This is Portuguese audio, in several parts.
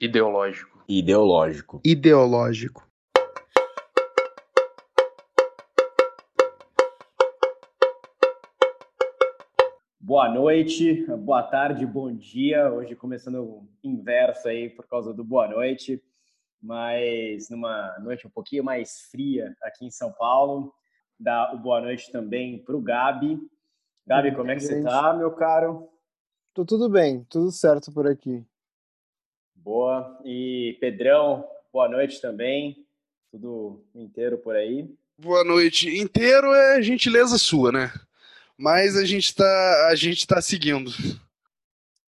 Ideológico. Ideológico. Ideológico. Boa noite, boa tarde, bom dia. Hoje começando o inverso aí por causa do boa noite, mas numa noite um pouquinho mais fria aqui em São Paulo. Dá o boa noite também para o Gabi. Gabi, como é que você tá, meu caro? Tô tudo bem, tudo certo por aqui. Boa. E Pedrão, boa noite também. Tudo inteiro por aí? Boa noite. Inteiro é gentileza sua, né? mas a gente está a gente tá seguindo.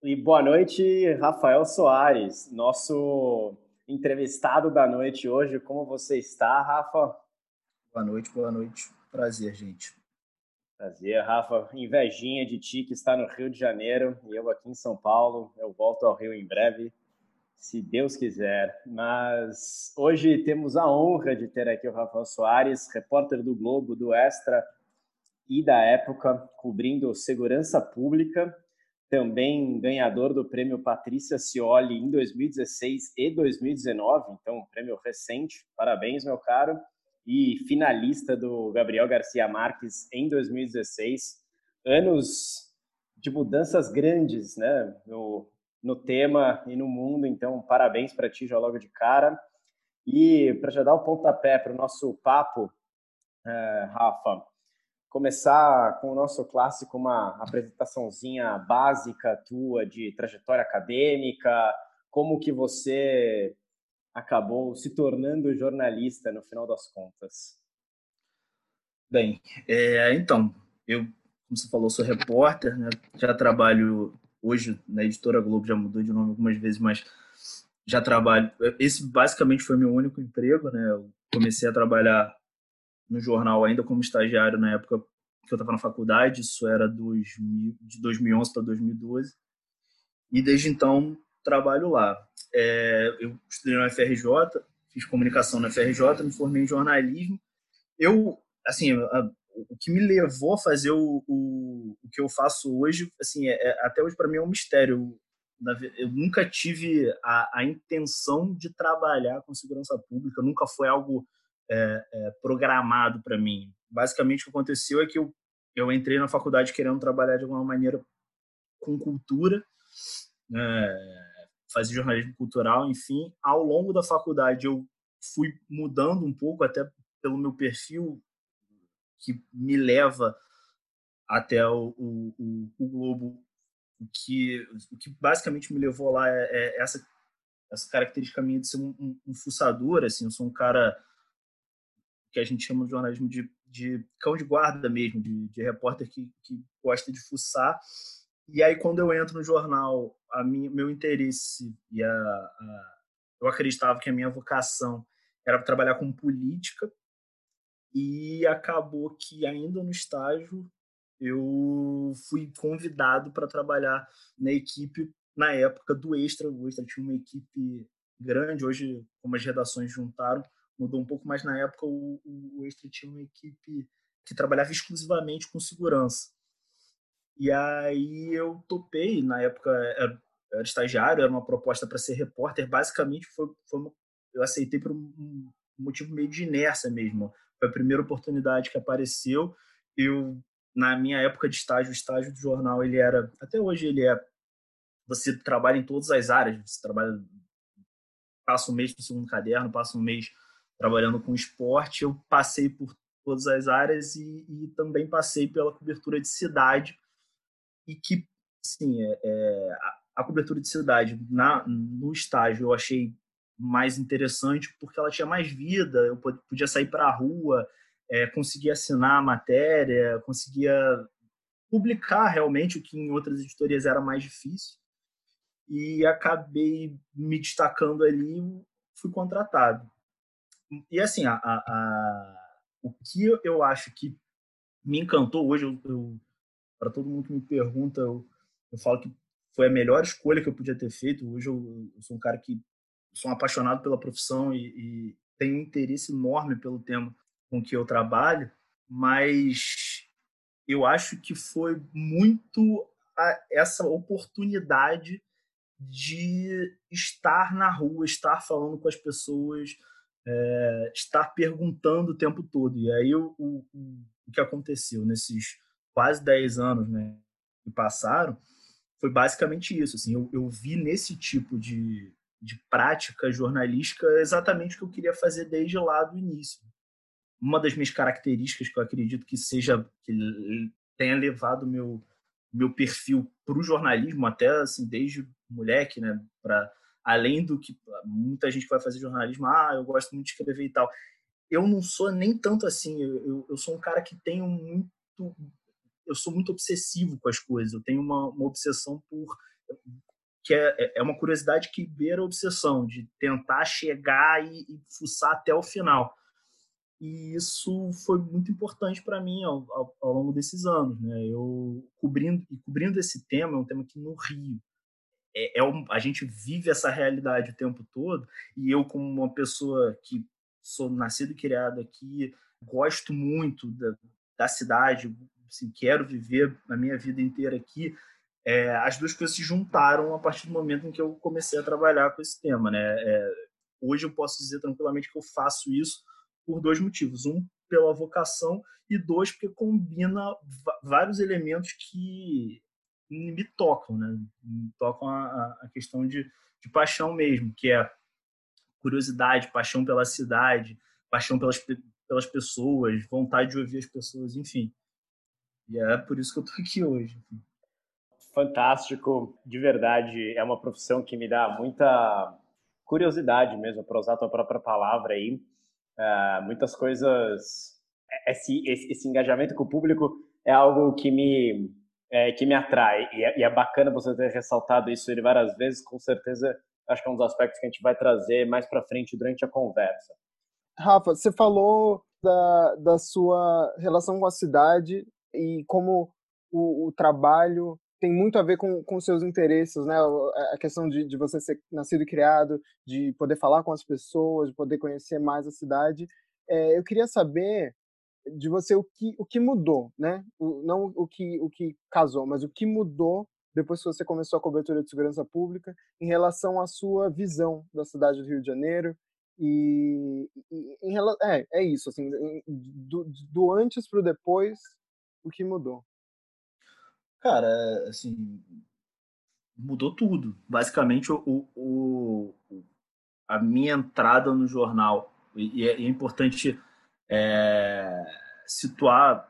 E boa noite, Rafael Soares, nosso entrevistado da noite hoje. Como você está, Rafa? Boa noite, boa noite. Prazer, gente. Prazer, Rafa. Invejinha de ti que está no Rio de Janeiro e eu aqui em São Paulo. Eu volto ao Rio em breve, se Deus quiser. Mas hoje temos a honra de ter aqui o Rafael Soares, repórter do Globo, do Extra, e da época, cobrindo segurança pública, também ganhador do prêmio Patrícia Cioli em 2016 e 2019, então um prêmio recente. Parabéns, meu caro. E finalista do Gabriel Garcia Marques em 2016. Anos de mudanças grandes, né, no, no tema e no mundo, então parabéns para ti já logo de cara. E para já dar o pontapé para o nosso papo, é, Rafa, começar com o nosso clássico, uma apresentaçãozinha básica tua de trajetória acadêmica, como que você acabou se tornando jornalista no final das contas? Bem, é, então, eu, como você falou, sou repórter, né? já trabalho hoje na Editora Globo, já mudou de nome algumas vezes, mas já trabalho. Esse basicamente foi meu único emprego, né? Eu comecei a trabalhar no jornal ainda como estagiário na época que eu estava na faculdade, isso era 2000, de 2011 para 2012, e desde então trabalho lá. É, eu estudei na FRJ, fiz comunicação na FRJ, me formei em jornalismo. Eu, assim, o que me levou a fazer o, o, o que eu faço hoje, assim, é, é até hoje para mim é um mistério. Eu nunca tive a, a intenção de trabalhar com segurança pública, nunca foi algo é, é, programado para mim. Basicamente, o que aconteceu é que eu, eu entrei na faculdade querendo trabalhar de alguma maneira com cultura, é, fazer jornalismo cultural, enfim. Ao longo da faculdade, eu fui mudando um pouco, até pelo meu perfil, que me leva até o, o, o Globo. O que, o que basicamente me levou lá é, é essa, essa característica minha de ser um, um, um fuçador. Assim, eu sou um cara que a gente chama de jornalismo de, de cão de guarda mesmo, de, de repórter que, que gosta de fuçar. E aí, quando eu entro no jornal, a minha, meu interesse e a, a, eu acreditava que a minha vocação era trabalhar com política e acabou que ainda no estágio eu fui convidado para trabalhar na equipe na época do Extra. O Extra tinha uma equipe grande, hoje como as redações juntaram, mudou um pouco, mas na época o, o Extra tinha uma equipe que trabalhava exclusivamente com segurança. E aí eu topei, na época era, era estagiário, era uma proposta para ser repórter, basicamente foi, foi eu aceitei por um motivo meio de inércia mesmo. Foi a primeira oportunidade que apareceu. Eu, na minha época de estágio, o estágio do jornal, ele era, até hoje ele é, você trabalha em todas as áreas, você trabalha, passa um mês no segundo caderno, passa um mês trabalhando com esporte, eu passei por todas as áreas e, e também passei pela cobertura de cidade e que, sim, é, é, a, cobertura de cidade na, no estágio eu achei mais interessante porque ela tinha mais vida, eu podia sair para a rua, é, conseguia assinar a matéria, conseguia publicar realmente o que em outras editorias era mais difícil e acabei me destacando ali fui contratado e assim, a, a, a, o que eu acho que me encantou hoje, para todo mundo que me pergunta, eu, eu, falo que foi a melhor escolha que eu podia ter feito. Hoje eu, eu sou um cara que sou um apaixonado pela profissão e, e tenho um interesse enorme pelo tema com que eu trabalho, mas eu acho que foi muito essa oportunidade de estar na rua, estar falando com as pessoas, é, estar perguntando o tempo todo. E aí o, o, o que aconteceu nesses quase 10 anos né, que passaram foi basicamente isso. Assim, eu, eu vi nesse tipo de, de prática jornalística exatamente o que eu queria fazer desde lá do início. Uma das minhas características que eu acredito que seja que tenha levado meu meu perfil para o jornalismo até assim desde moleque, né, para além do que muita gente vai fazer jornalismo, ah, eu gosto muito de escrever e tal. Eu não sou nem tanto assim, eu, eu, eu sou um cara que tenho muito eu sou muito obsessivo com as coisas, eu tenho uma, uma obsessão por que é, é, é uma curiosidade que beira a obsessão, de tentar chegar e, e fuçar até o final. E isso foi muito importante para mim ao, ao, ao, longo desses anos. Né? Eu cobrindo, e cobrindo esse tema, é um tema que no Rio é, é um, a gente vive essa realidade o tempo todo, e eu, como uma pessoa que sou nascido e criado aqui, gosto muito da, da cidade, assim, quero viver a minha vida inteira aqui, é, as duas coisas se juntaram a partir do momento em que eu comecei a trabalhar com esse tema, né? É, hoje eu posso dizer tranquilamente que eu faço isso por dois motivos: um pela vocação e dois porque combina vários elementos que me tocam, né? Me tocam a, a questão de, de paixão mesmo, que é curiosidade, paixão pela cidade, paixão pelas, pelas pessoas, vontade de ouvir as pessoas, enfim. E é por isso que eu tô aqui hoje. Enfim fantástico, de verdade. É uma profissão que me dá muita curiosidade mesmo, para usar a tua própria palavra aí. Uh, muitas coisas. Esse, esse, esse, engajamento com o público é algo que me, é, que me atrai. E é, e é, bacana você ter ressaltado isso várias vezes. Com certeza, acho que é um dos aspectos que a gente vai trazer mais para frente durante a conversa. Rafa, você falou da, da sua relação com a cidade e como o, o trabalho tem muito a ver com, com seus interesses, né? A questão de, de você ser nascido e criado, de poder falar com as pessoas, de poder conhecer mais a cidade. É, eu queria saber de você o que, o que mudou, né? O, não o que, o que casou, mas o que mudou depois que você começou a cobertura de segurança pública em relação à sua visão da cidade do Rio de Janeiro e, e em, é, é isso, assim, do, do antes para o depois, o que mudou? Cara, assim, mudou tudo. Basicamente, o, o, a minha entrada no jornal, e é, é importante é, situar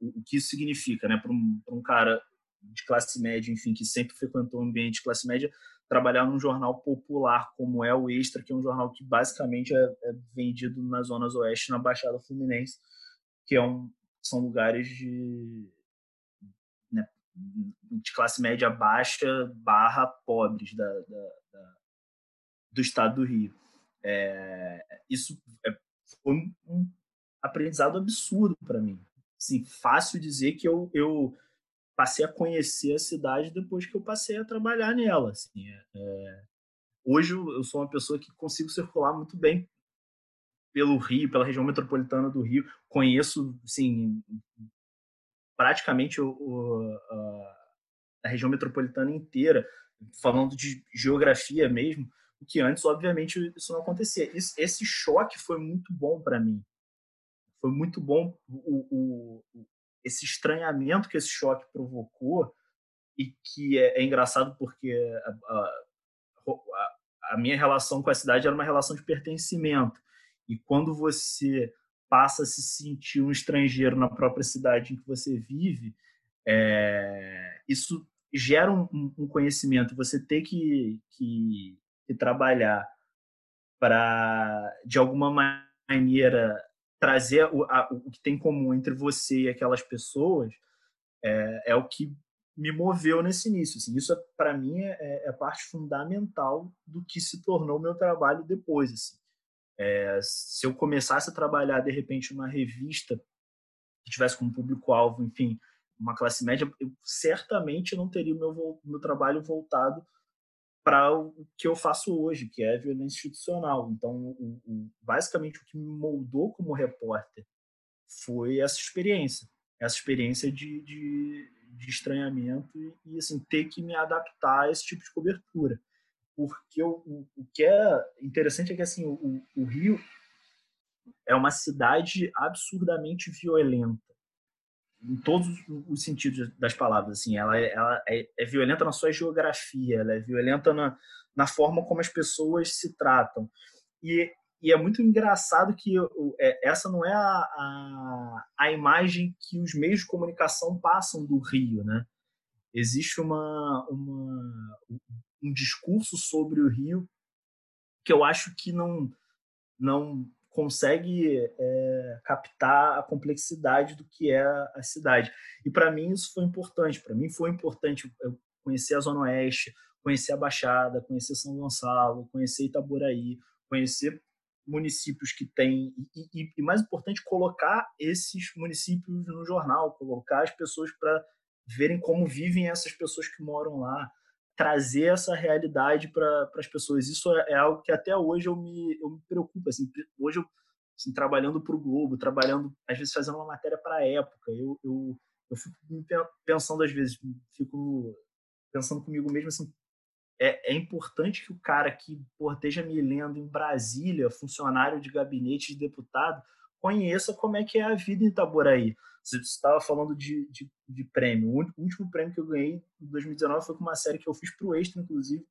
o, que isso significa, né? Para um, um cara de classe média, enfim, que sempre frequentou o ambiente de classe média, trabalhar num jornal popular como é o Extra, que é um jornal que basicamente é, é vendido nas zonas oeste, na Baixada Fluminense, que é um, são lugares de de classe média baixa barra pobres da, da, da do estado do Rio. É, isso é, foi um aprendizado absurdo para mim. Assim, fácil dizer que eu, eu passei a conhecer a cidade depois que eu passei a trabalhar nela. Assim, é, é hoje eu sou uma pessoa que consigo circular muito bem pelo Rio, pela região metropolitana do Rio. Conheço, assim, praticamente o, o, a, a, região metropolitana inteira, falando de geografia mesmo, o que antes, obviamente, isso não acontecia. Isso, esse choque foi muito bom para mim. Foi muito bom o, o, esse estranhamento que esse choque provocou e que é, é engraçado porque a, a, a minha relação com a cidade era uma relação de pertencimento. E quando você passa a se sentir um estrangeiro na própria cidade em que você vive, é, isso gera um, um, conhecimento. Você tem que, que, que trabalhar para, de alguma maneira, trazer o, a, o que tem em comum entre você e aquelas pessoas é, é o que me moveu nesse início. Assim, isso, para mim, é, é, parte fundamental do que se tornou meu trabalho depois. Assim. É, se eu começasse a trabalhar, de repente, numa revista que tivesse como público-alvo, enfim, uma classe média, eu certamente não teria o meu, meu trabalho voltado para o que eu faço hoje, que é violência institucional. Então, o, o, basicamente, o que me moldou como repórter foi essa experiência. Essa experiência de, de, de estranhamento e, e, assim ter que me adaptar a esse tipo de cobertura porque o, o que é interessante é que assim o, o Rio é uma cidade absurdamente violenta. Em todos os sentidos das palavras assim ela, é, ela é, é, violenta na sua geografia ela é violenta na, na forma como as pessoas se tratam. E, e é muito engraçado que é, essa não é a, a, a imagem que os meios de comunicação passam do Rio né existe uma, uma um discurso sobre o Rio que eu acho que não não consegue é, captar a complexidade do que é a cidade. E para mim isso foi importante. Para mim foi importante conhecer a Zona Oeste, conhecer a Baixada, conhecer São Gonçalo, conhecer Itaboraí, conhecer municípios que têm e, e, e mais importante colocar esses municípios no jornal, colocar as pessoas para verem como vivem essas pessoas que moram lá, trazer essa realidade para as pessoas. Isso é, é, algo que até hoje eu me, eu me preocupo. Assim, hoje eu, assim, trabalhando para o Globo, trabalhando, às vezes fazendo uma matéria para a época, eu, eu, eu fico pensando, às vezes, fico pensando comigo mesmo assim, é, é importante que o cara que por, esteja me lendo em Brasília, funcionário de gabinete de deputado, conheça como é que é a vida em Itaboraí. Você estava falando de, de, de, prêmio. O último prêmio que eu ganhei em 2019 foi com uma série que eu fiz para o Extra, inclusive,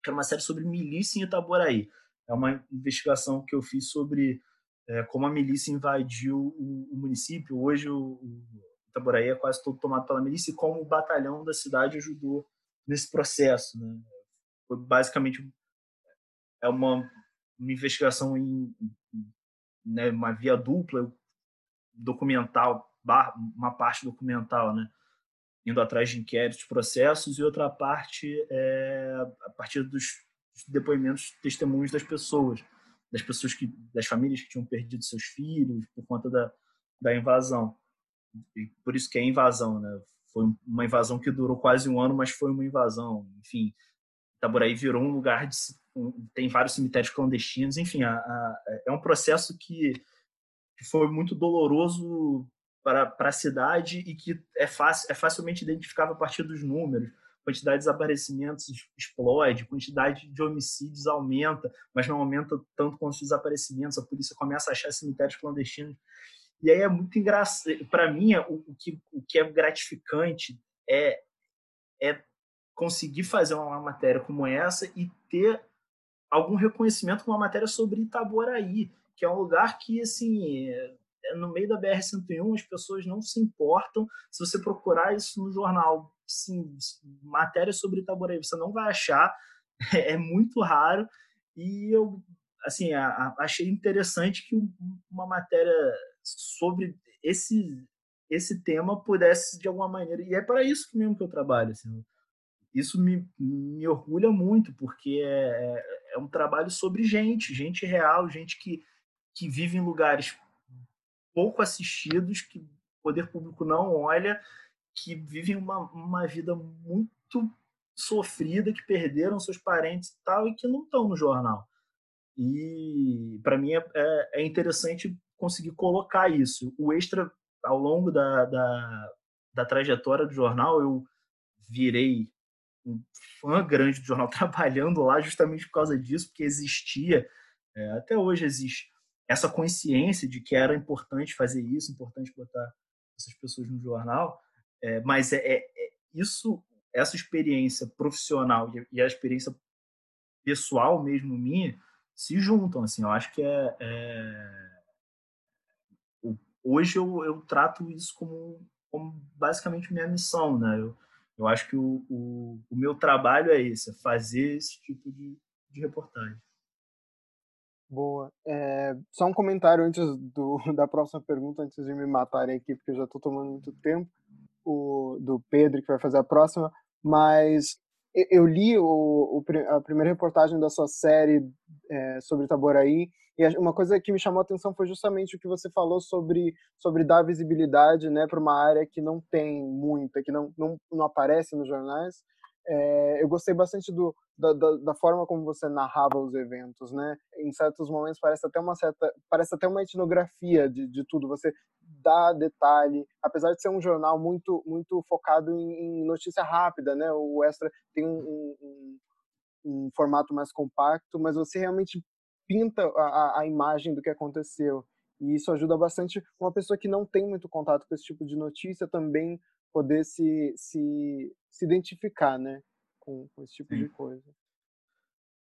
que era uma série sobre milícia em Itaboraí. É uma investigação que eu fiz sobre é, como a milícia invadiu o, o município. Hoje o, o, Itaboraí é quase todo tomado pela milícia e como o batalhão da cidade ajudou nesse processo. Né? Foi basicamente é uma, uma investigação em, né, uma via dupla. Documental, uma parte documental, né? indo atrás de inquéritos, processos, e outra parte é a partir dos depoimentos, testemunhos das pessoas, das pessoas que, das famílias que tinham perdido seus filhos por conta da, da invasão. E por isso que é invasão, né? Foi uma invasão que durou quase um ano, mas foi uma invasão. Enfim, Itaboraí virou um lugar de tem vários cemitérios clandestinos. Enfim, a, a, é um processo que que foi muito doloroso para, a cidade e que é, fácil, é facilmente identificável a partir dos números. Quantidade de desaparecimentos explode, quantidade de homicídios aumenta, mas não aumenta tanto quanto os desaparecimentos. A polícia começa a achar cemitérios clandestinos. E aí é muito engraçado. Para mim, o, o, que, o que é gratificante é, é conseguir fazer uma matéria como essa e ter algum reconhecimento com uma matéria sobre Itaboraí que é um lugar que, assim, é, é no meio da BR-101, as pessoas não se importam. Se você procurar isso no jornal, sim, matéria sobre Itaboraí, você não vai achar, é muito raro. E eu, assim, a, a, achei interessante que uma matéria sobre esse esse tema pudesse de alguma maneira e é para isso mesmo que eu trabalho assim, isso me, me orgulha muito porque é, é, um trabalho sobre gente gente real gente que que vive em lugares pouco assistidos, que o poder público não olha, que vivem uma, uma vida muito sofrida, que perderam seus parentes e tal, e que não estão no jornal. E para mim é, é, é, interessante conseguir colocar isso. O extra, ao longo da, da, da trajetória do jornal, eu virei um fã grande do jornal, trabalhando lá justamente por causa disso, porque existia, é, até hoje existe, essa consciência de que era importante fazer isso, importante botar essas pessoas no jornal, é, mas é, é, é isso, essa experiência profissional e a experiência pessoal mesmo minha se juntam, assim, eu acho que é, é hoje eu, eu trato isso como, como basicamente minha missão, né, eu, eu acho que o, o, o meu trabalho é esse, é fazer esse tipo de, de reportagem. Boa. É, só um comentário antes do, da próxima pergunta, antes de me matarem aqui, porque eu já estou tomando muito tempo, o, do Pedro, que vai fazer a próxima, mas eu li o, o a primeira reportagem da sua série é, sobre Itaboraí, e uma coisa que me chamou a atenção foi justamente o que você falou sobre, sobre dar visibilidade né, para uma área que não tem muita, que não, não, não aparece nos jornais, é, eu gostei bastante do, da, da, da, forma como você narrava os eventos, né? Em certos momentos parece até uma certa, parece até uma etnografia de, de tudo. Você dá detalhe, apesar de ser um jornal muito muito focado em, em notícia rápida, né? O Extra tem um, um, um, formato mais compacto, mas você realmente pinta a, a imagem do que aconteceu. E isso ajuda bastante uma pessoa que não tem muito contato com esse tipo de notícia também poder se, se, se identificar, né? Com, com esse tipo Sim. de coisa.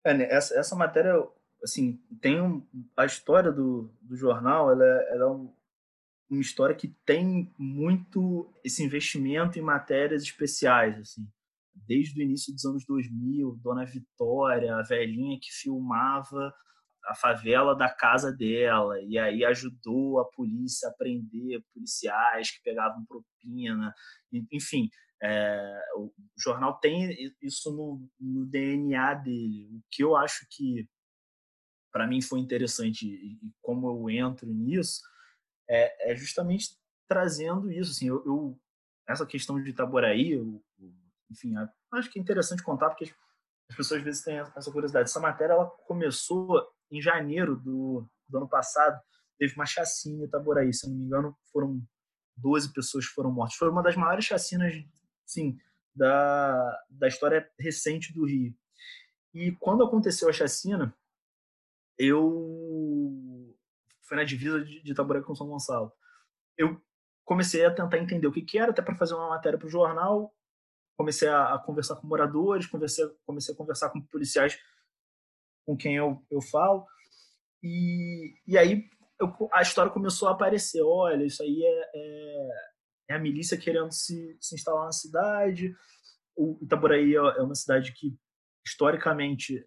É, né, essa, essa matéria, assim, tem um, a história do, do jornal, ela, é, ela é um, uma história que tem muito esse investimento em matérias especiais, assim. Desde o início dos anos 2000, Dona Vitória, a velhinha que filmava a favela da casa dela e aí ajudou a polícia a prender policiais que pegavam propina, enfim, é, o jornal tem isso no, no, DNA dele. O que eu acho que para mim foi interessante e, como eu entro nisso é, é justamente trazendo isso. Assim, eu, eu, essa questão de Itaboraí, eu, enfim, acho que é interessante contar porque as pessoas às vezes têm essa curiosidade. Essa matéria ela começou em janeiro do, do ano passado. Teve uma chacina em Itaboraí, se não me engano, foram 12 pessoas que foram mortas. Foi uma das maiores chacinas sim, da, da história recente do Rio. E quando aconteceu a chacina, eu foi na divisa de, de Itaboré com São Gonçalo. Eu comecei a tentar entender o que, que era, até para fazer uma matéria para o jornal. Comecei a, a, conversar com moradores, comecei, comecei a conversar com policiais com quem eu, eu falo. E, e aí eu, a história começou a aparecer. Olha, isso aí é, é é a milícia querendo se, se instalar na cidade. O Itaboraí é, é uma cidade que, historicamente,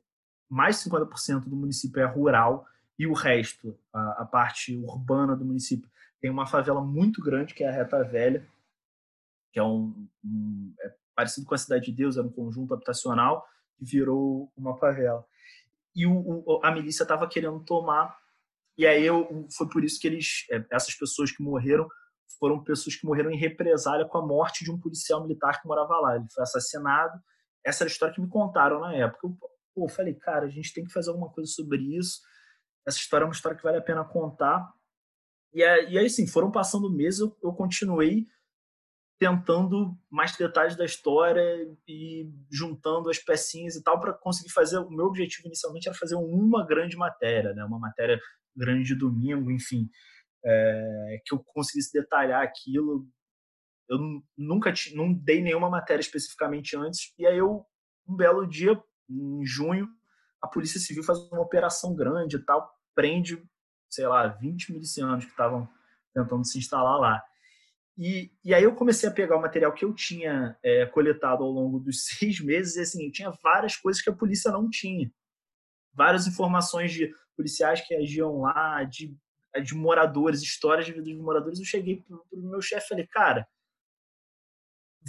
mais de 50% do município é rural e o resto, a, a, parte urbana do município, tem uma favela muito grande, que é a Reta Velha, que é, um, um é parecido com a Cidade de Deus, era um conjunto habitacional que virou uma favela. E o, o, a milícia estava querendo tomar, e aí eu, foi por isso que eles, é, essas pessoas que morreram, foram pessoas que morreram em represália com a morte de um policial militar que morava lá. Ele foi assassinado. Essa era a história que me contaram na época. Eu pô, falei, cara, a gente tem que fazer alguma coisa sobre isso. Essa história é uma história que vale a pena contar. E, aí, assim, foram passando meses, eu, eu continuei tentando mais detalhes da história e juntando as pecinhas e tal para conseguir fazer. O meu objetivo inicialmente era fazer uma grande matéria, né? Uma matéria grande de domingo, enfim é, que eu conseguisse detalhar aquilo. Eu nunca não dei nenhuma matéria especificamente antes. E aí eu, um belo dia, em junho, a Polícia Civil faz uma operação grande e tal, prende, sei lá, 20 milicianos que estavam tentando se instalar lá. E, e aí eu comecei a pegar o material que eu tinha é, coletado ao longo dos seis meses e assim, eu tinha várias coisas que a polícia não tinha. Várias informações de policiais que agiam lá, de de moradores, histórias de vida de moradores, eu cheguei pro, pro meu chefe e falei, cara,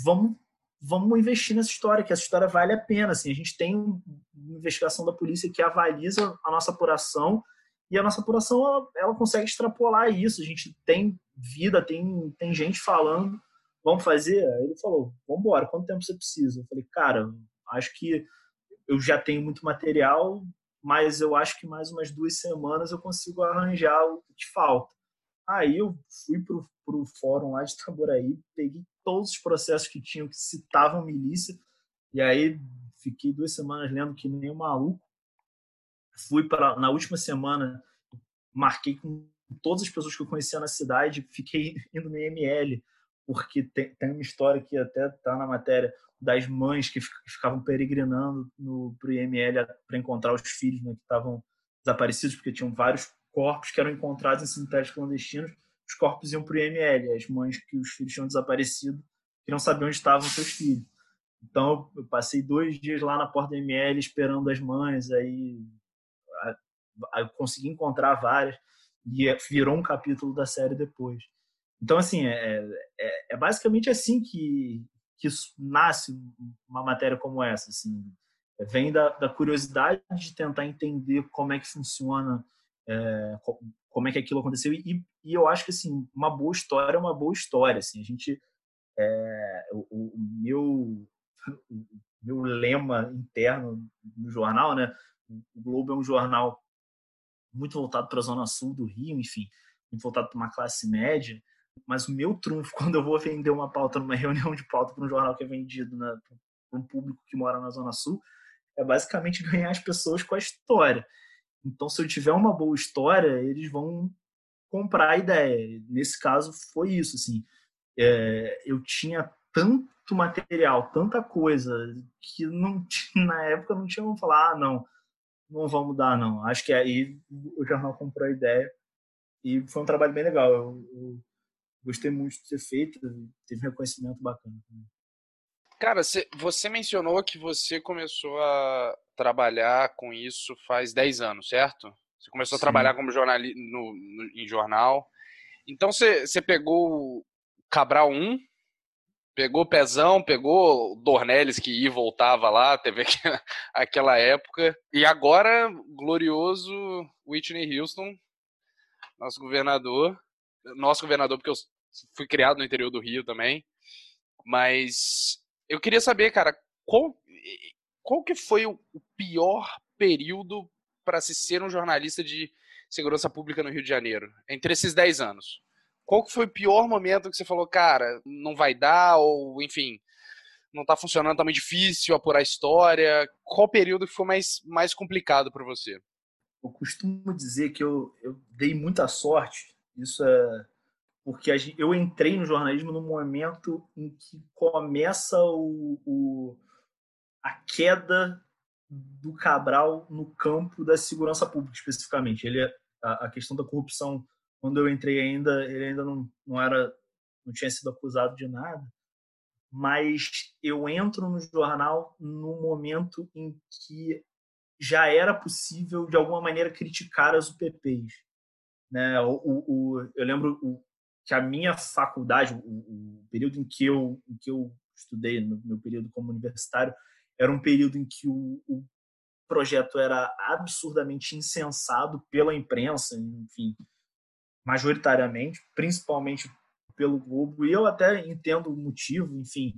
vamos vamos investir nessa história, que essa história vale a pena. Assim, a gente tem uma investigação da polícia que avaliza a nossa apuração e a nossa apuração ela, ela, consegue extrapolar isso. A gente tem vida, tem, tem gente falando, vamos fazer? Ele falou, vamos embora, quanto tempo você precisa? Eu falei, cara, acho que eu já tenho muito material, mas eu acho que mais umas duas semanas eu consigo arranjar o que falta. Aí eu fui para o fórum lá de Taboraí, peguei todos os processos que tinham que citavam milícia, e aí fiquei duas semanas lendo que nem um maluco. Fui para na última semana, marquei com todas as pessoas que eu conhecia na cidade, fiquei indo no IML, porque tem, tem uma história que até está na matéria das mães que ficavam peregrinando para o IML para encontrar os filhos né, que estavam desaparecidos, porque tinham vários corpos que eram encontrados em cemitérios clandestinos. Os corpos iam para o IML, as mães que os filhos tinham desaparecido, que não sabiam onde estavam seus filhos. Então, eu passei dois dias lá na porta do IML esperando as mães, aí eu consegui encontrar várias, e é, virou um capítulo da série depois. Então, assim, é, é, é basicamente assim que, que nasce uma matéria como essa, assim, vem da, da curiosidade de tentar entender como é que funciona, é, como é que aquilo aconteceu e, e, eu acho que assim uma boa história é uma boa história, assim, a gente é, o, o, meu meu lema interno no jornal, né? O Globo é um jornal muito voltado para a zona sul do Rio, enfim, muito voltado para uma classe média mas o meu trunfo quando eu vou vender uma pauta numa reunião de pauta para um jornal que é vendido para um público que mora na Zona Sul é basicamente ganhar as pessoas com a história. Então, se eu tiver uma boa história, eles vão comprar a ideia. Nesse caso, foi isso. Assim, é, eu tinha tanto material, tanta coisa, que não na época não tinha como falar, ah, não, não vamos dar, não. Acho que aí o jornal comprou a ideia e foi um trabalho bem legal. Eu, eu gostei muito de ter feito, teve um reconhecimento bacana. Cara, você mencionou que você começou a trabalhar com isso faz 10 anos, certo? Você começou Sim. a trabalhar como jornalista no, no, em jornal. Então você, você pegou Cabral 1, pegou Pezão, pegou Dornelles que ia e voltava lá, teve aquela época. E agora, glorioso Whitney Houston, nosso governador. Nosso governador, porque eu fui criado no interior do Rio também. Mas eu queria saber, cara, qual, qual que foi o pior período para se ser um jornalista de segurança pública no Rio de Janeiro, entre esses 10 anos? Qual que foi o pior momento que você falou, cara, não vai dar, ou enfim, não está funcionando, tá muito difícil apurar a história? Qual período que foi mais, mais complicado para você? Eu costumo dizer que eu, eu dei muita sorte, isso é porque eu entrei no jornalismo no momento em que começa o, o, a queda do Cabral no campo da segurança pública, especificamente. Ele, a, a questão da corrupção, quando eu entrei ainda, ele ainda não, não era, não tinha sido acusado de nada, mas eu entro no jornal no momento em que já era possível de alguma maneira criticar as UPPs, né? O, o, o eu lembro o, que a minha faculdade, o, período em que eu, em que eu estudei, no meu período como universitário, era um período em que o, o projeto era absurdamente incensado pela imprensa, enfim, majoritariamente, principalmente pelo Globo, e eu até entendo o motivo, enfim,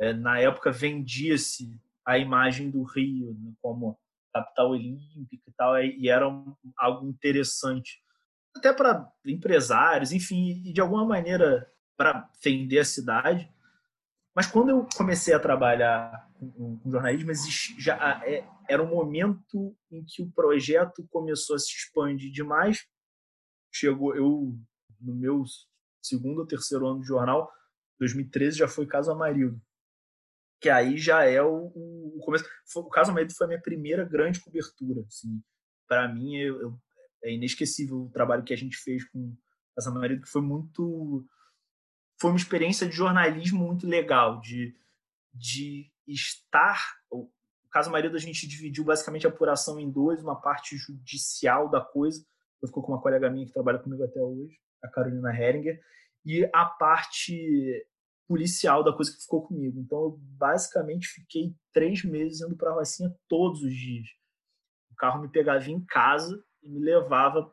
é, na época vendia-se a imagem do Rio né, como capital olímpica e tal, e era um, algo interessante até para empresários, enfim, e de alguma maneira para vender a cidade. Mas quando eu comecei a trabalhar com, com jornalismo, já é, era um momento em que o projeto começou a se expandir demais. Chegou eu no meu segundo ou terceiro ano de jornal, 2013 já foi Caso Amarildo, que aí já é o, o começo. o Caso Amarildo foi a minha primeira grande cobertura, assim. Para mim, eu, eu é inesquecível o trabalho que a gente fez com essa maioria, que foi muito. Foi uma experiência de jornalismo muito legal, de, de estar. O caso marido a gente dividiu basicamente a apuração em dois, uma parte judicial da coisa, ficou com uma colega minha que trabalha comigo até hoje, a Carolina Heringer, e a parte policial da coisa que ficou comigo. Então, eu basicamente fiquei três meses indo para a Rocinha todos os dias. O carro me pegava em casa e me levava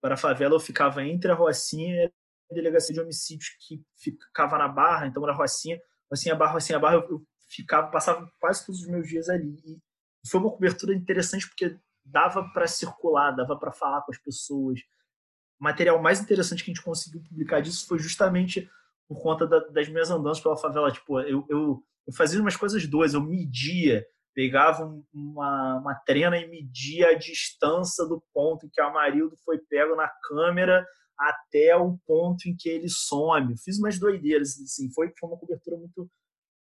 para a favela. Eu ficava entre a Rocinha e a delegacia de homicídios que ficava na Barra, então era Rocinha, Rocinha Barra, Rocinha Barra. Eu, eu ficava, passava quase todos os meus dias ali. E foi uma cobertura interessante porque dava para circular, dava para falar com as pessoas. O material mais interessante que a gente conseguiu publicar disso foi justamente por conta da, das minhas andanças pela favela. Tipo, eu, eu, eu fazia umas coisas duas, eu media pegava uma, uma trena e media a distância do ponto em que o Amarildo foi pego na câmera até o ponto em que ele some. Fiz umas doideiras, assim, foi, foi uma cobertura muito,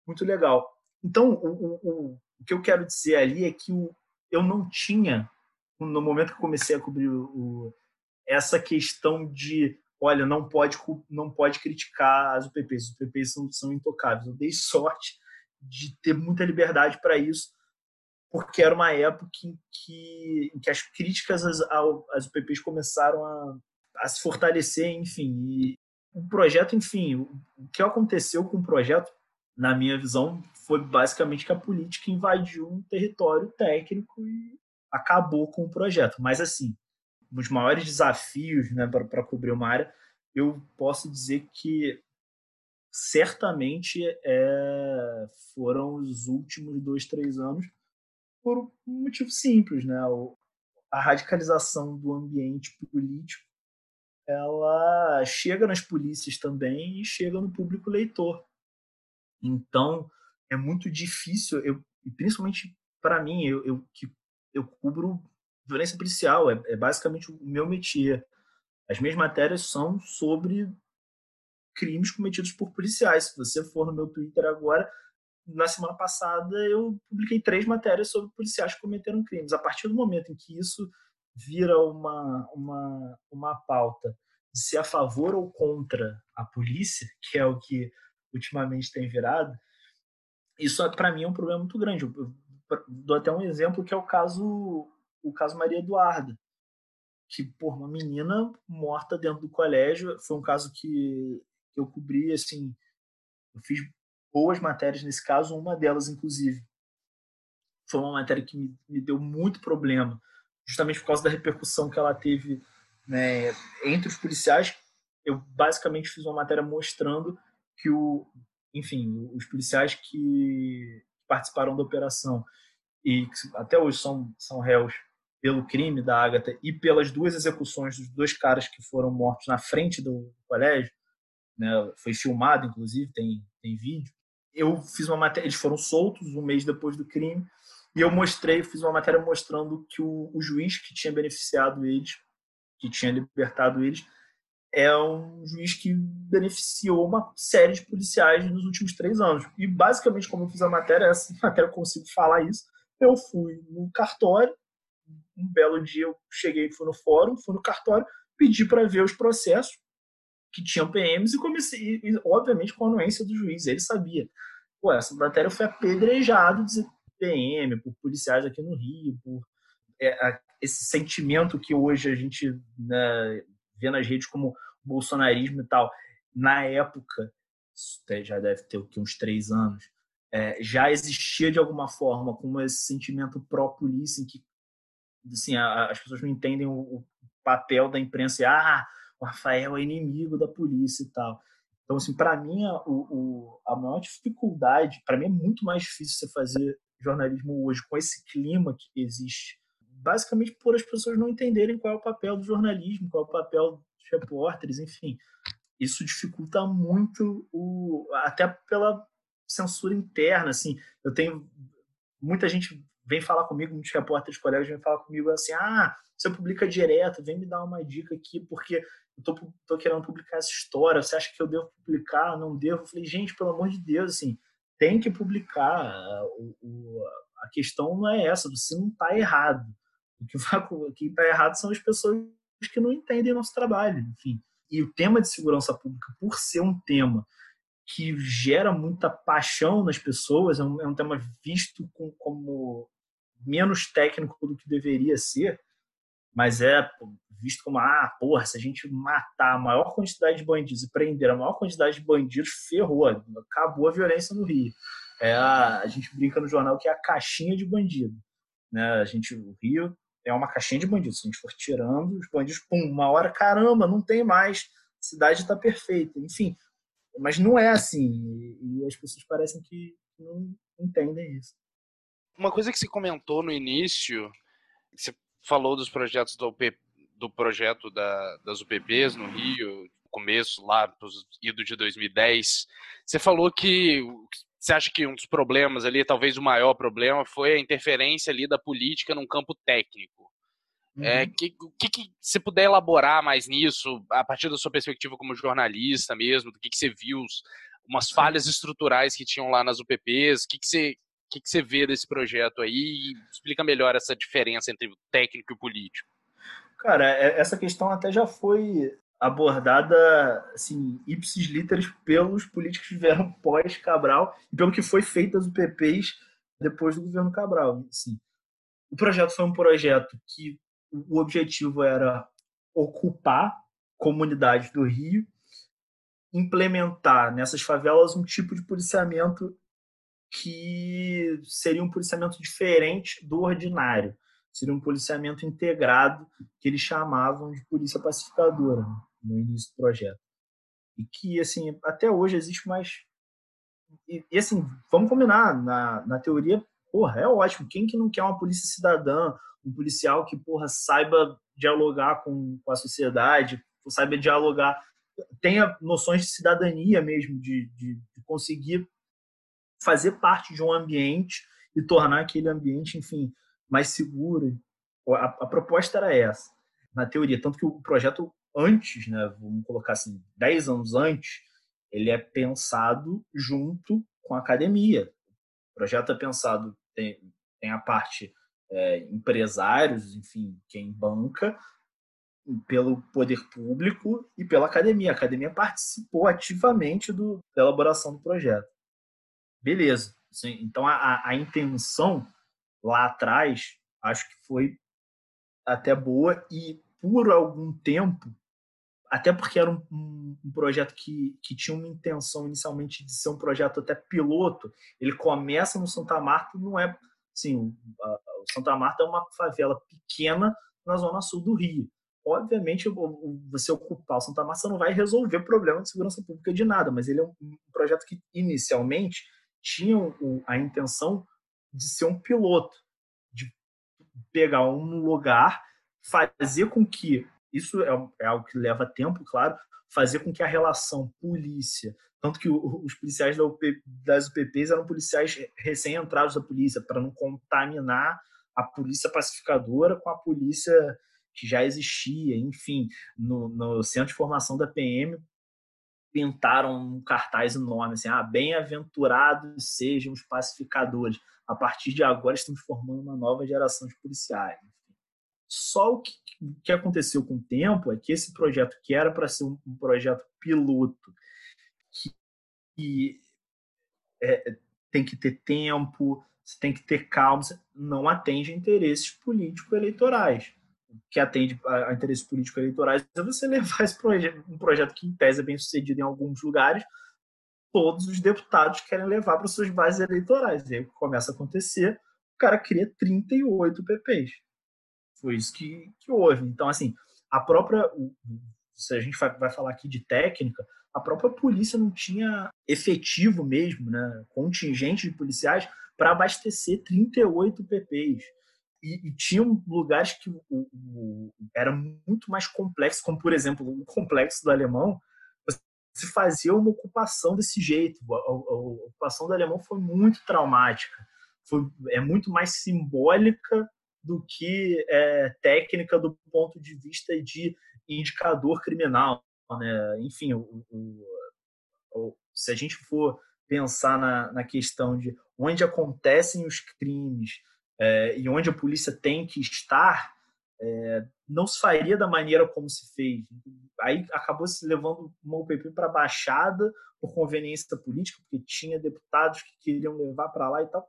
muito legal. Então, o, o, o que eu quero dizer ali é que o, eu não tinha, no momento que comecei a cobrir o, essa questão de, olha, não pode, não pode criticar as UPPs, os UPPs são, são intocáveis. Eu dei sorte de ter muita liberdade para isso, porque era uma época em que, em que as críticas às, às UPPs começaram a, a se fortalecer, enfim. E o projeto, enfim, o, o que aconteceu com o projeto, na minha visão, foi basicamente que a política invadiu um território técnico e acabou com o projeto. Mas, assim, os maiores desafios né, para cobrir uma área, eu posso dizer que certamente é, foram os últimos dois, três anos, por um motivo simples, né? a radicalização do ambiente político ela chega nas polícias também e chega no público leitor. Então, é muito difícil, eu, principalmente para mim, eu, eu, que eu cubro violência policial, é, é basicamente o meu métier. As minhas matérias são sobre crimes cometidos por policiais. Se você for no meu Twitter agora, na semana passada eu publiquei três matérias sobre policiais que cometeram crimes. A partir do momento em que isso vira uma, uma, uma pauta de ser a favor ou contra a polícia, que é o que ultimamente tem virado, isso para mim é um problema muito grande. Eu dou até um exemplo que é o caso o caso Maria Eduarda, que por uma menina morta dentro do colégio, foi um caso que eu cobri assim, eu fiz boas matérias nesse caso, uma delas inclusive foi uma matéria que me, me deu muito problema, justamente por causa da repercussão que ela teve né, entre os policiais. Eu basicamente fiz uma matéria mostrando que o, enfim, os policiais que participaram da operação e até hoje são, são réus pelo crime da Agatha e pelas duas execuções dos dois caras que foram mortos na frente do colégio, né, foi filmado, inclusive, tem, tem vídeo. Eu fiz uma matéria, eles foram soltos um mês depois do crime, e eu mostrei, fiz uma matéria mostrando que o, o juiz que tinha beneficiado eles, que tinha libertado eles, é um juiz que beneficiou uma série de policiais nos últimos três anos. E basicamente, como eu fiz a matéria, essa matéria eu consigo falar isso. Eu fui no cartório, um belo dia eu cheguei, fui no fórum, fui no cartório, pedi para ver os processos que tinham PMs e comecei, e, obviamente, com a anuência do juiz. Ele sabia. Pô, essa matéria foi apedrejado de PM, por policiais aqui no Rio, por é, a, esse sentimento que hoje a gente né, vê nas redes como bolsonarismo e tal. Na época, já deve ter uns três anos, é, já existia de alguma forma como esse sentimento pró-polícia em que assim, a, as pessoas não entendem o, o, papel da imprensa e, ah, o Rafael é inimigo da polícia e tal. Então, assim, para mim, a, o, a maior dificuldade, para mim é muito mais difícil você fazer jornalismo hoje com esse clima que existe, basicamente por as pessoas não entenderem qual é o papel do jornalismo, qual é o papel dos repórteres, enfim. Isso dificulta muito o até pela censura interna, assim. Eu tenho muita gente vem falar comigo, muitos repórteres colegas vêm falar comigo assim: ah, você publica direto, vem me dar uma dica aqui, porque eu tô, tô querendo publicar essa história, você acha que eu devo publicar? Não devo? Eu falei, gente, pelo amor de Deus, assim, tem que publicar. O, o, a questão não é essa, você não está errado. O que está errado são as pessoas que não entendem nosso trabalho, enfim. E o tema de segurança pública, por ser um tema que gera muita paixão nas pessoas, é um, é um tema visto com, como menos técnico do que deveria ser, mas é visto como, ah, porra, se a gente matar a maior quantidade de bandidos e prender a maior quantidade de bandidos, ferrou, acabou a violência no Rio. É a, a gente brinca no jornal que é a caixinha de bandido. Né? A gente, o Rio é uma caixinha de bandidos. Se a gente for tirando os bandidos, pum, uma hora, caramba, não tem mais, a cidade está perfeita. Enfim, mas não é assim. E, as pessoas parecem que não entendem isso. Uma coisa que você comentou no início, você falou dos projetos do, do projeto da, das UPPs no Rio, começo lá, ido de 2010. Você falou que você acha que um dos problemas ali, talvez o maior problema, foi a interferência ali da política num campo técnico. É, uhum. É, que, que, que você puder elaborar mais nisso, a partir da sua perspectiva como jornalista mesmo, do que, que você viu, umas falhas estruturais que tinham lá nas UPPs, o que, que você que, que você vê desse projeto aí e explica melhor essa diferença entre o técnico e o político. Cara, é, essa questão até já foi abordada assim, ipsis literis pelos políticos que vieram pós-Cabral e pelo que foi feito as UPPs depois do governo Cabral. Assim. O projeto foi um projeto que o objetivo era ocupar comunidades do Rio, implementar nessas favelas um tipo de policiamento que seria um policiamento diferente do ordinário. Seria um policiamento integrado, que eles chamavam de polícia pacificadora né, no início do projeto. E que, assim, até hoje existe mais. E, e assim, vamos combinar, na, na teoria, porra, é ótimo. Quem que não quer uma polícia cidadã, um policial que, porra, saiba dialogar com, com a sociedade, saiba dialogar, tenha noções de cidadania mesmo, de, de, de conseguir fazer parte de um ambiente e tornar aquele ambiente, enfim, mais seguro. A, a, proposta era essa, na teoria. Tanto que o projeto antes, né, vamos colocar assim, 10 anos antes, ele é pensado junto com a academia. O projeto é pensado, tem, tem a parte é, empresários, enfim, quem banca, pelo poder público e pela academia. A academia participou ativamente do, da elaboração do projeto. Beleza. Então, a, a intenção lá atrás, acho que foi até boa e por algum tempo, até porque era um, um, um, projeto que, que tinha uma intenção inicialmente de ser um projeto até piloto, ele começa no Santa Marta, não é assim, o, o Santa Marta é uma favela pequena na zona sul do Rio. Obviamente, você ocupar o Santa Marta não vai resolver problema de segurança pública de nada, mas ele é um, projeto que inicialmente tinham a intenção de ser um piloto, de pegar um lugar, fazer com que isso é, é algo que leva tempo, claro, fazer com que a relação polícia, tanto que os policiais das UPPs eram policiais recém-entrados da polícia, para não contaminar a polícia pacificadora com a polícia que já existia, enfim, no, no centro de formação da PM pintaram um cartaz enorme, assim, ah, bem-aventurados sejam os pacificadores. A partir de agora estamos formando uma nova geração de policiais. Só o que, que aconteceu com o tempo é que esse projeto, que era para ser um, projeto piloto, que, que é, tem que ter tempo, você tem que ter calma, não atende a interesses político-eleitorais que atende a, interesses políticos eleitorais é você levar esse projeto, um projeto que, em tese, é bem sucedido em alguns lugares, todos os deputados querem levar para suas bases eleitorais. E aí começa a acontecer, o cara cria 38 PPs. Foi isso que, que houve. Então, assim, a própria. Se a gente vai falar aqui de técnica, a própria polícia não tinha efetivo mesmo, né, contingente de policiais para abastecer 38 PPs e, e tinham lugares que o, o, era muito mais complexo, como por exemplo o complexo do alemão, se fazia uma ocupação desse jeito. A, a, a, ocupação do alemão foi muito traumática, foi, é muito mais simbólica do que é, técnica do ponto de vista de indicador criminal. Né? Enfim, o, o, se a gente for pensar na, na questão de onde acontecem os crimes, é, e onde a polícia tem que estar, é, não se faria da maneira como se fez. Aí acabou se levando uma UPP para a Baixada por conveniência política, porque tinha deputados que queriam levar para lá e tal.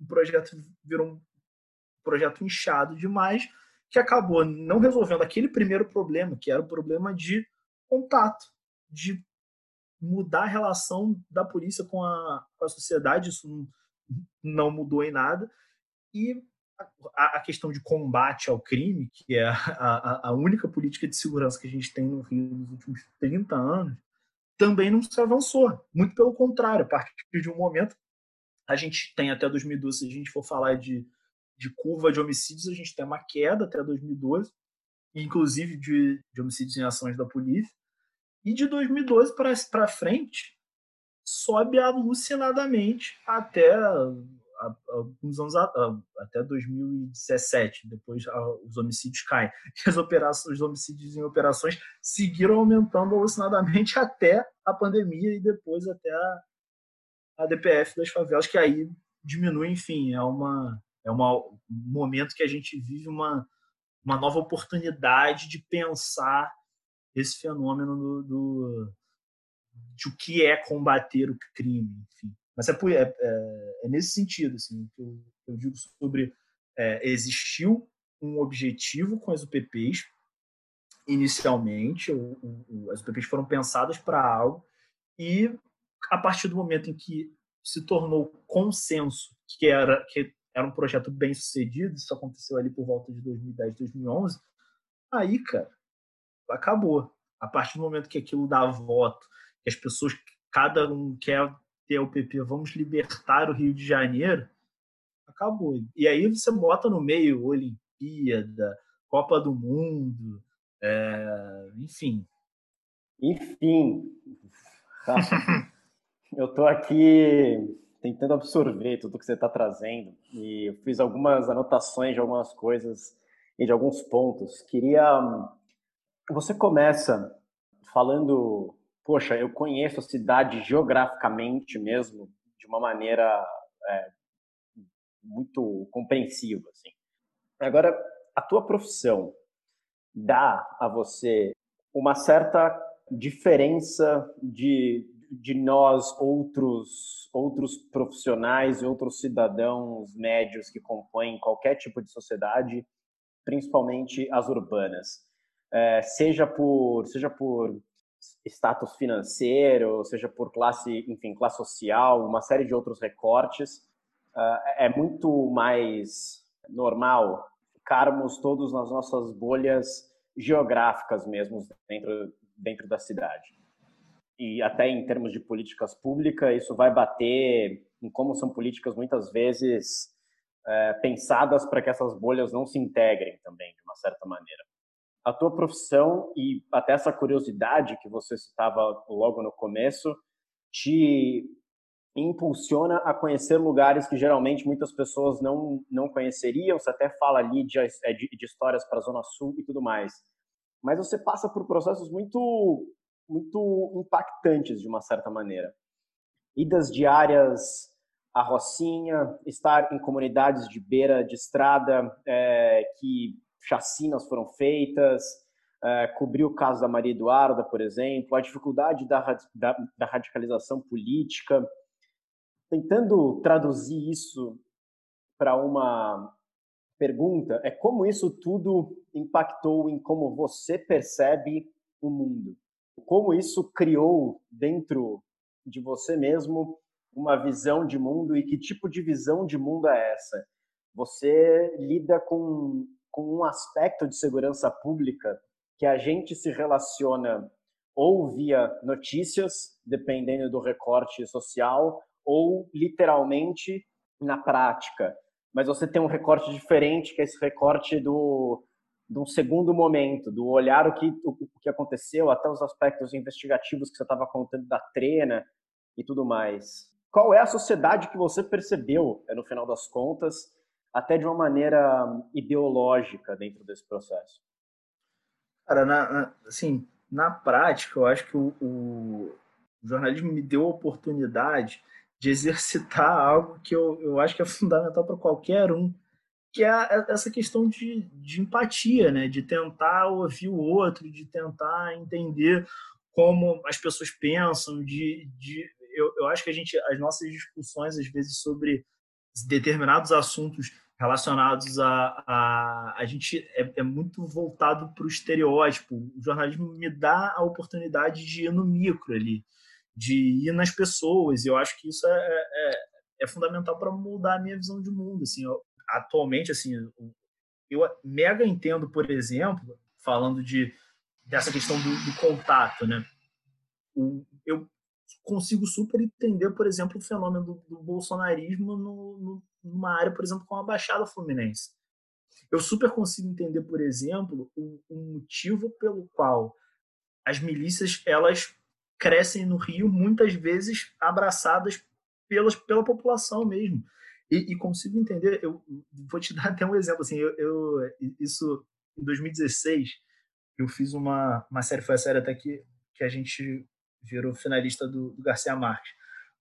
O projeto virou um projeto inchado demais, que acabou não resolvendo aquele primeiro problema, que era o problema de contato, de mudar a relação da polícia com a, com a sociedade. Isso não, não mudou em nada. E a, a questão de combate ao crime, que é a, a, única política de segurança que a gente tem no Rio nos últimos 30 anos, também não se avançou. Muito pelo contrário, a partir de um momento, a gente tem até 2012, se a gente for falar de, de curva de homicídios, a gente tem uma queda até 2012, inclusive de, de homicídios em ações da polícia. E de 2012 para frente, sobe alucinadamente até alguns anos até 2017, depois os homicídios caem. As operações, os homicídios em operações seguiram aumentando alucinadamente até a pandemia e depois até a, a DPF das favelas, que aí diminui, enfim, é uma é uma, um momento que a gente vive uma, uma nova oportunidade de pensar esse fenômeno do, do de o que é combater o crime, enfim. Mas é, é, é, é nesse sentido assim, que eu, eu digo sobre é, existiu um objetivo com as UPPs inicialmente, o, o, as UPPs foram pensadas para algo e a partir do momento em que se tornou consenso que era que era um projeto bem sucedido, isso aconteceu ali por volta de 2010, 2011, aí, cara, acabou. A partir do momento que aquilo dá voto, que as pessoas, cada um quer ter o PP, vamos libertar o Rio de Janeiro, acabou. E aí você bota no meio Olimpíada, Copa do Mundo, É, enfim. Enfim, eu estou aqui tentando absorver tudo que você está trazendo e eu fiz algumas anotações de algumas coisas e de alguns pontos. Queria. Você começa falando, poxa, eu conheço a cidade geograficamente mesmo de uma maneira é, muito compreensiva, assim. Agora, a tua profissão dá a você uma certa diferença de, de nós, outros, outros profissionais e outros cidadãos médios que compõem qualquer tipo de sociedade, principalmente as urbanas. É, seja por seja por status financeiro, seja por classe, enfim, classe social, uma série de outros recortes, uh, é muito mais normal ficarmos todos nas nossas bolhas geográficas mesmo dentro, dentro da cidade. E até em termos de políticas públicas, isso vai bater em como são políticas muitas vezes é, pensadas para que essas bolhas não se integrem também, de uma certa maneira. A tua profissão e até essa curiosidade que você citava logo no começo te impulsiona a conhecer lugares que geralmente muitas pessoas não, não conheceriam. Você até fala ali de, é, de, de histórias para a Zona Sul e tudo mais. Mas você passa por processos muito, muito impactantes, de uma certa maneira. Idas diárias à Rocinha, estar em comunidades de beira de estrada é, que chacinas foram feitas, é, cobrir o caso da Maria Eduarda, por exemplo, a dificuldade da, da, da radicalização política, tentando traduzir isso para uma pergunta, é como isso tudo impactou em como você percebe o mundo. Como isso criou dentro de você mesmo uma visão de mundo e que tipo de visão de mundo é essa? Você lida com, com um aspecto de segurança pública que a gente se relaciona ou via notícias, dependendo do recorte social, ou literalmente na prática. Mas você tem um recorte diferente, que é esse recorte do, do segundo momento, do olhar o que, o, o que aconteceu, até os aspectos investigativos que você estava contando da trena e tudo mais. Qual é a sociedade que você percebeu, é, no final das contas, até de uma maneira ideológica dentro desse processo? Cara, na, na, assim, na prática, eu acho que o, o, jornalismo me deu a oportunidade de exercitar algo que eu, eu acho que é fundamental para qualquer um, que é essa questão de, de empatia, né? de tentar ouvir o outro, de tentar entender como as pessoas pensam, de, de eu, eu acho que a gente as nossas discussões às vezes sobre determinados assuntos relacionados a a, a gente é, é muito voltado para o estereótipo. O jornalismo me dá a oportunidade de ir no micro ali, de ir nas pessoas. E eu acho que isso é, é, é fundamental para mudar a minha visão de mundo. Assim, eu, atualmente, assim, eu mega entendo, por exemplo, falando de dessa questão do, do contato, né? O, eu consigo super entender, por exemplo, o fenômeno do, do bolsonarismo no, no, numa área, por exemplo, como a Baixada Fluminense. Eu super consigo entender, por exemplo, o, o motivo pelo qual as milícias elas crescem no Rio, muitas vezes abraçadas pelas, pela população mesmo. E, e, consigo entender, eu vou te dar até um exemplo, assim, eu, eu isso em 2016, eu fiz uma, uma série, foi a série até que, que a gente virou finalista do, do Garcia Marques.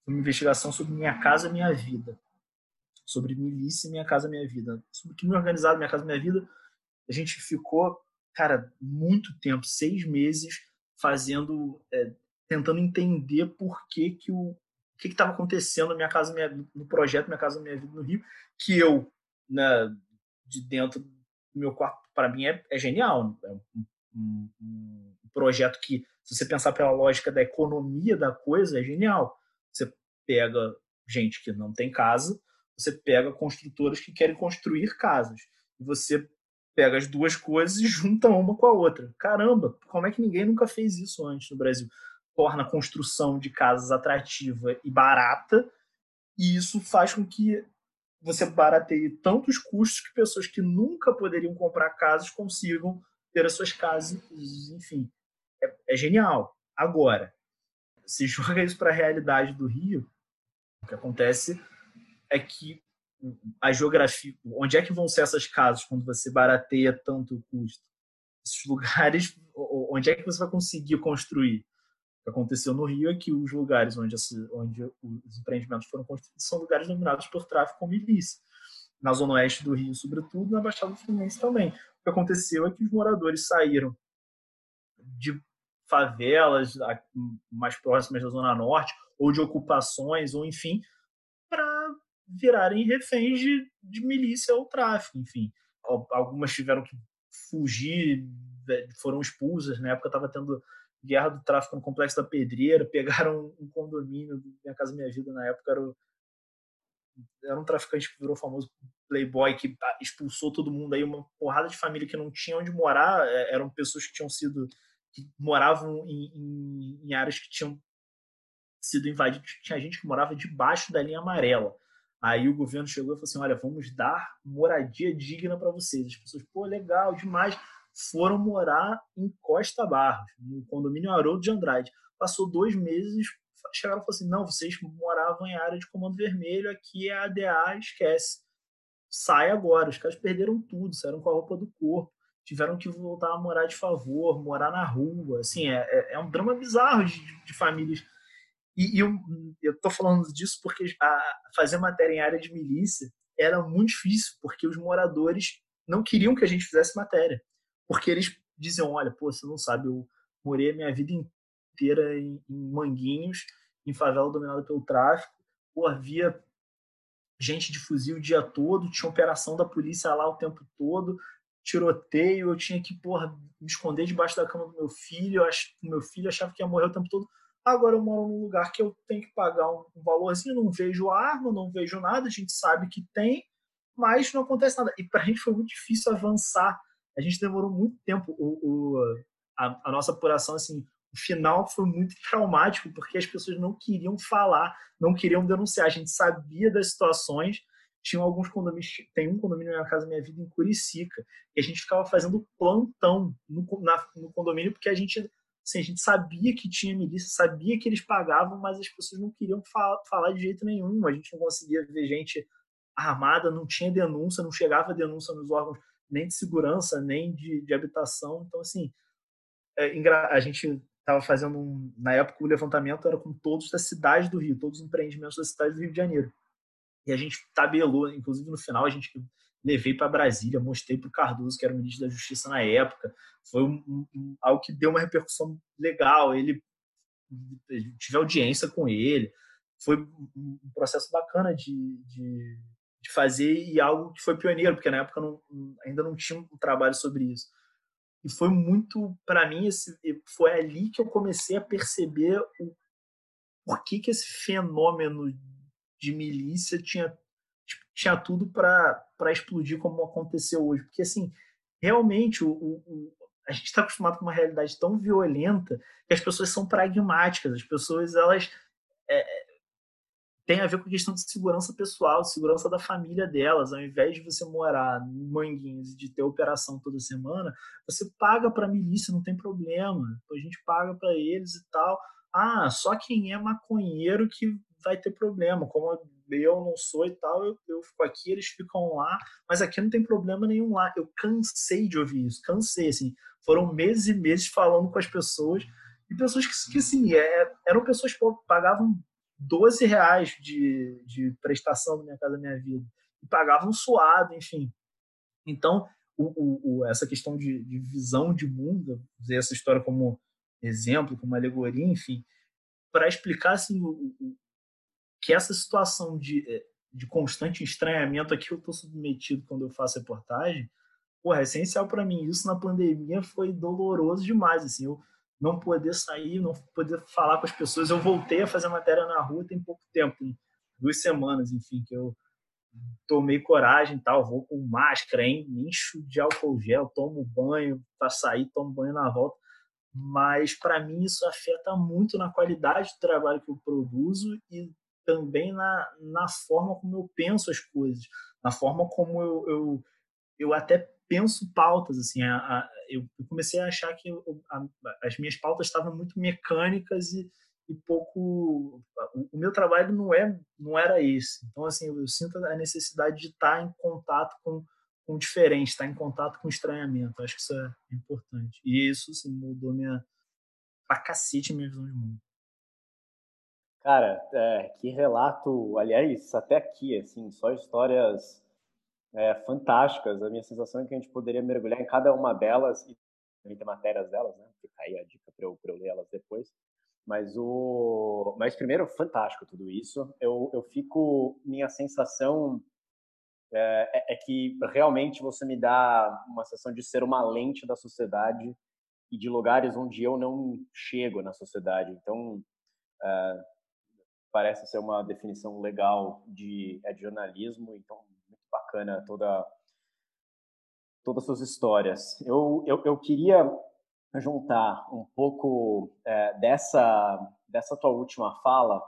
Uma investigação sobre Minha Casa Minha Vida, sobre milícia Minha Casa Minha Vida, sobre crime organizado Minha Casa Minha Vida. A gente ficou, cara, muito tempo, seis meses, fazendo é, tentando entender por que que o, que estava acontecendo na minha casa minha, no projeto minha casa minha vida no Rio que eu né, de dentro do meu quarto para mim é, é genial é um, um, um, projeto que se você pensar pela lógica da economia da coisa é genial você pega gente que não tem casa você pega construtoras que querem construir casas e você pega as duas coisas e junta uma com a outra caramba como é que ninguém nunca fez isso antes no Brasil torna a construção de casas atrativa e barata, e isso faz com que você barateie tantos custos que pessoas que nunca poderiam comprar casas consigam ter as suas casas, enfim. É, é genial. Agora, se joga isso para a realidade do Rio, o que acontece é que a geografia, onde é que vão ser essas casas quando você barateia tanto o custo? Esses lugares, onde é que você vai conseguir construir? O que aconteceu no Rio é que os lugares onde, onde os empreendimentos foram construídos são lugares dominados por tráfico com milícia. Na zona oeste do Rio, sobretudo, na Baixada Fluminense também. O que aconteceu é que os moradores saíram de favelas mais próximas da Zona Norte, ou de ocupações, ou enfim, virarem reféns de, de milícia ou tráfico, enfim. Algumas tiveram que fugir, foram expulsas. Na época estava tendo guerra do tráfico no Complexo da Pedreira, pegaram um condomínio, Minha Casa Minha Vida, na época era, o, era um traficante que virou famoso playboy, que expulsou todo mundo aí, uma porrada de família que não tinha onde morar, é, eram pessoas que tinham sido que moravam em, em, em áreas que tinham sido invadidas. Tinha gente que morava debaixo da linha amarela. Aí o governo chegou e falou assim: olha, vamos dar moradia digna para vocês. As pessoas, pô, legal, demais. Foram morar em Costa Barros, no condomínio Haroldo de Andrade. Passou dois meses, chegaram e falaram assim: não, vocês moravam em área de comando vermelho, aqui é ADA, esquece. Sai agora. Os caras perderam tudo, saíram com a roupa do corpo tiveram que voltar a morar de favor, morar na rua. Assim, é, é, é um drama bizarro de, de famílias. E, e eu, tô falando disso porque a, fazer matéria em área de milícia era muito difícil, porque os moradores não queriam que a gente fizesse matéria. Porque eles diziam: olha, pô, você não sabe, eu morei a minha vida inteira em, em Manguinhos, em favela dominada pelo tráfico. Havia gente de fuzil o dia todo, tinha operação da polícia lá o tempo todo, tiroteio, eu tinha que porra, me esconder debaixo da cama do meu filho, o meu filho achava que ia morrer o tempo todo. Agora eu moro num lugar que eu tenho que pagar um, valorzinho, não vejo arma, não vejo nada, a gente sabe que tem, mas não acontece nada. E para a gente foi muito difícil avançar. A gente demorou muito tempo. O, o a, a, nossa apuração, assim, o final foi muito traumático, porque as pessoas não queriam falar, não queriam denunciar. A gente sabia das situações, tinham alguns condomínios, tem um condomínio na minha casa, minha vida, em Curicica, e a gente ficava fazendo plantão no, na, no condomínio, porque a gente, assim, a gente sabia que tinha milícia, sabia que eles pagavam, mas as pessoas não queriam fa falar de jeito nenhum, a gente não conseguia ver gente armada, não tinha denúncia, não chegava denúncia nos órgãos nem de segurança, nem de, de habitação, então, assim, é, a gente estava fazendo, um, na época, o levantamento era com todos da cidade do Rio, todos os empreendimentos da cidade do Rio de Janeiro, e a gente tabelou, inclusive no final a gente levei para Brasília, mostrei para o Cardoso, que era o ministro da Justiça na época. Foi um, um, algo que deu uma repercussão legal. Ele tive audiência com ele. Foi um processo bacana de, de, de, fazer e algo que foi pioneiro, porque na época não, ainda não tinha um trabalho sobre isso. E foi muito, para mim, esse, foi ali que eu comecei a perceber o por que, que esse fenômeno de milícia tinha, tinha tudo para explodir como aconteceu hoje. Porque, assim, realmente, o, o, a gente está acostumado com uma realidade tão violenta que as pessoas são pragmáticas, as pessoas, elas. É, tem a ver com a questão de segurança pessoal, segurança da família delas. Ao invés de você morar em Manguinhos e de ter operação toda semana, você paga para a milícia, não tem problema. A gente paga para eles e tal. Ah, só quem é maconheiro que vai ter problema. Como eu não sou e tal, eu, eu fico aqui, eles ficam lá, mas aqui não tem problema nenhum lá. Eu cansei de ouvir isso, cansei, assim. Foram meses e meses falando com as pessoas, e pessoas que, que assim, é, eram pessoas que pagavam 12 reais de, de prestação na Minha Casa Minha Vida, e pagavam suado, enfim. Então, o, o, o, essa questão de, de, visão de mundo, usei essa história como exemplo, como alegoria, enfim, para explicar assim, o, que essa situação de, eh, de constante estranhamento aqui eu estou submetido quando eu faço reportagem, porra, é essencial para mim. Isso na pandemia foi doloroso demais, assim, eu não poder sair, não poder falar com as pessoas. Eu voltei a fazer matéria na rua tem pouco tempo, tem duas semanas, enfim, que eu tomei coragem e tal, vou com máscara, hein? encho de álcool gel, tomo banho para sair, tomo banho na volta. Mas para mim isso afeta muito na qualidade do trabalho que eu produzo e também na, na forma como eu penso as coisas, na forma como eu, eu, eu até penso pautas, assim, a, a, eu comecei a achar que eu, a, as minhas pautas estavam muito mecânicas e, e pouco o meu trabalho não é não era esse. Então assim eu, eu sinto a necessidade de estar em contato com com o diferente estar em contato com o estranhamento. Acho que isso é importante. E isso assim mudou minha pra cacete minha visão de mundo cara é, que relato aliás até aqui assim só histórias é, fantásticas a minha sensação é que a gente poderia mergulhar em cada uma delas e também ter matérias delas né fica aí a dica para eu, eu ler elas depois mas o, mas primeiro fantástico tudo isso. Eu, eu fico minha sensação é, é, é, que realmente você me dá uma sensação de ser uma lente da sociedade e de lugares onde eu não chego na sociedade. Então é, parece ser uma definição legal de, é, de jornalismo. Então muito bacana toda todas as suas histórias. Eu, eu, eu queria juntar um pouco é, dessa, dessa tua última fala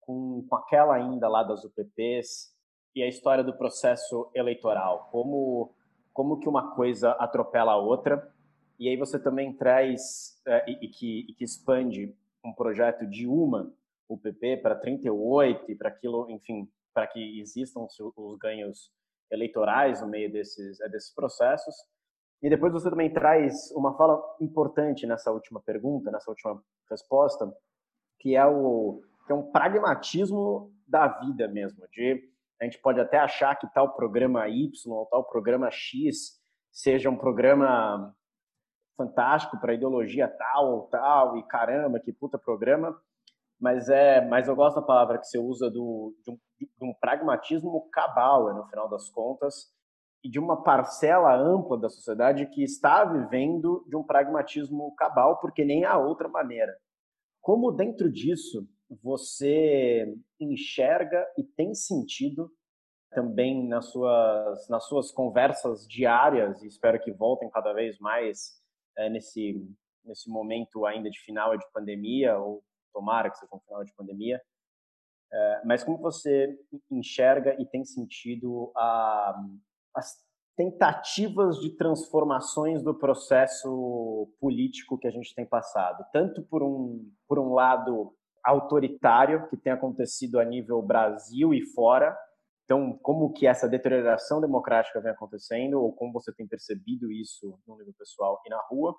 com, com aquela ainda lá das UPPs e a história do processo eleitoral, como, como que uma coisa atropela a outra, e aí você também traz é, e, e, que, e que expande um projeto de uma UPP para 38 e para aquilo, enfim, para que existam os, os ganhos eleitorais no meio desses, é, desses processos, e depois você também traz uma fala importante nessa última pergunta, nessa última resposta, que é o que é um pragmatismo da vida mesmo, de a gente pode até achar que tal programa Y ou tal programa X seja um programa fantástico para ideologia tal ou tal e caramba, que puta programa, mas é, mas eu gosto da palavra que você usa do de um, de um pragmatismo cabal, no final das contas, e de uma parcela ampla da sociedade que está vivendo de um pragmatismo cabal, porque nem há outra maneira. Como dentro disso você enxerga e tem sentido também nas suas, nas suas conversas diárias, e espero que voltem cada vez mais é, nesse, nesse momento ainda de final de pandemia, ou tomara que seja um final de pandemia, é, mas como você enxerga e tem sentido a, as tentativas de transformações do processo político que a gente tem passado, tanto por um, por um lado autoritário que tem acontecido a nível Brasil e fora, então como que essa deterioração democrática vem acontecendo ou como você tem percebido isso no nível pessoal e na rua,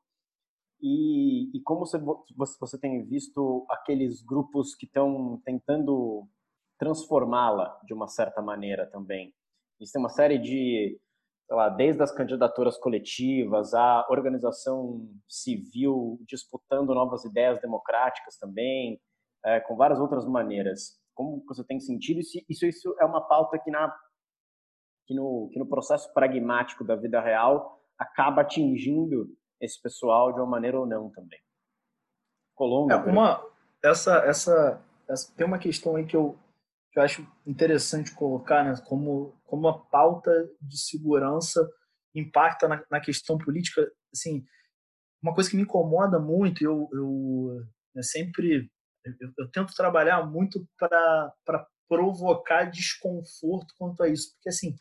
e, e como você, você, tem visto aqueles grupos que estão tentando transformá-la de uma certa maneira também. Isso tem uma série de, lá, desde as candidaturas coletivas, a organização civil disputando novas ideias democráticas também, é, com várias outras maneiras. Como você tem sentido? Isso, isso é uma pauta que, na, que, no, que no processo pragmático da vida real acaba atingindo esse pessoal de uma maneira ou não também. Colômbia. É uma, essa, essa, essa, tem uma questão aí que eu, que eu acho interessante colocar, né, como, como a pauta de segurança impacta na, na questão política. Assim, uma coisa que me incomoda muito, eu, eu, eu sempre eu, eu, tento trabalhar muito para provocar desconforto quanto a isso, porque assim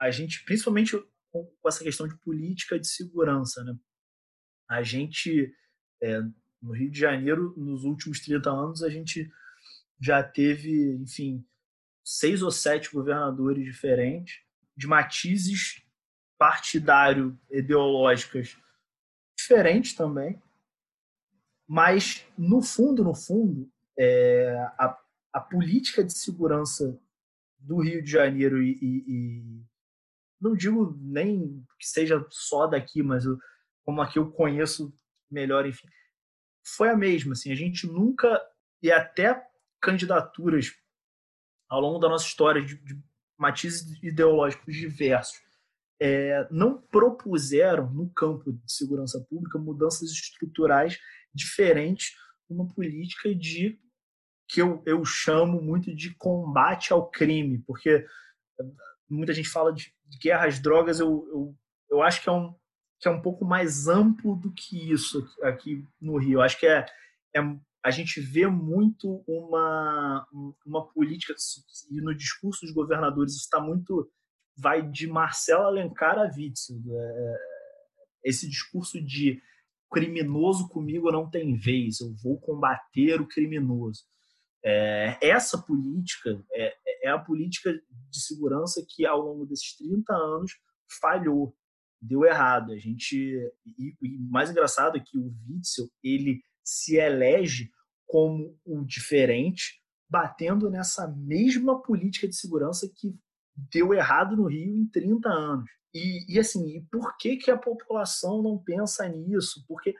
a gente, principalmente com, com essa questão de política de segurança, né, a gente é, no Rio de Janeiro, nos últimos 30 anos, a gente já teve, enfim, seis ou sete governadores diferentes, de matizes partidário ideológicas diferentes também, mas no fundo, no fundo, é, a, a política de segurança do Rio de Janeiro e, e, e, não digo nem que seja só daqui, mas como aqui eu conheço melhor, enfim, foi a mesma. Assim, a gente nunca e até candidaturas ao longo da nossa história de, de matizes ideológicos diversos é, não propuseram no campo de segurança pública mudanças estruturais diferentes uma política de que eu, eu chamo muito de combate ao crime, porque muita gente fala de guerra às drogas, eu, eu, eu acho que é, um, que é um pouco mais amplo do que isso aqui no Rio. Acho que é, é a gente vê muito uma, uma política, e no discurso dos governadores isso está muito vai de Marcelo Alencar a Witzel. É, esse discurso de criminoso comigo não tem vez, eu vou combater o criminoso. É, essa política é, é, a política de segurança que, ao longo desses 30 anos, falhou, deu errado. A gente e, e mais engraçado é que o Witzel ele se elege como o diferente, batendo nessa mesma política de segurança que deu errado no Rio em 30 anos. E, e assim, e por que, que a população não pensa nisso? Porque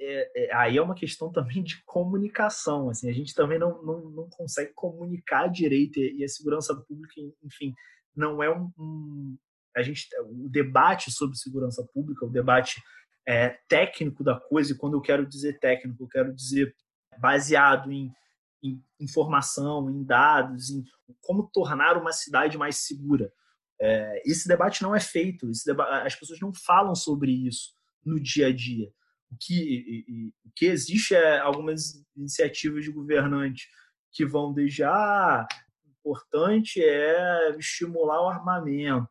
é, é, aí é uma questão também de comunicação. Assim, a gente também não, não, não consegue comunicar direito e a segurança pública, enfim, não é um, um a gente o debate sobre segurança pública, o debate é, técnico da coisa. E quando eu quero dizer técnico, eu quero dizer baseado em, em informação, em dados, em como tornar uma cidade mais segura. É, esse debate não é feito. Debate, as pessoas não falam sobre isso no dia a dia. O que, e, e, o que existe é algumas iniciativas de governantes que vão desde ah, importante é estimular o armamento,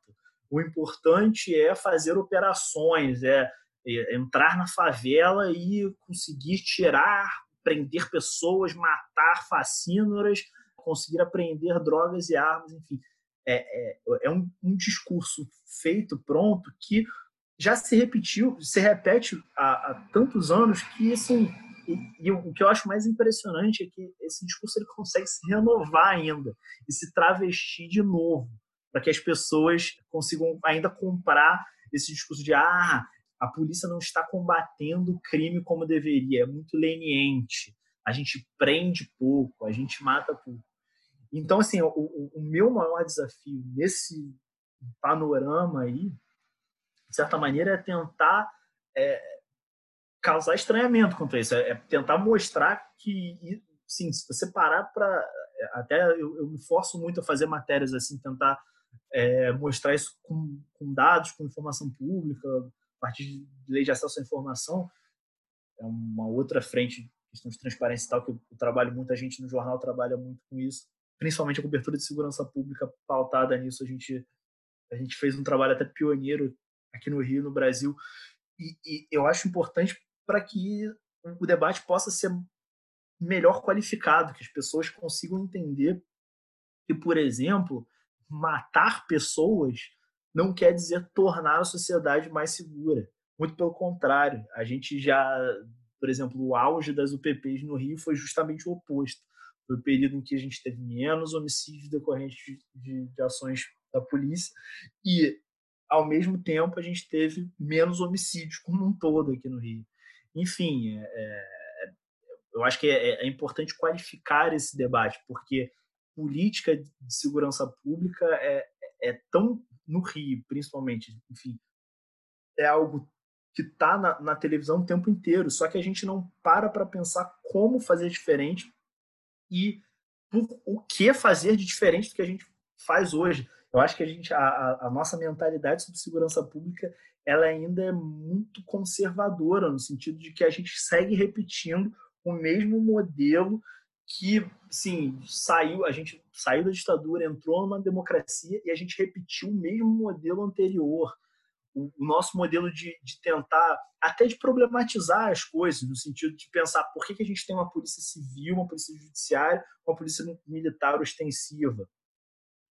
o importante é fazer operações, é, é entrar na favela e conseguir tirar, prender pessoas, matar facínoras, conseguir apreender drogas e armas, enfim. É, é, é um, um discurso feito, pronto, que já se repetiu, se repete há, há tantos anos que, assim, e, e, o que eu acho mais impressionante é que esse discurso ele consegue se renovar ainda e se travestir de novo, para que as pessoas consigam ainda comprar esse discurso de ah, a polícia não está combatendo o crime como deveria, é muito leniente, a gente prende pouco, a gente mata pouco. Então, assim, o, o meu maior desafio nesse panorama aí de certa maneira, é tentar é, causar estranhamento contra isso, é, é, tentar mostrar que, sim, se você parar para. Até eu, eu, me forço muito a fazer matérias assim, tentar é, mostrar isso com, com, dados, com informação pública, a partir de lei de acesso à informação, é uma outra frente, questão de transparência e tal, que eu, trabalho muita gente no jornal trabalha muito com isso, principalmente a cobertura de segurança pública pautada nisso, a gente a gente fez um trabalho até pioneiro aqui no Rio, no Brasil. E, e eu acho importante para que o debate possa ser melhor qualificado, que as pessoas consigam entender que, por exemplo, matar pessoas não quer dizer tornar a sociedade mais segura. Muito pelo contrário, a gente já, por exemplo, o auge das UPPs no Rio foi justamente o oposto. Foi o período em que a gente teve menos homicídios decorrentes de, de, de ações da polícia e ao mesmo tempo a gente teve menos homicídios como um todo aqui no Rio. Enfim, é, é, eu acho que é, é, importante qualificar esse debate, porque política de segurança pública é, é tão, no Rio principalmente, enfim, é algo que está na, na, televisão o tempo inteiro, só que a gente não para para pensar como fazer diferente e por, o que fazer de diferente do que a gente faz hoje. Eu acho que a gente, a, a nossa mentalidade sobre segurança pública, ela ainda é muito conservadora no sentido de que a gente segue repetindo o mesmo modelo que, sim, saiu, a gente saiu da ditadura, entrou numa democracia e a gente repetiu o mesmo modelo anterior. O, o nosso modelo de, de, tentar, até de problematizar as coisas, no sentido de pensar por que, que a gente tem uma polícia civil, uma polícia judiciária, uma polícia militar ostensiva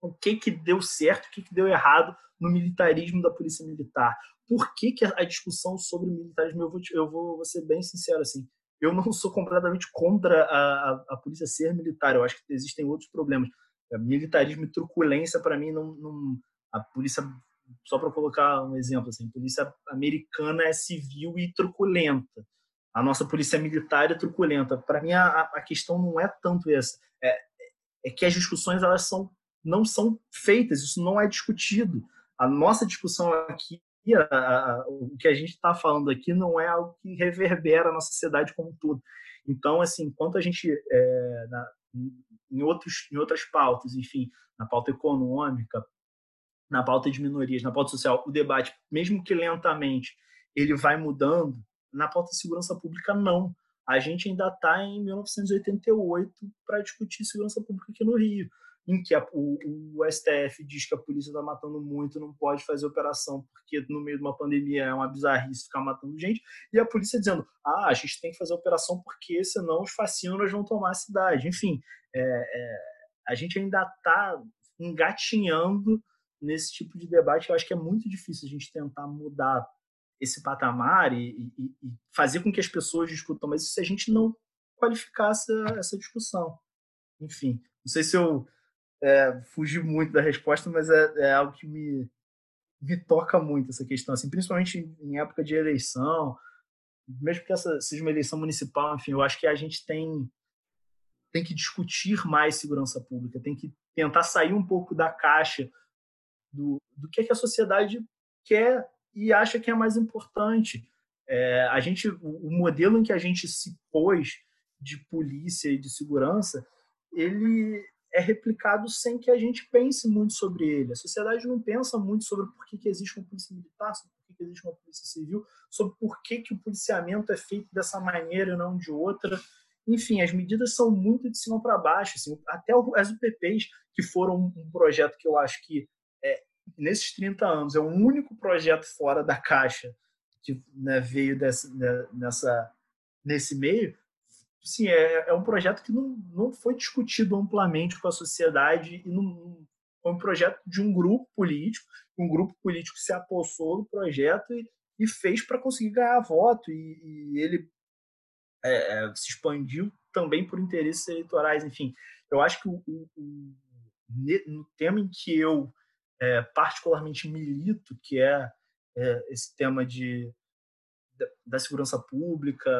o que, que deu certo, o que, que deu errado no militarismo da polícia militar. Por que, que a discussão sobre militarismo, eu vou, eu vou, vou ser bem sincero assim, eu não sou completamente contra a, a, a, polícia ser militar, eu acho que existem outros problemas. Militarismo e truculência, para mim, não, não, a polícia, só para colocar um exemplo, assim, a polícia americana é civil e truculenta. A nossa polícia militar é truculenta. Para mim, a, a questão não é tanto essa. É, é que as discussões elas são não são feitas, isso não é discutido. A nossa discussão aqui, a, o que a gente está falando aqui, não é algo que reverbera na sociedade como um todo. Então, assim, enquanto a gente, é, na, em, outros, em outras pautas, enfim, na pauta econômica, na pauta de minorias, na pauta social, o debate, mesmo que lentamente, ele vai mudando, na pauta de segurança pública, não. A gente ainda está em 1988 para discutir segurança pública aqui no Rio em que a, o, o, STF diz que a polícia está matando muito, não pode fazer operação, porque no meio de uma pandemia é uma bizarrice ficar matando gente, e a polícia dizendo, ah, a gente tem que fazer operação porque senão os fascínoras vão tomar a cidade. Enfim, é, é, a gente ainda está engatinhando nesse tipo de debate, eu acho que é muito difícil a gente tentar mudar esse patamar e, e, e fazer com que as pessoas discutam, mas se a gente não qualificasse essa discussão. Enfim, não sei se eu é, fugi muito da resposta, mas é, é, algo que me, me toca muito essa questão, assim, principalmente em época de eleição, mesmo que essa seja uma eleição municipal, enfim, eu acho que a gente tem tem que discutir mais segurança pública, tem que tentar sair um pouco da caixa do, do que, é que a sociedade quer e acha que é mais importante. É, a gente, o, modelo em que a gente se pôs de polícia e de segurança, ele é replicado sem que a gente pense muito sobre ele. A sociedade não pensa muito sobre por que, que existe uma polícia militar, sobre por que, que existe uma polícia civil, sobre por que, que o policiamento é feito dessa maneira e não de outra. Enfim, as medidas são muito de cima para baixo. Assim, até as UPPs, que foram um projeto que eu acho que, é, nesses 30 anos, é o único projeto fora da caixa que né, veio dessa, né, nessa, nesse meio, sim, é, é um projeto que não, não foi discutido amplamente com a sociedade e não, foi um projeto de um grupo político, um grupo político se apossou do projeto e, e fez para conseguir ganhar voto e, e ele é, é, se expandiu também por interesses eleitorais, enfim. Eu acho que o, o, o no tema em que eu é, particularmente milito, que é, é esse tema de da segurança pública,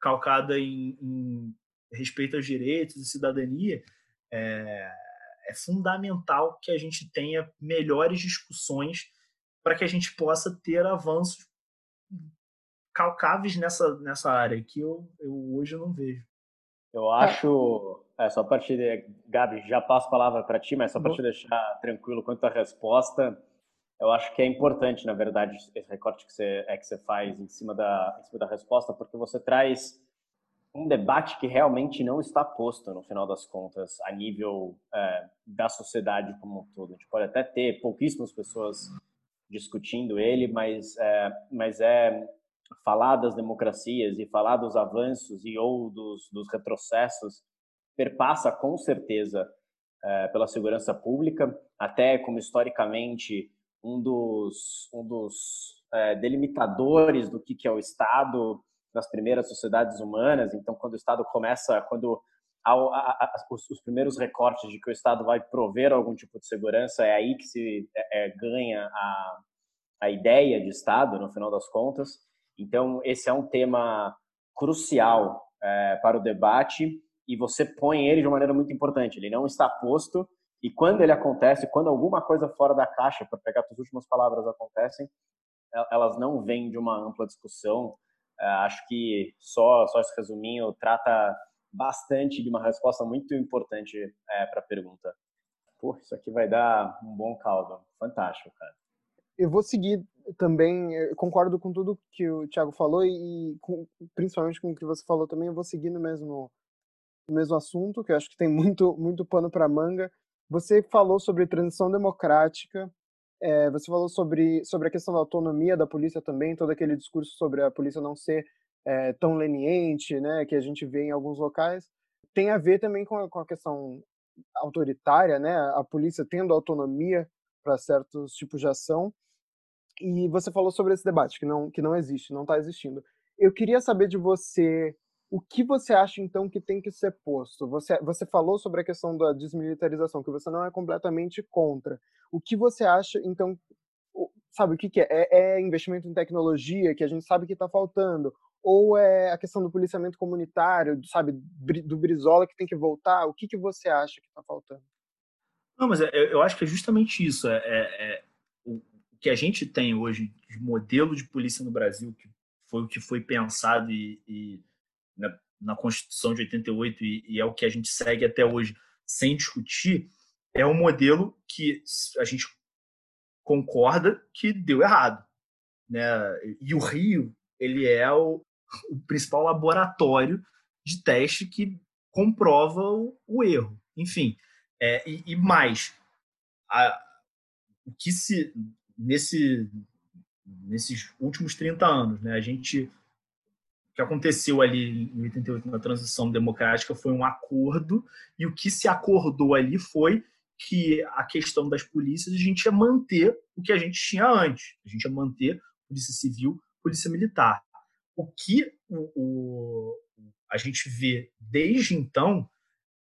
calcada em, em respeito aos direitos e cidadania, é, é fundamental que a gente tenha melhores discussões para que a gente possa ter avanços calcáveis nessa, nessa área que eu, eu hoje não vejo. Eu acho, é, só para te, Gabi, já passo a palavra para ti, mas só para te deixar tranquilo quanto à resposta, eu acho que é importante, na verdade, esse recorte que você, é que você faz em cima, da, em cima da resposta, porque você traz um debate que realmente não está posto, no final das contas, a nível é, da sociedade como um todo. A gente pode até ter pouquíssimas pessoas discutindo ele, mas é, mas é falar das democracias e falar dos avanços e ou dos, dos retrocessos perpassa com certeza é, pela segurança pública, até como historicamente um dos, um dos é, delimitadores do que, que é o Estado nas primeiras sociedades humanas. Então, quando o Estado começa, quando há, há, os, os, primeiros recortes de que o Estado vai prover algum tipo de segurança, é aí que se é, é, ganha a, a ideia de Estado, no final das contas. Então, esse é um tema crucial é, para o debate e você põe ele de uma maneira muito importante. Ele não está posto, e quando ele acontece, quando alguma coisa fora da caixa, para pegar as últimas palavras, acontecem, elas não vêm de uma ampla discussão. É, acho que só, só esse resuminho trata bastante de uma resposta muito importante é, para a pergunta. Pô, isso aqui vai dar um bom caldo. Fantástico, cara. Eu vou seguir também, concordo com tudo que o Thiago falou e com, principalmente com o que você falou também, eu vou seguir no mesmo, no mesmo assunto, que eu acho que tem muito, muito pano para manga. Você falou sobre transição democrática, é, você falou sobre, sobre a questão da autonomia da polícia também, todo aquele discurso sobre a polícia não ser é, tão leniente, né, que a gente vê em alguns locais. Tem a ver também com a, com a questão autoritária, né, a polícia tendo autonomia para certos tipos de ação. E você falou sobre esse debate que não que não existe, não está existindo. Eu queria saber de você o que você acha, então, que tem que ser posto? Você, você falou sobre a questão da desmilitarização, que você não é completamente contra. O que você acha, então, sabe o que, que é? é? é? investimento em tecnologia, que a gente sabe que está faltando? Ou é a questão do policiamento comunitário, sabe, do Brizola que tem que voltar? O que, que você acha que está faltando? Não, mas é, eu acho que é justamente isso. É, é, é, o que a gente tem hoje de modelo de polícia no Brasil, que foi o que foi pensado e, e né, na Constituição de 88 e, e é o que a gente segue até hoje sem discutir, é um modelo que a gente concorda que deu errado. Né? E o Rio ele é o, o principal laboratório de teste que comprova o, o erro. Enfim, É, e, e, mais, a, o que se nesse nesses últimos 30 anos, né, a gente que aconteceu ali em 88 na transição democrática foi um acordo e o que se acordou ali foi que a questão das polícias a gente ia manter o que a gente tinha antes, a gente ia manter polícia civil, polícia militar. O que o, o a gente vê desde então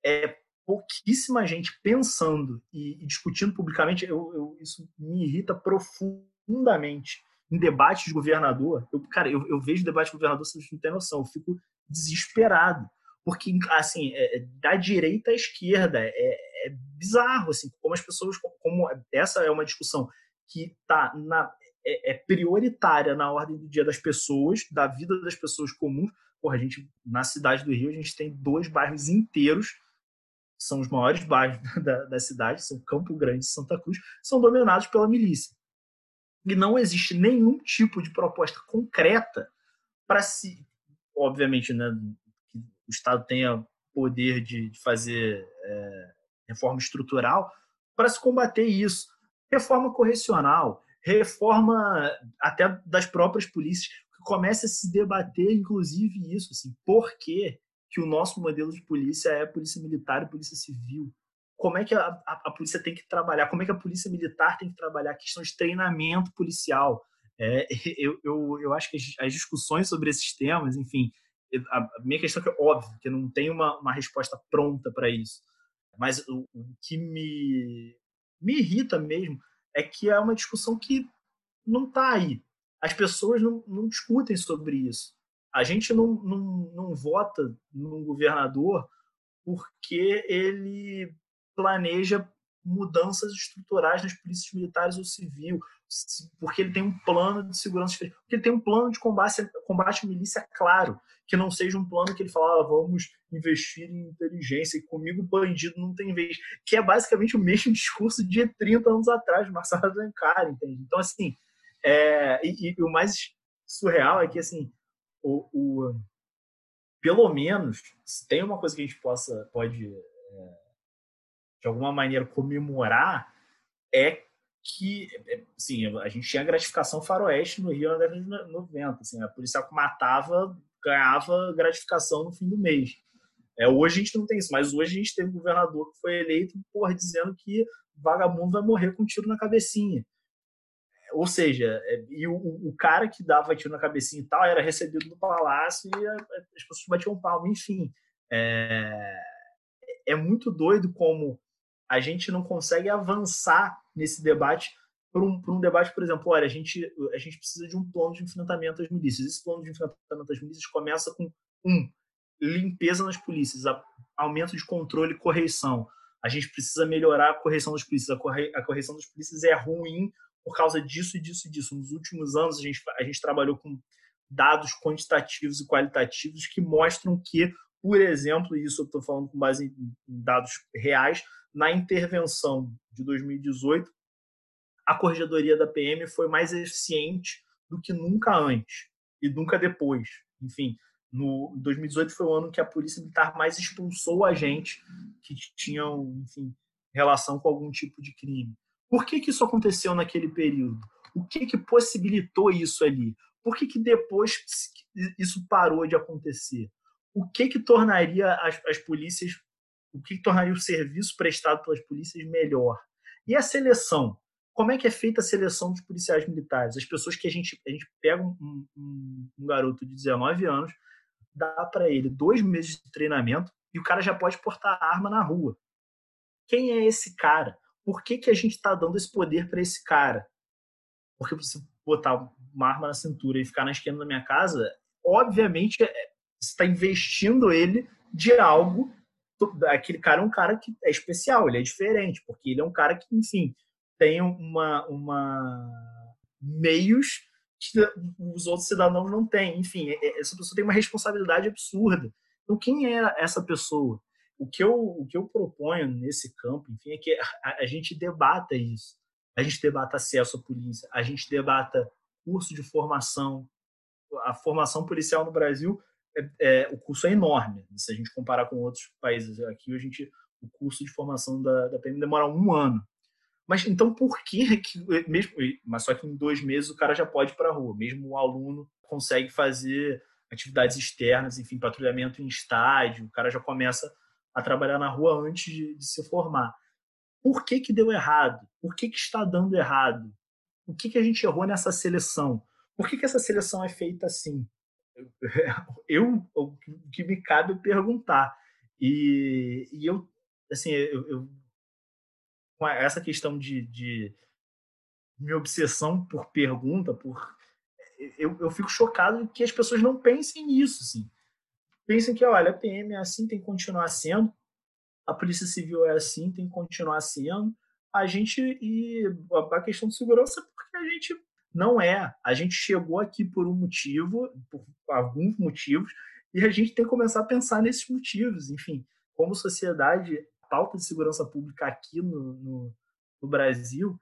é pouquíssima gente pensando e, e discutindo publicamente. Eu, eu, isso me irrita profundamente. Em debate de governador, eu, cara, eu, eu vejo debate de governador, vocês não têm noção, eu fico desesperado. Porque, assim, é, é da direita à esquerda, é, é bizarro, assim, como as pessoas, como essa é uma discussão que está na, é, é, prioritária na ordem do dia das pessoas, da vida das pessoas comuns. Porra, a gente, na cidade do Rio, a gente tem dois bairros inteiros são os maiores bairros da, da cidade, são Campo Grande e Santa Cruz, são dominados pela milícia. E não existe nenhum tipo de proposta concreta para se, obviamente, né, que o Estado tenha poder de, fazer é, reforma estrutural para se combater isso. Reforma correcional, reforma até das próprias polícias, que comece a se debater, inclusive, isso, assim, por quê? que o nosso modelo de polícia é polícia militar e polícia civil. Como é que a, a, a, polícia tem que trabalhar? Como é que a polícia militar tem que trabalhar? A questão de treinamento policial. É, eu, eu, eu acho que as, as, discussões sobre esses temas, enfim, a, minha questão é que é óbvio que não tem uma, uma resposta pronta para isso. Mas o, o que me, me irrita mesmo é que é uma discussão que não está aí. As pessoas não, não discutem sobre isso. A gente não, não, não vota num governador porque ele planeja mudanças estruturais nas polícias militares ou civil, porque ele tem um plano de segurança porque ele tem um plano de combate, combate à milícia claro, que não seja um plano que ele fala, ah, vamos investir em inteligência, e comigo bandido não tem vez, que é basicamente o mesmo discurso de 30 anos atrás, Marcelo Alencar, entende? Então, assim, é, e, e, o mais surreal é que, assim, o, o, pelo menos, se tem uma coisa que a gente possa, pode, é, de alguma maneira, comemorar, é que, é, sim, a gente tinha gratificação faroeste no Rio na década de 90. Assim, a polícia que matava ganhava gratificação no fim do mês. É, hoje a gente não tem isso, mas hoje a gente teve um governador que foi eleito porra, dizendo que vagabundo vai morrer com um tiro na cabecinha. Ou seja, é, e o, o, cara que dava tiro na cabecinha e tal era recebido no palácio e a, as pessoas batiam palma, enfim. É, é muito doido como a gente não consegue avançar nesse debate para um, um, debate, por exemplo, olha, a gente, a gente precisa de um plano de enfrentamento às milícias. Esse plano de enfrentamento às milícias começa com um, limpeza nas polícias, aumento de controle e correição. A gente precisa melhorar a correção das polícias. A, corre, a correção das polícias é ruim por causa disso e disso e disso. Nos últimos anos, a gente, a gente trabalhou com dados quantitativos e qualitativos que mostram que, por exemplo, e isso eu estou falando com base em dados reais, na intervenção de 2018, a corregedoria da PM foi mais eficiente do que nunca antes e nunca depois. Enfim, no 2018 foi o ano que a polícia militar mais expulsou agentes que tinham, enfim, relação com algum tipo de crime. Por que, que isso aconteceu naquele período? O que, que possibilitou isso ali? Por que, que depois isso parou de acontecer? O que, que tornaria as, as polícias, o que, tornaria o serviço prestado pelas polícias melhor? E a seleção? Como é que é feita a seleção dos policiais militares? As pessoas que a gente, a gente pega um, um, um garoto de 19 anos, dá para ele dois meses de treinamento e o cara já pode portar arma na rua. Quem é esse cara? por que, que a gente está dando esse poder para esse cara? Porque você botar uma arma na cintura e ficar na esquina da minha casa, obviamente é, você está investindo ele de algo. Aquele cara é um cara que é especial, ele é diferente, porque ele é um cara que, enfim, tem uma, uma meios que os outros cidadãos não têm. Enfim, é, é, essa pessoa tem uma responsabilidade absurda. Então, quem é essa pessoa? o que eu, o que eu proponho nesse campo, enfim, é que a, a gente debata isso. A gente debata acesso à polícia, a gente debata curso de formação. A formação policial no Brasil, é, é, o curso é enorme, se a gente comparar com outros países. Aqui a gente o curso de formação da, da PM demora um ano. Mas então por que, que mesmo, mas só que em dois meses o cara já pode ir para a rua, mesmo o aluno consegue fazer atividades externas, enfim, patrulhamento em estádio, o cara já começa a trabalhar na rua antes de, de se formar. Por que, que deu errado? Por que, que está dando errado? O que, que a gente errou nessa seleção? Por que, que essa seleção é feita assim? Eu, o que me cabe é perguntar. E, e eu, assim, eu, eu, com essa questão de, de minha obsessão por pergunta, por eu, eu fico chocado que as pessoas não pensem nisso, assim. Pensem que, olha, a PM é assim, tem que continuar sendo, a Polícia Civil é assim, tem que continuar sendo, a gente, e a questão de segurança, porque a gente não é. A gente chegou aqui por um motivo, por alguns motivos, e a gente tem que começar a pensar nesses motivos. Enfim, como sociedade, a pauta de segurança pública aqui no, no, no Brasil,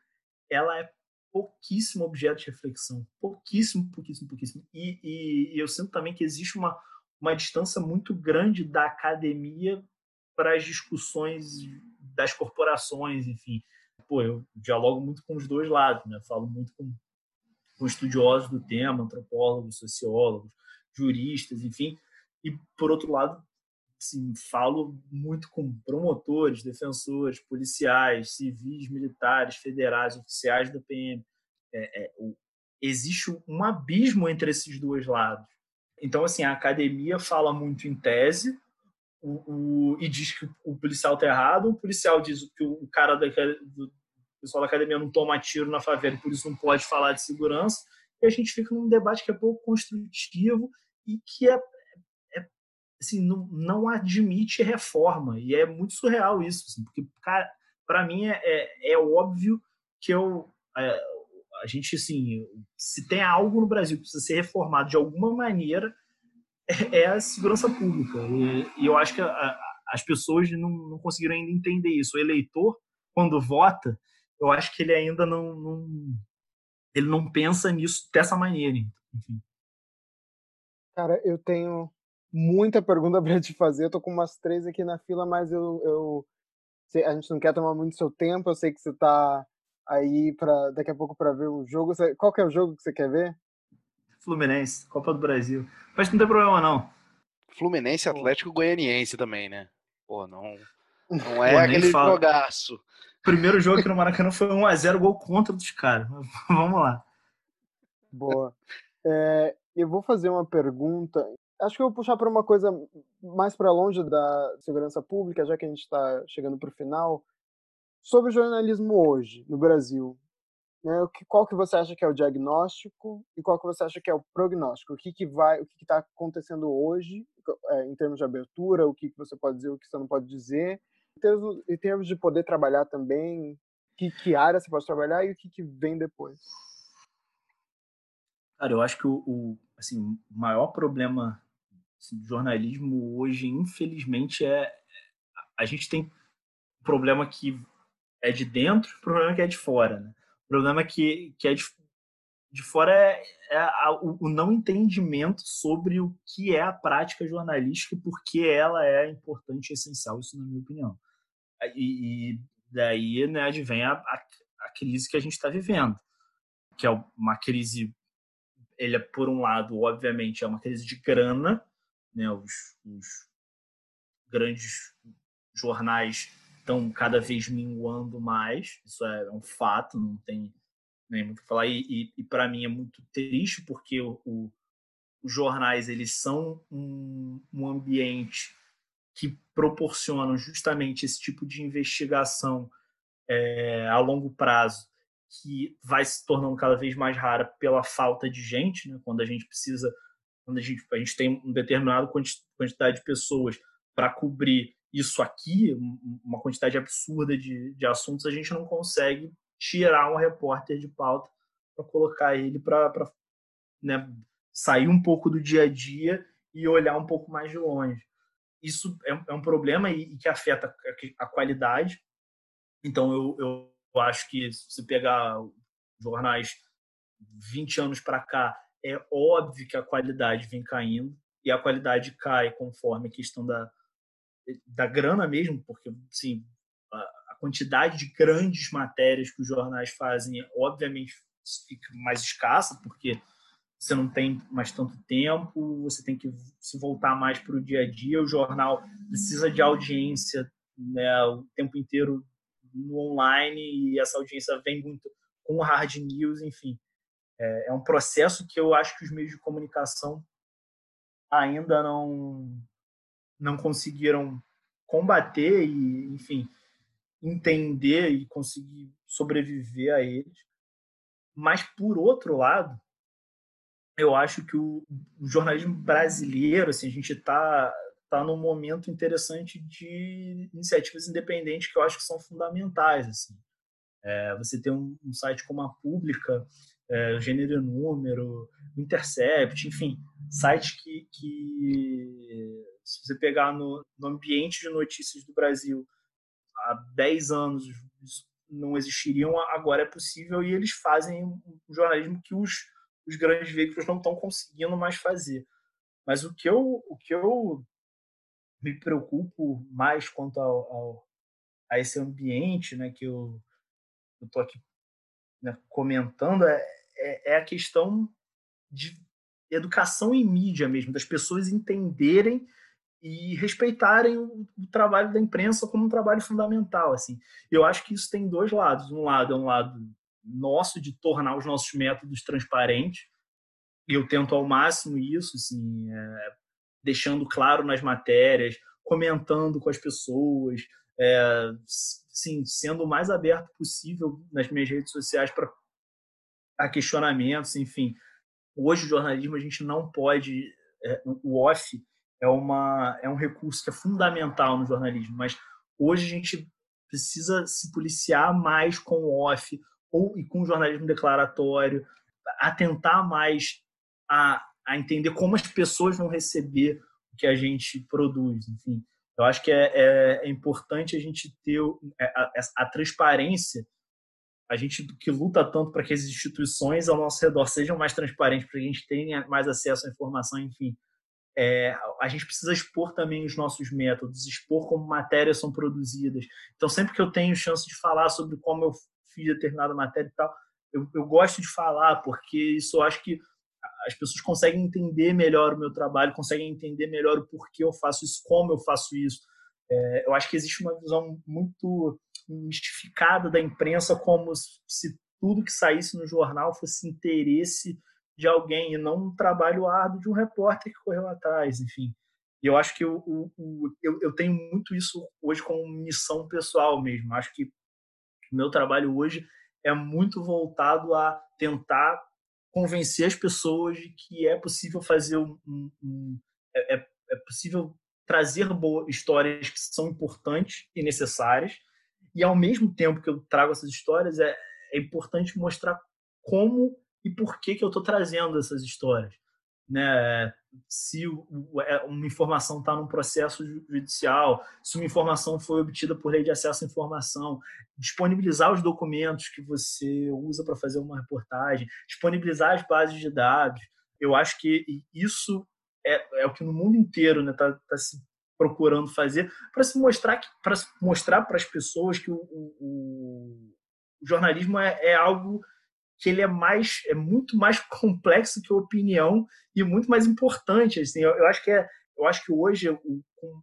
ela é pouquíssimo objeto de reflexão. Pouquíssimo, pouquíssimo, pouquíssimo. E, e, e eu sinto também que existe uma, uma distância muito grande da academia para as discussões das corporações, enfim. Pô, eu dialogo muito com os dois lados, né? Falo muito com, com estudiosos do tema, antropólogos, sociólogos, juristas, enfim. E, por outro lado, assim, falo muito com promotores, defensores, policiais, civis, militares, federais, oficiais da PM. É, é, existe um abismo entre esses dois lados. Então, assim, a academia fala muito em tese o, o, e diz que o policial está errado, o policial diz que o cara da, do pessoal da academia não toma tiro na favela, por isso não pode falar de segurança, e a gente fica num debate que é pouco construtivo e que é assim, não, não admite reforma. E é muito surreal isso, assim, porque, para mim é, é, é, óbvio que eu, é, a gente, assim, se tem algo no Brasil que precisa ser reformado de alguma maneira, é, é a segurança pública. E, e eu acho que a, a, as pessoas não, não conseguiram ainda entender isso. O eleitor, quando vota, eu acho que ele ainda não, não ele não pensa nisso dessa maneira. Enfim. Cara, eu tenho muita pergunta para te fazer. Eu tô com umas três aqui na fila, mas eu, eu a gente não quer tomar muito seu tempo. Eu sei que você tá aí para daqui a pouco para ver o jogo. Qual que é o jogo que você quer ver? Fluminense, Copa do Brasil. Mas não tem problema não. Fluminense Atlético Goianiense também, né? Pô, não não é Pô, aquele falo. jogaço. Primeiro jogo aqui no Maracanã foi 1 a 0 gol contra dos caras. Vamos lá. Boa. É, eu vou fazer uma pergunta acho que eu vou puxar para uma coisa mais para longe da segurança pública, já que a gente está chegando para o final, sobre o jornalismo hoje no Brasil. Né? Qual que você acha que é o diagnóstico e qual que você acha que é o prognóstico? O que, que vai, o que está acontecendo hoje é, em termos de abertura? O que, que você pode dizer, o que você não pode dizer? Em termos, de poder trabalhar também, que, que área você pode trabalhar e o que, que vem depois? Cara, eu acho que o, o assim, maior problema Assim, jornalismo hoje, infelizmente, é a gente tem um problema que é de dentro, um problema que é de fora. Né? O problema que, que é de, de fora é, é a, o, o, não entendimento sobre o que é a prática jornalística e por que ela é importante e essencial, isso na minha opinião. E, e daí né, advém a, a, a crise que a gente está vivendo, que é uma crise, ele é, por um lado, obviamente, é uma crise de grana, né, os, os grandes jornais estão cada vez minguando mais, isso é um fato, não tem nem muito o que falar. E, e, e para mim é muito triste, porque o, o, os jornais eles são um, um ambiente que proporcionam justamente esse tipo de investigação é, a longo prazo, que vai se tornando cada vez mais rara pela falta de gente, né? quando a gente precisa quando a gente, a gente tem um determinado quantidade de pessoas para cobrir isso aqui, uma quantidade absurda de, de assuntos, a gente não consegue tirar um repórter de pauta para colocar ele para né, sair um pouco do dia a dia e olhar um pouco mais de longe. Isso é, é um problema e, que afeta a, qualidade. Então, eu, eu acho que se pegar jornais 20 anos para cá, é óbvio que a qualidade vem caindo e a qualidade cai conforme a questão da da grana mesmo, porque a quantidade de grandes matérias que os jornais fazem, obviamente, fica mais escassa, porque você não tem mais tanto tempo, você tem que se voltar mais para o dia a dia. O jornal precisa de audiência né, o tempo inteiro no online e essa audiência vem muito com hard news, enfim. É, é um processo que eu acho que os meios de comunicação ainda não não conseguiram combater e, enfim, entender e conseguir sobreviver a eles. Mas, por outro lado, eu acho que o, o jornalismo brasileiro, assim, a gente está tá num momento interessante de iniciativas independentes que eu acho que são fundamentais. Assim. É, você tem um, um, site como a Pública, é, Gênero e Número, Intercept, enfim, sites que, que se você pegar no, no ambiente de notícias do Brasil, há 10 anos não existiriam, agora é possível e eles fazem um jornalismo que os, os grandes veículos não estão conseguindo mais fazer. Mas o que eu, o que eu me preocupo mais quanto ao, ao a esse ambiente né, que eu estou aqui né, comentando é, é, é a questão de educação em mídia mesmo, das pessoas entenderem e respeitarem o, trabalho da imprensa como um trabalho fundamental. Assim, eu acho que isso tem dois lados. Um lado é um lado nosso de tornar os nossos métodos transparentes. E eu tento ao máximo isso, assim, é, deixando claro nas matérias, comentando com as pessoas, é, sim, sendo o mais aberto possível nas minhas redes sociais para a questionamentos, enfim. Hoje, o jornalismo, a gente não pode. É, o off é, uma, é um recurso que é fundamental no jornalismo, mas hoje a gente precisa se policiar mais com o off ou e com o jornalismo declaratório, atentar mais a, a entender como as pessoas vão receber o que a gente produz, enfim. Eu acho que é, é, é importante a gente ter é, a, a, a transparência a gente que luta tanto para que as instituições ao nosso redor sejam mais transparentes, para que a gente tenha mais acesso à informação, enfim. É, a gente precisa expor também os nossos métodos, expor como matérias são produzidas. Então, sempre que eu tenho chance de falar sobre como eu fiz determinada matéria e tal, eu, eu gosto de falar, porque isso eu acho que as pessoas conseguem entender melhor o meu trabalho, conseguem entender melhor o porquê eu faço isso, como eu faço isso. É, eu acho que existe uma visão muito mistificada da imprensa, como se tudo que saísse no jornal fosse interesse de alguém e não um trabalho árduo de um repórter que correu atrás, enfim. E eu acho que eu, eu, eu, eu tenho muito isso hoje como missão pessoal mesmo. Acho que o meu trabalho hoje é muito voltado a tentar convencer as pessoas de que é possível fazer um, um, um é, é, é possível trazer boas histórias que são importantes e necessárias e ao mesmo tempo que eu trago essas histórias é, é importante mostrar como e por que, que eu estou trazendo essas histórias. Né? Se é, uma informação está num processo judicial, se uma informação foi obtida por lei de acesso à informação, disponibilizar os documentos que você usa para fazer uma reportagem, disponibilizar as bases de dados. Eu acho que isso é, é o que no mundo inteiro está né, tá, tá se procurando fazer para se mostrar para mostrar para as pessoas que o, o, o jornalismo é, é, algo que ele é mais é muito mais complexo que a opinião e muito mais importante assim. Eu, eu acho que é eu acho que hoje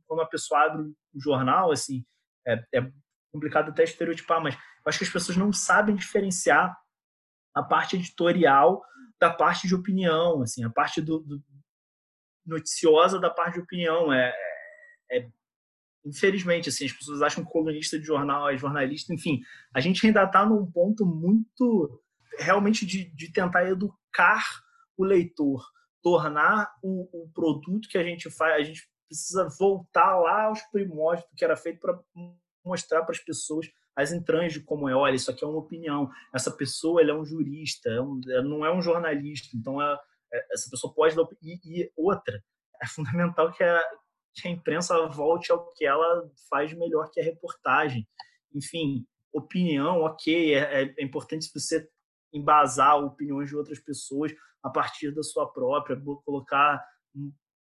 quando a pessoa abre o jornal assim é, é complicado até estereotipar mas eu acho que as pessoas não sabem diferenciar a parte editorial da parte de opinião assim a parte do, do noticiosa da parte de opinião. É, é infelizmente, assim, as pessoas acham que colunista de jornal é jornalista, enfim, a gente ainda está num ponto muito realmente de, de tentar educar o leitor, tornar o, o, produto que a gente faz, a gente precisa voltar lá aos primórdios do que era feito para mostrar para as pessoas as entranhas de como é, olha, isso aqui é uma opinião, essa pessoa ele é um jurista, é um, não é um jornalista, então é, essa pessoa pode dar, e, e outra, é fundamental que a, que a imprensa volte ao que ela faz melhor, que é a reportagem. Enfim, opinião, ok, é, é, é importante você embasar opiniões de outras pessoas a partir da sua própria, colocar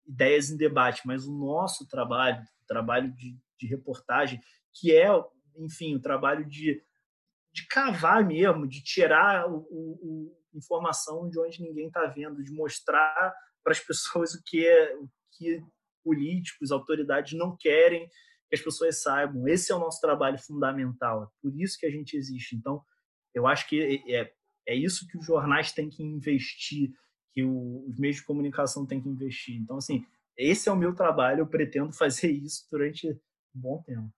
ideias em debate, mas o nosso trabalho, o trabalho de, de reportagem, que é, enfim, o trabalho de, de cavar mesmo, de tirar o, o, informação de onde ninguém está vendo, de mostrar para as pessoas o que é o que políticos, autoridades não querem que as pessoas saibam. Esse é o nosso trabalho fundamental. É por isso que a gente existe. Então, eu acho que é, é isso que os jornais têm que investir, que o, os meios de comunicação têm que investir. Então, assim, esse é o meu trabalho. Eu pretendo fazer isso durante um bom tempo.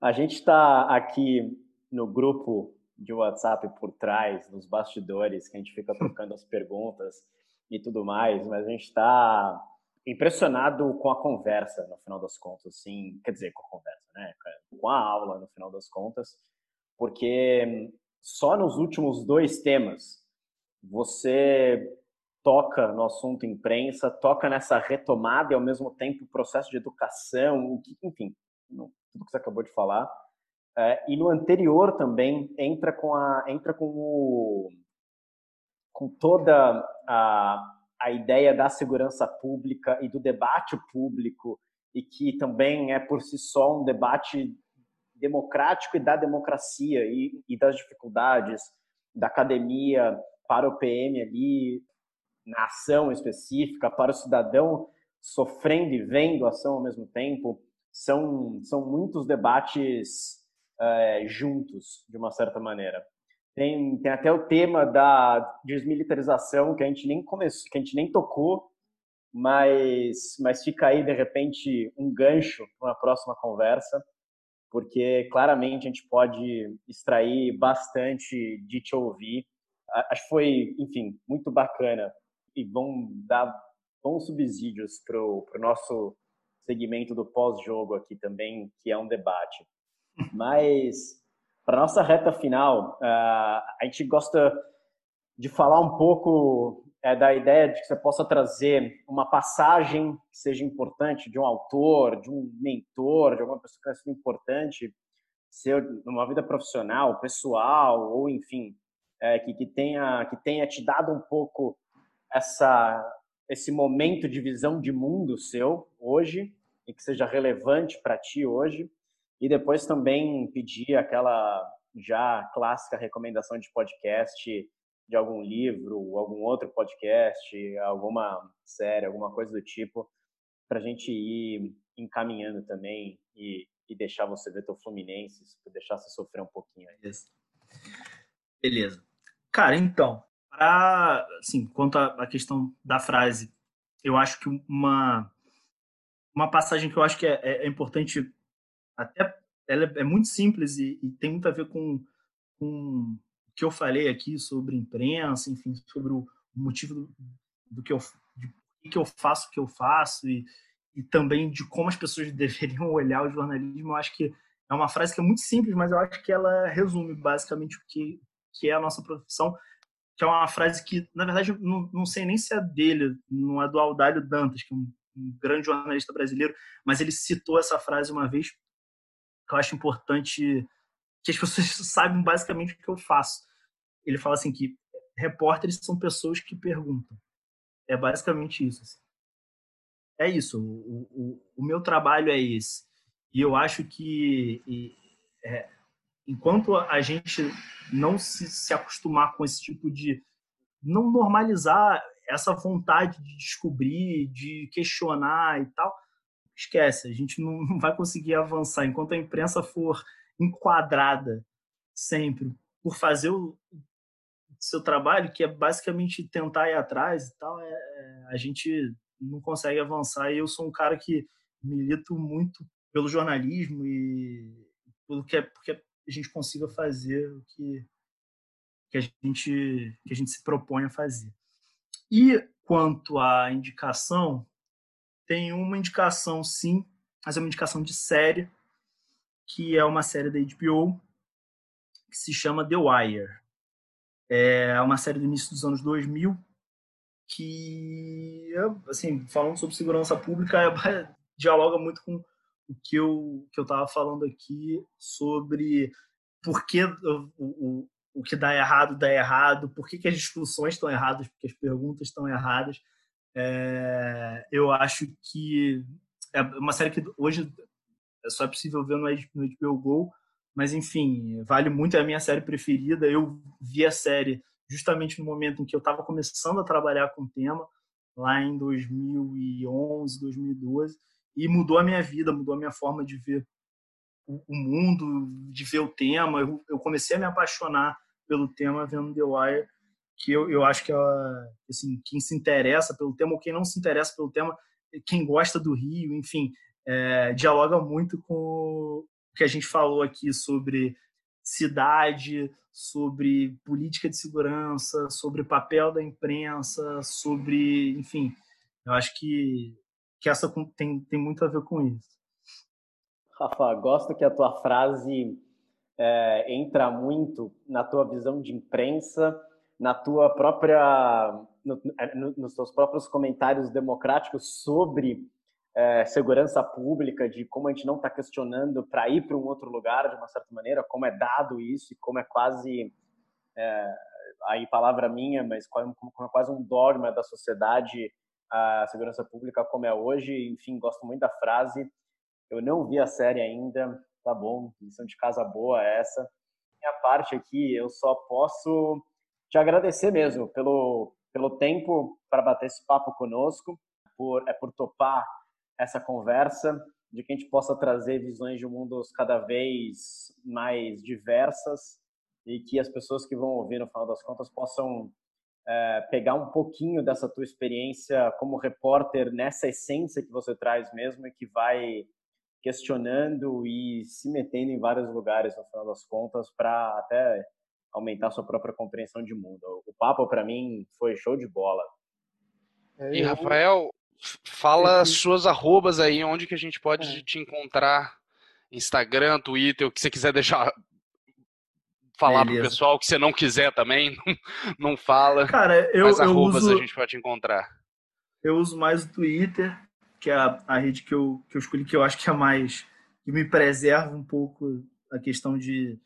A gente está aqui no grupo de WhatsApp por trás, nos bastidores, que a gente fica trocando as perguntas e tudo mais, mas a gente está impressionado com a conversa, no final das contas, sim, quer dizer, com a conversa, né? Com a aula, no final das contas, porque só nos últimos dois temas você toca no assunto imprensa, toca nessa retomada e ao mesmo tempo processo de educação, enfim, tudo que você acabou de falar. É, e no anterior também entra com a entra com o, com toda a, a ideia da segurança pública e do debate público e que também é por si só um debate democrático e da democracia e, e das dificuldades da academia para o PM ali na ação específica, para o cidadão sofrendo e vendo a ação ao mesmo tempo, são, são muitos debates é, juntos, de uma certa maneira. Tem, tem até o tema da desmilitarização, que a gente nem começou, que a gente nem tocou, mas, mas fica aí, de repente, um gancho para uma próxima conversa, porque claramente a gente pode extrair bastante de te ouvir. Acho que foi, enfim, muito bacana e vão dar bons subsídios para o nosso segmento do pós-jogo aqui também, que é um debate. Mas, para nossa reta final, uh, a gente gosta de falar um pouco é, da ideia de que você possa trazer uma passagem que seja importante de um autor, de um mentor, de alguma pessoa que seja importante, seu numa vida profissional, pessoal, ou enfim, é, que, que, tenha, que tenha te dado um pouco essa, esse momento de visão de mundo seu hoje e que seja relevante para ti hoje. E depois também pedir aquela já clássica recomendação de podcast de algum livro, algum outro podcast, alguma série, alguma coisa do tipo, para a gente ir encaminhando também e, e deixar você ver teu Fluminense, deixar você sofrer um pouquinho aí. Beleza. Beleza. Cara, então, para assim, quanto à questão da frase, eu acho que uma uma passagem que eu acho que é, é, é importante até ela é muito simples e, e tem muito a ver com, com que eu falei aqui sobre imprensa, enfim, sobre o motivo do, do que eu de que eu faço o que eu faço e, e também de como as pessoas deveriam olhar o jornalismo. Eu acho que é uma frase que é muito simples, mas eu acho que ela resume basicamente o que, que é a nossa profissão, que é uma frase que, na verdade, não, não sei nem se é dele, não é do Aldalho Dantas, que é um, um grande jornalista brasileiro, mas ele citou essa frase uma vez que eu acho importante que as pessoas saibam basicamente o que eu faço. Ele fala assim que repórteres são pessoas que perguntam. É basicamente isso. Assim. É isso. O, o, o, meu trabalho é esse. E eu acho que e, é, enquanto a gente não se, se acostumar com esse tipo de não normalizar essa vontade de descobrir, de questionar e tal, esquece, a gente não vai conseguir avançar enquanto a imprensa for enquadrada sempre por fazer o seu trabalho, que é basicamente tentar ir atrás e tal, é, é, a gente não consegue avançar. E eu sou um cara que milito muito pelo jornalismo e pelo que é, porque a gente consiga fazer o que, que, a gente, que a gente se propõe a fazer. E quanto à indicação, tem uma indicação, sim, mas é uma indicação de série, que é uma série da HBO, que se chama The Wire. É uma série do início dos anos 2000, que, assim, falando sobre segurança pública, é, dialoga muito com o que eu que eu estava falando aqui sobre por que o, o, o que dá errado dá errado, por que, que as discussões estão erradas, porque as perguntas estão erradas É, eu acho que é uma série que hoje é só possível ver no, HBO Go, mas enfim, vale muito, é a minha série preferida. Eu vi a série justamente no momento em que eu estava começando a trabalhar com o tema, lá em 2011, 2012, e mudou a minha vida, mudou a minha forma de ver o mundo, de ver o tema. Eu comecei a me apaixonar pelo tema vendo The Wire, que eu, eu acho que é, assim, quem se interessa pelo tema ou quem não se interessa pelo tema, quem gosta do Rio, enfim, é, dialoga muito com o que a gente falou aqui sobre cidade, sobre política de segurança, sobre papel da imprensa, sobre, enfim, eu acho que, que essa tem, tem muito a ver com isso. Rafa, gosto que a tua frase é, entra muito na tua visão de imprensa, na tua própria, no, no, nos teus próprios comentários democráticos sobre é, segurança pública, de como a gente não está questionando para ir para um outro lugar, de uma certa maneira, como é dado isso e como é quase, é, aí palavra minha, mas como, como é quase um dogma da sociedade a segurança pública como é hoje. Enfim, gosto muito da frase. Eu não vi a série ainda, tá bom, lição de casa boa essa. Minha parte aqui, eu só posso te agradecer mesmo pelo, pelo tempo para bater esse papo conosco, por, é por topar essa conversa, de que a gente possa trazer visões de mundos cada vez mais diversas e que as pessoas que vão ouvir, no final das contas, possam é, pegar um pouquinho dessa tua experiência como repórter nessa essência que você traz mesmo e que vai questionando e se metendo em vários lugares, no final das contas, para até aumentar sua própria compreensão de mundo. O papo, para mim, foi show de bola. E, Rafael, Fala Esse... suas arrobas aí, onde que a gente pode é. te encontrar. Instagram, Twitter, o que você quiser deixar falar Beleza. pro pessoal, o que você não quiser também, não, não fala. Cara, eu, Mas arrobas eu uso, a gente pode te encontrar. Eu uso mais o Twitter, que é a, a rede que eu, que eu escolhi, que eu acho que é mais. que me preserva um pouco a questão de,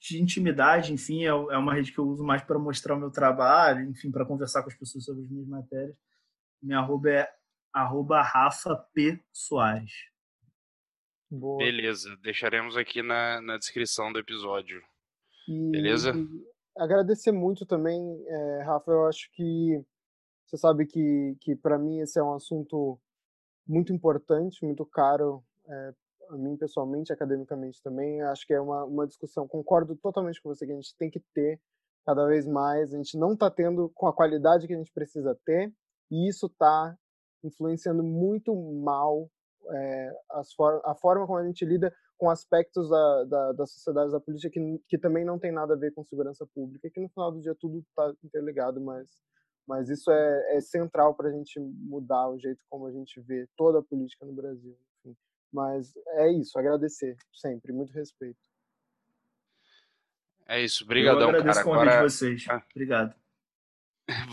de intimidade, enfim, é, é uma rede que eu uso mais para mostrar o meu trabalho, enfim, para conversar com as pessoas sobre as minhas matérias. Minha arroba é arroba Rafa P. Soares. Boa. Beleza, deixaremos aqui na, na descrição do episódio. E, Beleza? E agradecer muito também, é, Rafa. Eu acho que você sabe que, que para mim esse é um assunto muito importante, muito caro é, a mim pessoalmente, academicamente também. Acho que é uma, uma discussão, concordo totalmente com você, que a gente tem que ter cada vez mais. A gente não está tendo com a qualidade que a gente precisa ter e isso está influenciando muito mal é, for a forma como a gente lida com aspectos da, da, da sociedade da política que, que também não tem nada a ver com segurança pública, que no final do dia tudo está interligado, mas, mas isso é, é central para a gente mudar o jeito como a gente vê toda a política no Brasil. Enfim. Mas é isso, agradecer sempre, muito respeito. É isso, obrigadão, cara. agradeço cara. o convite Agora... de vocês. Ah. Obrigado.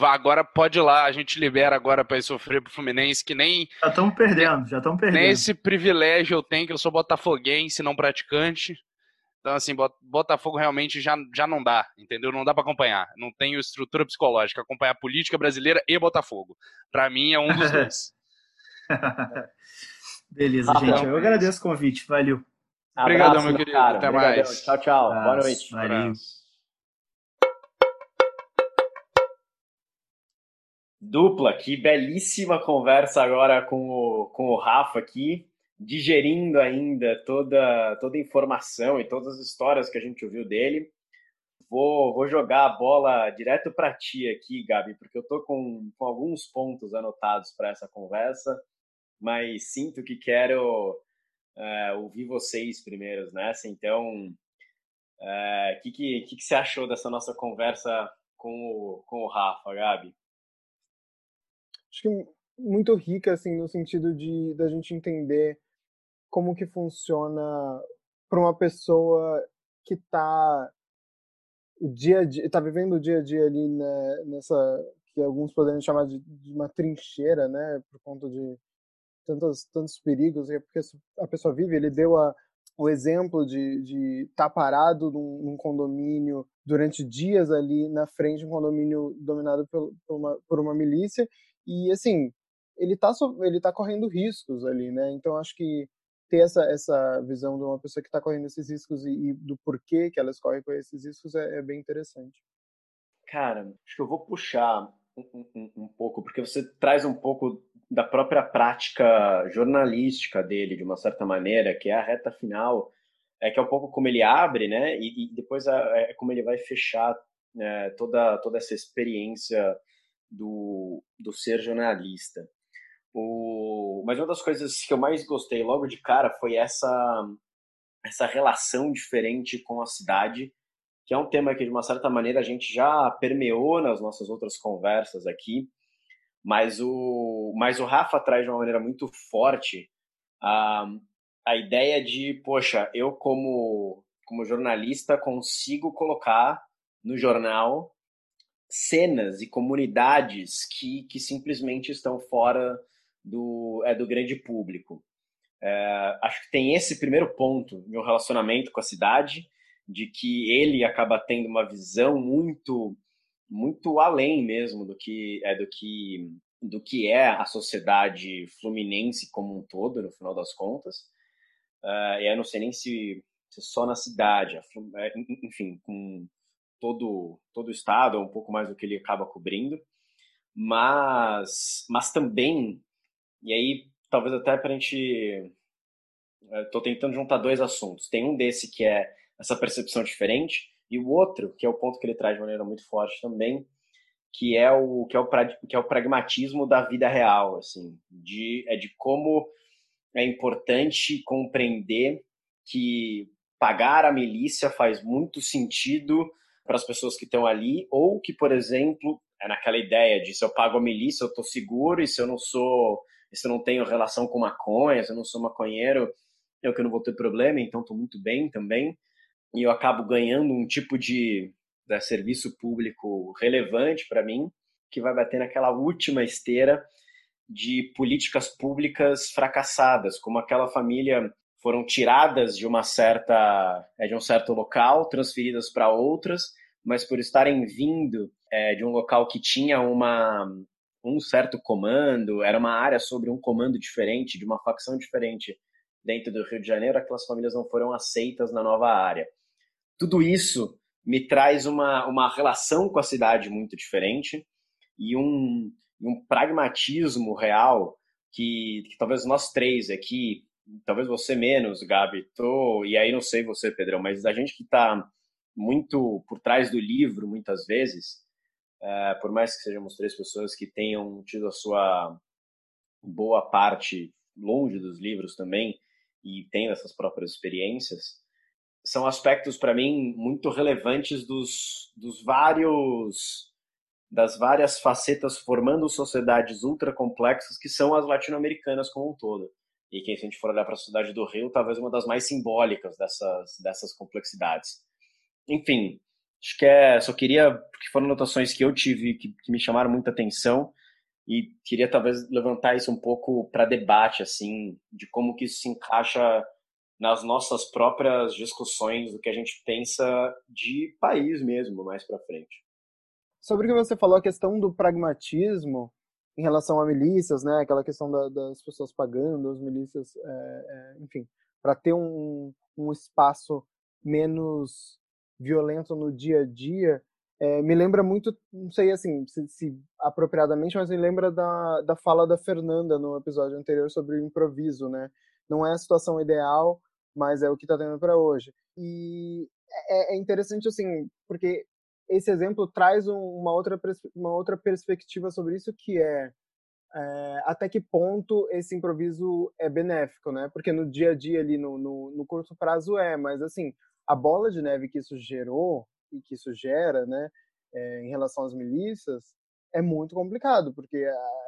Agora pode ir lá, a gente libera agora para ir sofrer pro Fluminense, que nem. Já estamos perdendo, já estamos perdendo. Nem esse privilégio eu tenho, que eu sou botafoguense, não praticante. Então, assim, Botafogo realmente já, já não dá, entendeu? Não dá para acompanhar. Não tenho estrutura psicológica. Acompanhar política brasileira e Botafogo. Para mim é um dos dois. Beleza, ah, gente. Eu agradeço o convite. Valeu. Obrigado, meu querido. Cara. Até Obrigadão. mais. Tchau, tchau. Boa noite. Valeu. Dupla, que belíssima conversa agora com o, com o Rafa aqui, digerindo ainda toda, toda a informação e todas as histórias que a gente ouviu dele. Vou, vou jogar a bola direto para ti aqui, Gabi, porque eu estou com, com alguns pontos anotados para essa conversa, mas sinto que quero é, ouvir vocês primeiros nessa. Então, o é, que, que, que, que você achou dessa nossa conversa com o, com o Rafa, Gabi? Acho que muito rica assim no sentido de da gente entender como que funciona para uma pessoa que está o dia está vivendo o dia a dia ali né, nessa que alguns poderiam chamar de, de, uma trincheira né por conta de tantos tantos perigos é porque a pessoa vive ele deu a, o exemplo de estar tá parado num, num, condomínio durante dias ali na frente um condomínio dominado por, por, uma, por uma milícia E, assim, ele está ele tá correndo riscos ali, né? Então, acho que ter essa, essa visão de uma pessoa que está correndo esses riscos e, e, do porquê que elas correm com esses riscos é, é bem interessante. Cara, acho que eu vou puxar um, um, um, pouco, porque você traz um pouco da própria prática jornalística dele, de uma certa maneira, que é a reta final, é que é um pouco como ele abre, né? E, e depois é, é, como ele vai fechar né, toda, toda essa experiência do, do ser jornalista. O, mas uma das coisas que eu mais gostei logo de cara foi essa, essa relação diferente com a cidade, que é um tema que, de uma certa maneira, a gente já permeou nas nossas outras conversas aqui, mas o, mas o Rafa traz de uma maneira muito forte a, a ideia de, poxa, eu como, como jornalista consigo colocar no jornal cenas e comunidades que, que simplesmente estão fora do, é, do grande público. É, acho que tem esse primeiro ponto um relacionamento com a cidade, de que ele acaba tendo uma visão muito muito além mesmo do que é do que do que é a sociedade fluminense como um todo no final das contas uh, e eu não sei nem se, se só na cidade é, enfim com todo todo o estado, um pouco mais do que ele acaba cobrindo, mas mas também e aí talvez até para a gente estou tentando juntar dois assuntos. Tem um desse que é essa percepção diferente e o outro que é o ponto que ele traz de maneira muito forte também, que é o que é o que é o pragmatismo da vida real, assim, de é de como é importante compreender que pagar a milícia faz muito sentido para as pessoas que estão ali, ou que, por exemplo, é naquela ideia de se eu pago a milícia, eu estou seguro, e se eu não sou, se eu não tenho relação com maconha, se eu não sou maconheiro, eu que não vou ter problema, então estou muito bem também. E eu acabo ganhando um tipo de, de serviço público relevante para mim, que vai bater naquela última esteira de políticas públicas fracassadas, como aquela família foram tiradas de uma certa é, de um certo local, transferidas para outras, mas por estarem vindo é, de um local que tinha uma um certo comando, era uma área sobre um comando diferente, de uma facção diferente dentro do Rio de Janeiro, aquelas famílias não foram aceitas na nova área. Tudo isso me traz uma, uma relação com a cidade muito diferente e um, um pragmatismo real que, que talvez nós três aqui talvez você menos, Gabi, tô, e aí não sei você, Pedrão, mas a gente que está muito por trás do livro, muitas vezes, é, por mais que sejamos três pessoas que tenham tido a sua boa parte longe dos livros também e tendo essas próprias experiências, são aspectos para mim muito relevantes dos, dos vários das várias facetas formando sociedades ultra complexas que são as latino-americanas como um todo e que se a gente for olhar para a cidade do Rio, talvez uma das mais simbólicas dessas, dessas complexidades. Enfim, acho que é, só queria, porque foram anotações que eu tive que, que me chamaram muita atenção e queria talvez levantar isso um pouco para debate, assim, de como que isso se encaixa nas nossas próprias discussões do que a gente pensa de país mesmo, mais para frente. Sobre o que você falou, a questão do pragmatismo, em relação a milícias, né, aquela questão da, das pessoas pagando, as milícias, é, é, enfim, para ter um, um espaço menos violento no dia a dia, é, me lembra muito, não sei assim, se, se, apropriadamente, mas me lembra da, da fala da Fernanda no episódio anterior sobre o improviso, né? Não é a situação ideal, mas é o que está tendo para hoje. E é, é, interessante, assim, porque esse exemplo traz uma outra, uma outra perspectiva sobre isso, que é, é, até que ponto esse improviso é benéfico, né? Porque no dia a dia ali, no, no, no, curto prazo é, mas assim, a bola de neve que isso gerou e que isso gera, né, é, em relação às milícias, é muito complicado, porque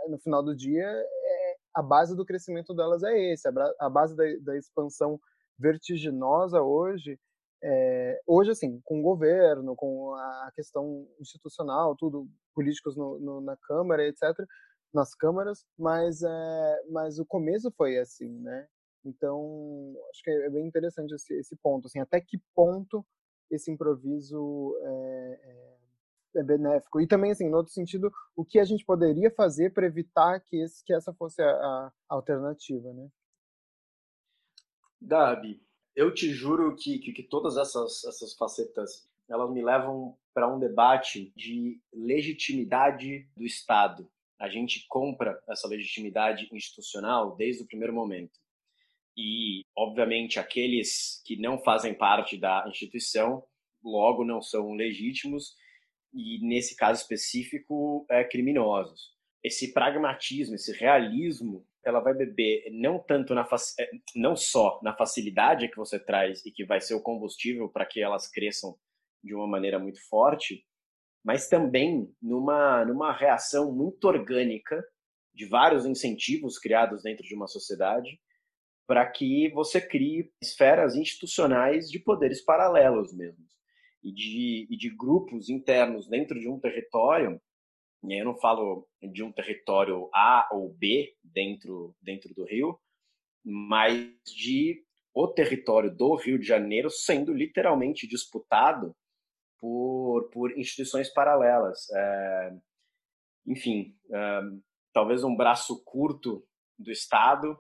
no final do dia é, a base do crescimento delas é esse, a, a base da, da expansão vertiginosa hoje é, hoje, assim, com o governo, com a questão institucional, tudo, políticos no, no, na Câmara, etc., nas câmaras, mas, é, mas o começo foi assim, né? Então, acho que é bem interessante esse, esse ponto, assim, até que ponto esse improviso é, é benéfico. E também, assim, no outro sentido, o que a gente poderia fazer para evitar que, esse, que essa fosse a, a alternativa, né? Gabi, eu te juro que, que, que todas essas, essas facetas elas me levam para um debate de legitimidade do Estado. A gente compra essa legitimidade institucional desde o primeiro momento. E, obviamente, aqueles que não fazem parte da instituição logo não são legítimos e, nesse caso específico, é, criminosos. Esse pragmatismo, esse realismo, ela vai beber não tanto na é, não só na facilidade que você traz e que vai ser o combustível para que elas cresçam de uma maneira muito forte, mas também numa numa reação muito orgânica de vários incentivos criados dentro de uma sociedade para que você crie esferas institucionais de poderes paralelos mesmo e de, e de grupos internos dentro de um território, e eu não falo de um território A ou B dentro, dentro do Rio, mas de o território do Rio de Janeiro sendo literalmente disputado por, por instituições paralelas. É, enfim, é, talvez um braço curto do Estado,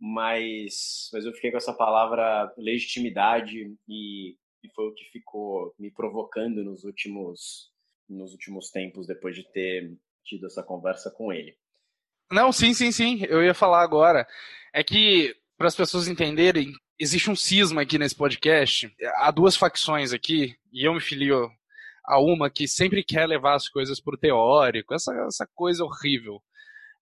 mas, mas eu fiquei com essa palavra legitimidade e e foi o que ficou me provocando nos últimos nos últimos tempos depois de ter tido essa conversa com ele. Não, sim, sim, sim, eu ia falar agora. É que para as pessoas entenderem, existe um cisma aqui nesse podcast. Há duas facções aqui, e eu me filio a uma que sempre quer levar as coisas para o teórico, essa, essa coisa horrível.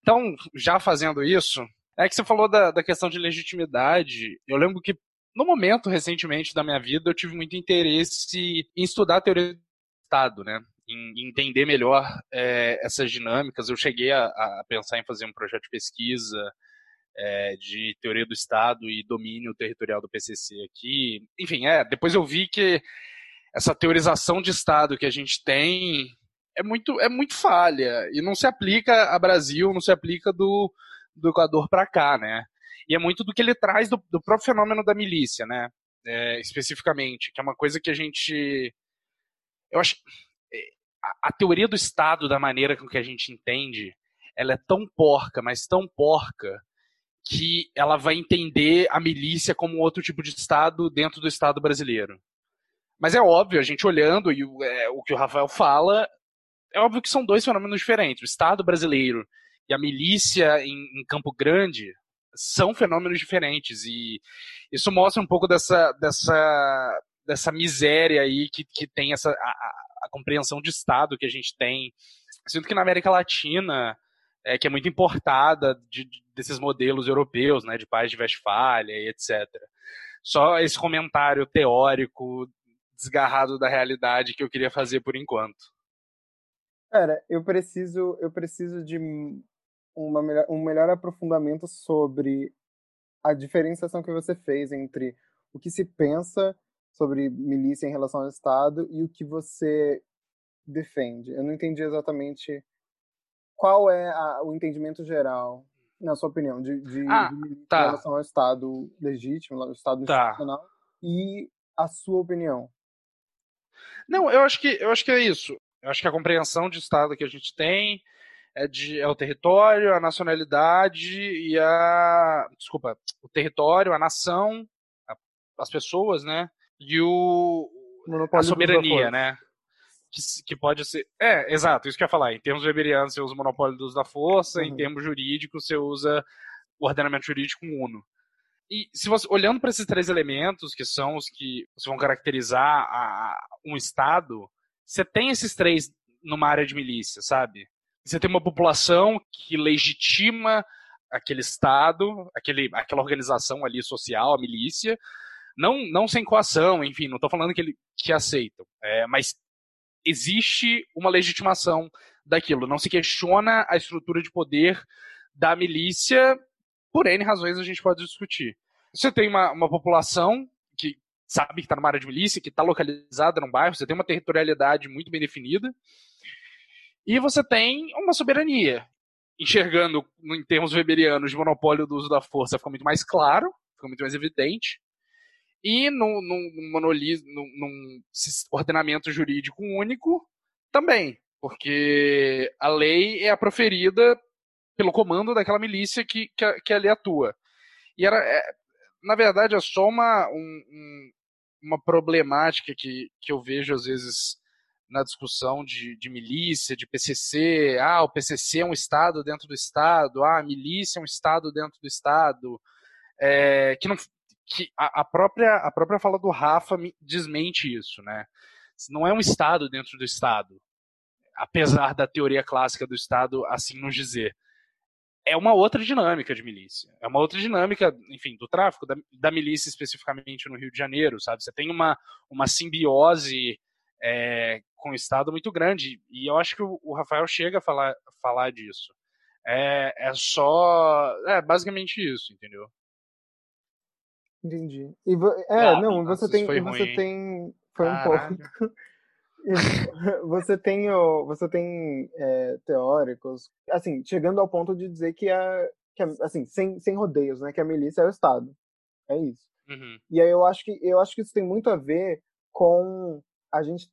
Então, já fazendo isso, é que você falou da, da questão de legitimidade. Eu lembro que no momento, recentemente da minha vida, eu tive muito interesse em estudar a teoria do Estado, né? Em entender melhor é, essas dinâmicas. Eu cheguei a, a, pensar em fazer um projeto de pesquisa é, de teoria do Estado e domínio territorial do PCC aqui. Enfim, é, depois eu vi que essa teorização de Estado que a gente tem é muito, é muito falha e não se aplica a Brasil, não se aplica do, do Equador para cá, né? E é muito do que ele traz do, do próprio fenômeno da milícia, né? É, especificamente, que é uma coisa que a gente. Eu acho. É, a, a teoria do Estado, da maneira com que a gente entende, ela é tão porca, mas tão porca, que ela vai entender a milícia como outro tipo de Estado dentro do Estado brasileiro. Mas é óbvio, a gente olhando e o, é, o que o Rafael fala, é óbvio que são dois fenômenos diferentes. O Estado brasileiro e a milícia em, em Campo Grande, são fenômenos diferentes e isso mostra um pouco dessa, dessa, dessa miséria aí que, que tem essa a, compreensão de Estado que a gente tem. Sinto que na América Latina, é, que é muito importada de, de, desses modelos europeus, né, de paz de Westfália e etc. Só esse comentário teórico desgarrado da realidade que eu queria fazer por enquanto. Cara, eu preciso, eu preciso de uma melhor, um melhor aprofundamento sobre a diferenciação que você fez entre o que se pensa sobre milícia em relação ao Estado e o que você defende. Eu não entendi exatamente qual é a, o entendimento geral, na sua opinião, de, de, ah, de tá. em relação ao Estado legítimo, ao Estado tá. institucional, e a sua opinião. Não, eu acho que eu acho que é isso. Eu acho que a compreensão de Estado que a gente tem é, de, é o território, a nacionalidade e a. Desculpa, o território, a nação, a, as pessoas, né? E o. a soberania, né? Que, que, pode ser. É, exato, isso que eu ia falar. Em termos weberianos, você usa o monopólio do uso da força, uhum. em termos jurídicos, você usa o ordenamento jurídico uno. E se você olhando para esses três elementos, que são os que vão caracterizar a, um Estado, você tem esses três numa área de milícia, sabe? Você tem uma população que legitima aquele Estado, aquele, aquela organização ali social, a milícia, não, não sem coação, enfim, não estou falando que, ele, que aceitam, é, mas existe uma legitimação daquilo, não se questiona a estrutura de poder da milícia, por N razões a gente pode discutir. Você tem uma, uma população que sabe que está numa área de milícia, que está localizada num bairro, você tem uma territorialidade muito bem definida, e você tem uma soberania. Enxergando em termos weberianos de monopólio do uso da força, fica muito mais claro, fica muito mais evidente. E num, num, num, num ordenamento jurídico único, também, porque a lei é a proferida pelo comando daquela milícia que, que, que ali atua. E era, é, na verdade, é só uma, um, uma problemática que, que eu vejo às vezes na discussão de, de, milícia, de PCC. Ah, o PCC é um Estado dentro do Estado. Ah, a milícia é um Estado dentro do Estado. É, que não, que a, a, própria, a própria fala do Rafa desmente isso, né? Não é um Estado dentro do Estado, apesar da teoria clássica do Estado assim nos dizer é uma outra dinâmica de milícia. É uma outra dinâmica, enfim, do tráfico, da, da milícia especificamente no Rio de Janeiro, sabe? Você tem uma, uma simbiose é, com o Estado muito grande. E eu acho que o, o Rafael chega a falar, falar disso. É, é só. É basicamente isso, entendeu? Entendi. E, é, ah, não, você tem. Você ruim. tem. Foi um pouco. você tem, você tem é, teóricos, assim, chegando ao ponto de dizer que, a, que a, assim, sem, sem rodeios, né, que a milícia é o Estado. É isso. Uhum. E aí eu acho que eu acho que isso tem muito a ver com a gente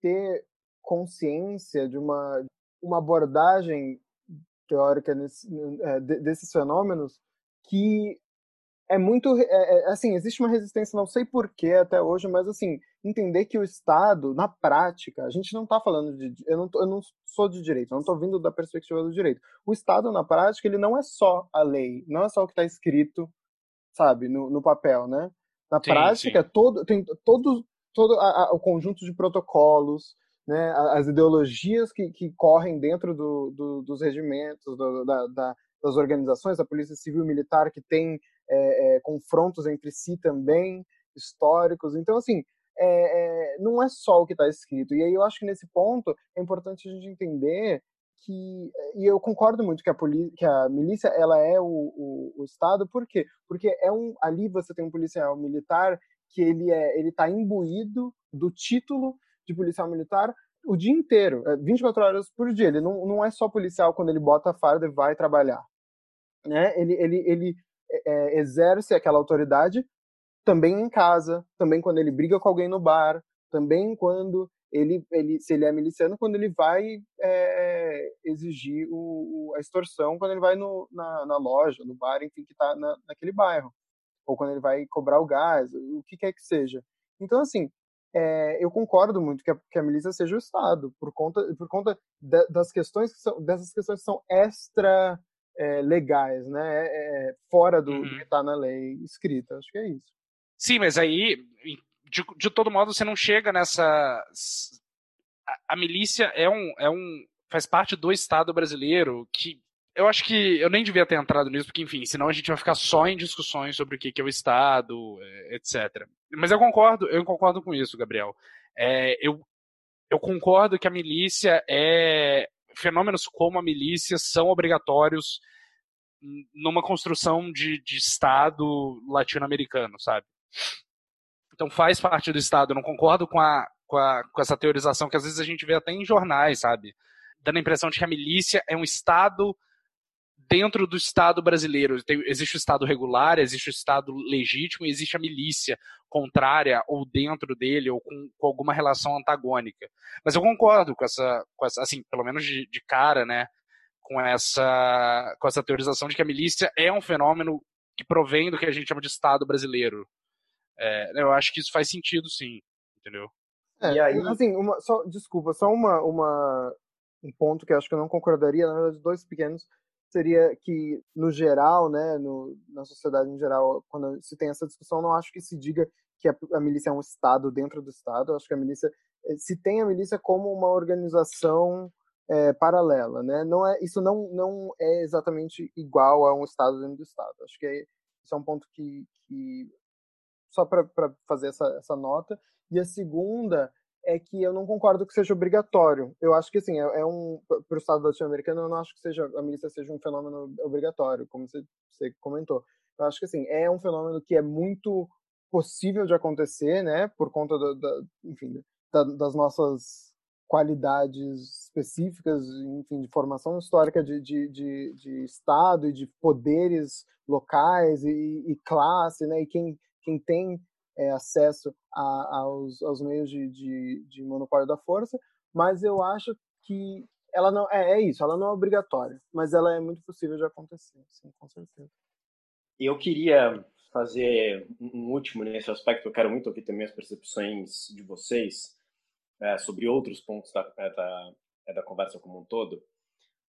ter consciência de uma uma abordagem teórica nesse, é, desses fenômenos que é muito é, é, assim existe uma resistência não sei porquê até hoje mas assim entender que o Estado na prática a gente não está falando de eu não, tô, eu não sou de direito eu não estou vindo da perspectiva do direito. O Estado na prática ele não é só a lei não é só o que está escrito sabe no, no, papel né? Na sim, prática sim. todo tem todo todo a, a, o conjunto de protocolos né? As ideologias que, que correm dentro do, do, dos regimentos do, da, da das organizações, da polícia civil militar, que tem é, é, confrontos entre si também, históricos. Então, assim, é, é não é só o que está escrito. E aí eu acho que nesse ponto é importante a gente entender que e eu concordo muito que a polícia, que a milícia ela é o, o, o, Estado, por quê? Porque é um ali você tem um policial militar que ele é ele está imbuído do título de policial militar o dia inteiro, 24 é, horas por dia. Ele não, não é só policial quando ele bota a farda e vai trabalhar né? Ele, ele, ele é, exerce aquela autoridade também em casa, também quando ele briga com alguém no bar, também quando ele, ele se ele é miliciano, quando ele vai é, exigir o, o, a extorsão, quando ele vai no, na, na loja, no bar, enfim, que está na, naquele bairro, ou quando ele vai cobrar o gás, o que quer que seja. Então, assim, é, eu concordo muito que a, que a milícia seja o Estado, por conta, por conta de, das questões que são, dessas questões que são extra é, legais, né? É, é, fora do, uhum. do que está na lei escrita. Acho que é isso. Sim, mas aí, de, de todo modo, você não chega nessa. A, a milícia é um, é um. faz parte do Estado brasileiro que eu acho que eu nem devia ter entrado nisso, porque, enfim, senão a gente vai ficar só em discussões sobre o que é o Estado, é, etc. Mas eu concordo, eu concordo com isso, Gabriel. É, eu, eu concordo que a milícia é fenômenos como a milícia são obrigatórios numa construção de, de Estado latino-americano, sabe? Então faz parte do Estado. Eu não concordo com, a, com, a, com essa teorização que às vezes a gente vê até em jornais, sabe? Dando a impressão de que a milícia é um Estado dentro do Estado brasileiro. Tem, existe o Estado regular, existe o Estado legítimo e existe a milícia contrária ou dentro dele ou com, com, alguma relação antagônica. Mas eu concordo com essa, com essa assim, pelo menos de, de, cara, né, com essa, com essa teorização de que a milícia é um fenômeno que provém do que a gente chama de Estado brasileiro. É, eu acho que isso faz sentido, sim, entendeu? É, e aí, assim, uma, só, desculpa, só uma, uma, um ponto que eu acho que eu não concordaria, na verdade, dois pequenos seria que, no geral, né, no, na sociedade em geral, quando se tem essa discussão, não acho que se diga que a, a milícia é um Estado dentro do Estado. Acho que a milícia, eh, se tem a milícia como uma organização é, paralela, né? Não é, isso não, não é exatamente igual a um Estado dentro do Estado. Acho que é, isso é um ponto que, que só para fazer essa, essa nota. E a segunda é que eu não concordo que seja obrigatório. Eu acho que assim, é, é um para o Estado latino-americano, eu não acho que seja a milícia seja um fenômeno obrigatório, como você, você comentou. Eu acho que assim, é um fenômeno que é muito possível de acontecer, né, por conta da, enfim, da, das nossas qualidades específicas, enfim, de formação histórica de, de, de, de Estado e de poderes locais e, e classe, né, e quem, quem tem é, acesso a, aos, aos, meios de, de, de, monopólio da força, mas eu acho que ela não é, é isso, ela não é obrigatória, mas ela é muito possível de acontecer, sim, com certeza. Eu queria fazer um último nesse aspecto, eu quero muito ouvir também as percepções de vocês é, sobre outros pontos da, é, da, é, da conversa como um todo,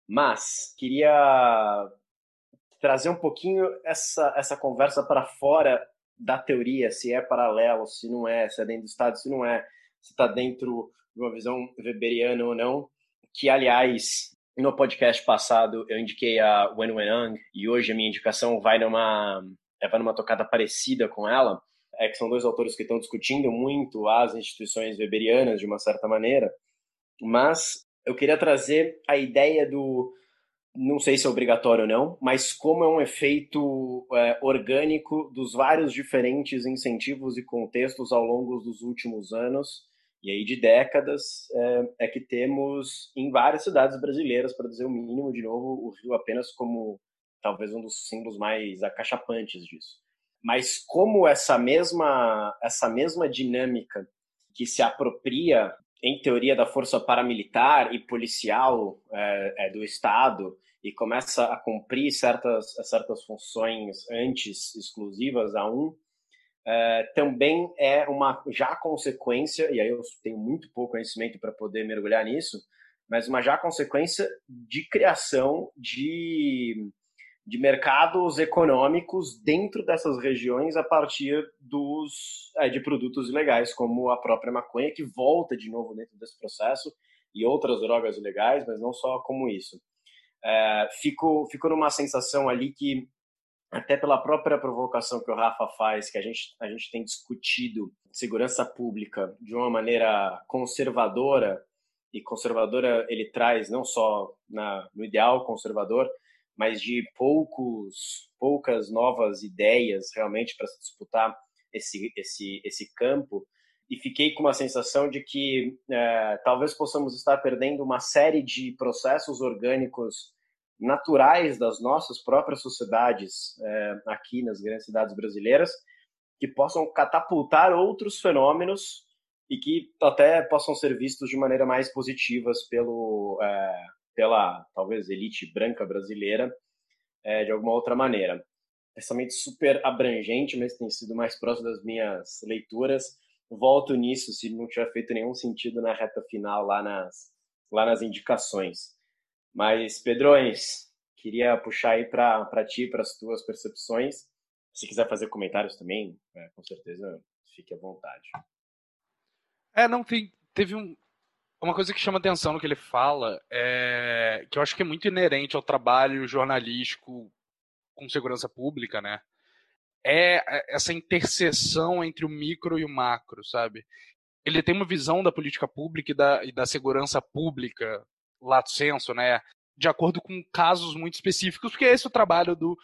mas queria trazer um pouquinho essa, essa conversa para fora da teoria, se é paralelo, se não é, se é dentro do Estado, se não é, se está dentro de uma visão weberiana ou não, que, aliás, no podcast passado eu indiquei a Wen Wenang e hoje a minha indicação vai numa, é, vai numa tocada parecida com ela, é que são dois autores que estão discutindo muito as instituições weberianas de uma certa maneira, mas eu queria trazer a ideia do não sei se é obrigatório ou não, mas como é um efeito é, orgânico dos vários diferentes incentivos e contextos ao longo dos últimos anos e aí de décadas é, é que temos em várias cidades brasileiras, para dizer o mínimo, de novo, o Rio apenas como talvez um dos símbolos mais acachapantes disso. Mas como essa mesma essa mesma dinâmica que se apropria em teoria da força paramilitar e policial é, é, do Estado e começa a cumprir certas certas funções antes exclusivas a um é, também é uma já consequência e aí eu tenho muito pouco conhecimento para poder mergulhar nisso mas uma já consequência de criação de de mercados econômicos dentro dessas regiões a partir dos é, de produtos ilegais, como a própria maconha, que volta de novo dentro desse processo, e outras drogas ilegais, mas não só como isso. É, fico, fico numa sensação ali que, até pela própria provocação que o Rafa faz, que a gente, a gente tem discutido segurança pública de uma maneira conservadora, e conservadora ele traz não só na, no ideal conservador, mas de poucos, poucas novas ideias realmente para se disputar esse, esse, esse campo. E fiquei com uma sensação de que é, talvez possamos estar perdendo uma série de processos orgânicos naturais das nossas próprias sociedades é, aqui nas grandes cidades brasileiras que possam catapultar outros fenômenos e que até possam ser vistos de maneira mais positivas pelo, é, pela talvez elite branca brasileira é, de alguma outra maneira. Pensamento super abrangente, mas tem sido mais próximo das minhas leituras. Volto nisso se não tiver feito nenhum sentido na reta final lá nas, lá nas indicações. Mas, Pedrões, queria puxar aí para ti, para as tuas percepções. Se quiser fazer comentários também, é, com certeza fique à vontade. É, não, tem, teve um, uma coisa que chama atenção no que ele fala é que eu acho que é muito inerente ao trabalho jornalístico com segurança pública, né? É essa interseção entre o micro e o macro, sabe? Ele tem uma visão da política pública e da, e da segurança pública, lato senso, né? De acordo com casos muito específicos, porque esse é o trabalho do,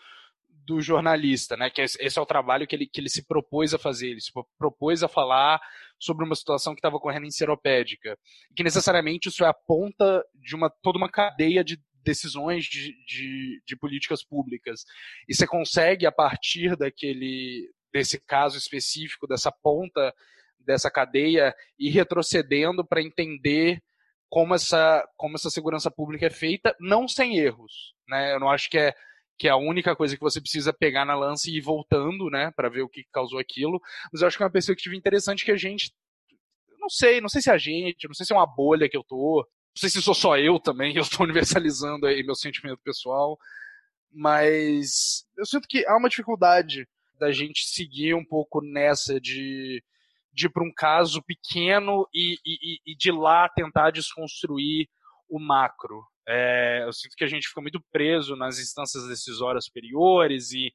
do jornalista, né? Que esse é o trabalho que ele, que ele se propôs a fazer, ele se propôs a falar sobre uma situação que estava ocorrendo em Seropédica. Que necessariamente isso é a ponta de uma, toda uma cadeia de decisões de, de, de políticas públicas. E você consegue, a partir daquele desse caso específico, dessa ponta dessa cadeia, ir retrocedendo para entender como essa, como essa segurança pública é feita, não sem erros. Né? Eu não acho que é que é a única coisa que você precisa pegar na lança e ir voltando, né, para ver o que causou aquilo. Mas eu acho que é uma perspectiva interessante que a gente não sei, não sei se é a gente, não sei se é uma bolha que eu tô, não sei se sou só eu também, eu estou universalizando aí meu sentimento pessoal, mas eu sinto que há uma dificuldade da gente seguir um pouco nessa de, de ir para um caso pequeno e, e, e de lá tentar desconstruir o macro. É, eu sinto que a gente fica muito preso nas instâncias decisórias superiores e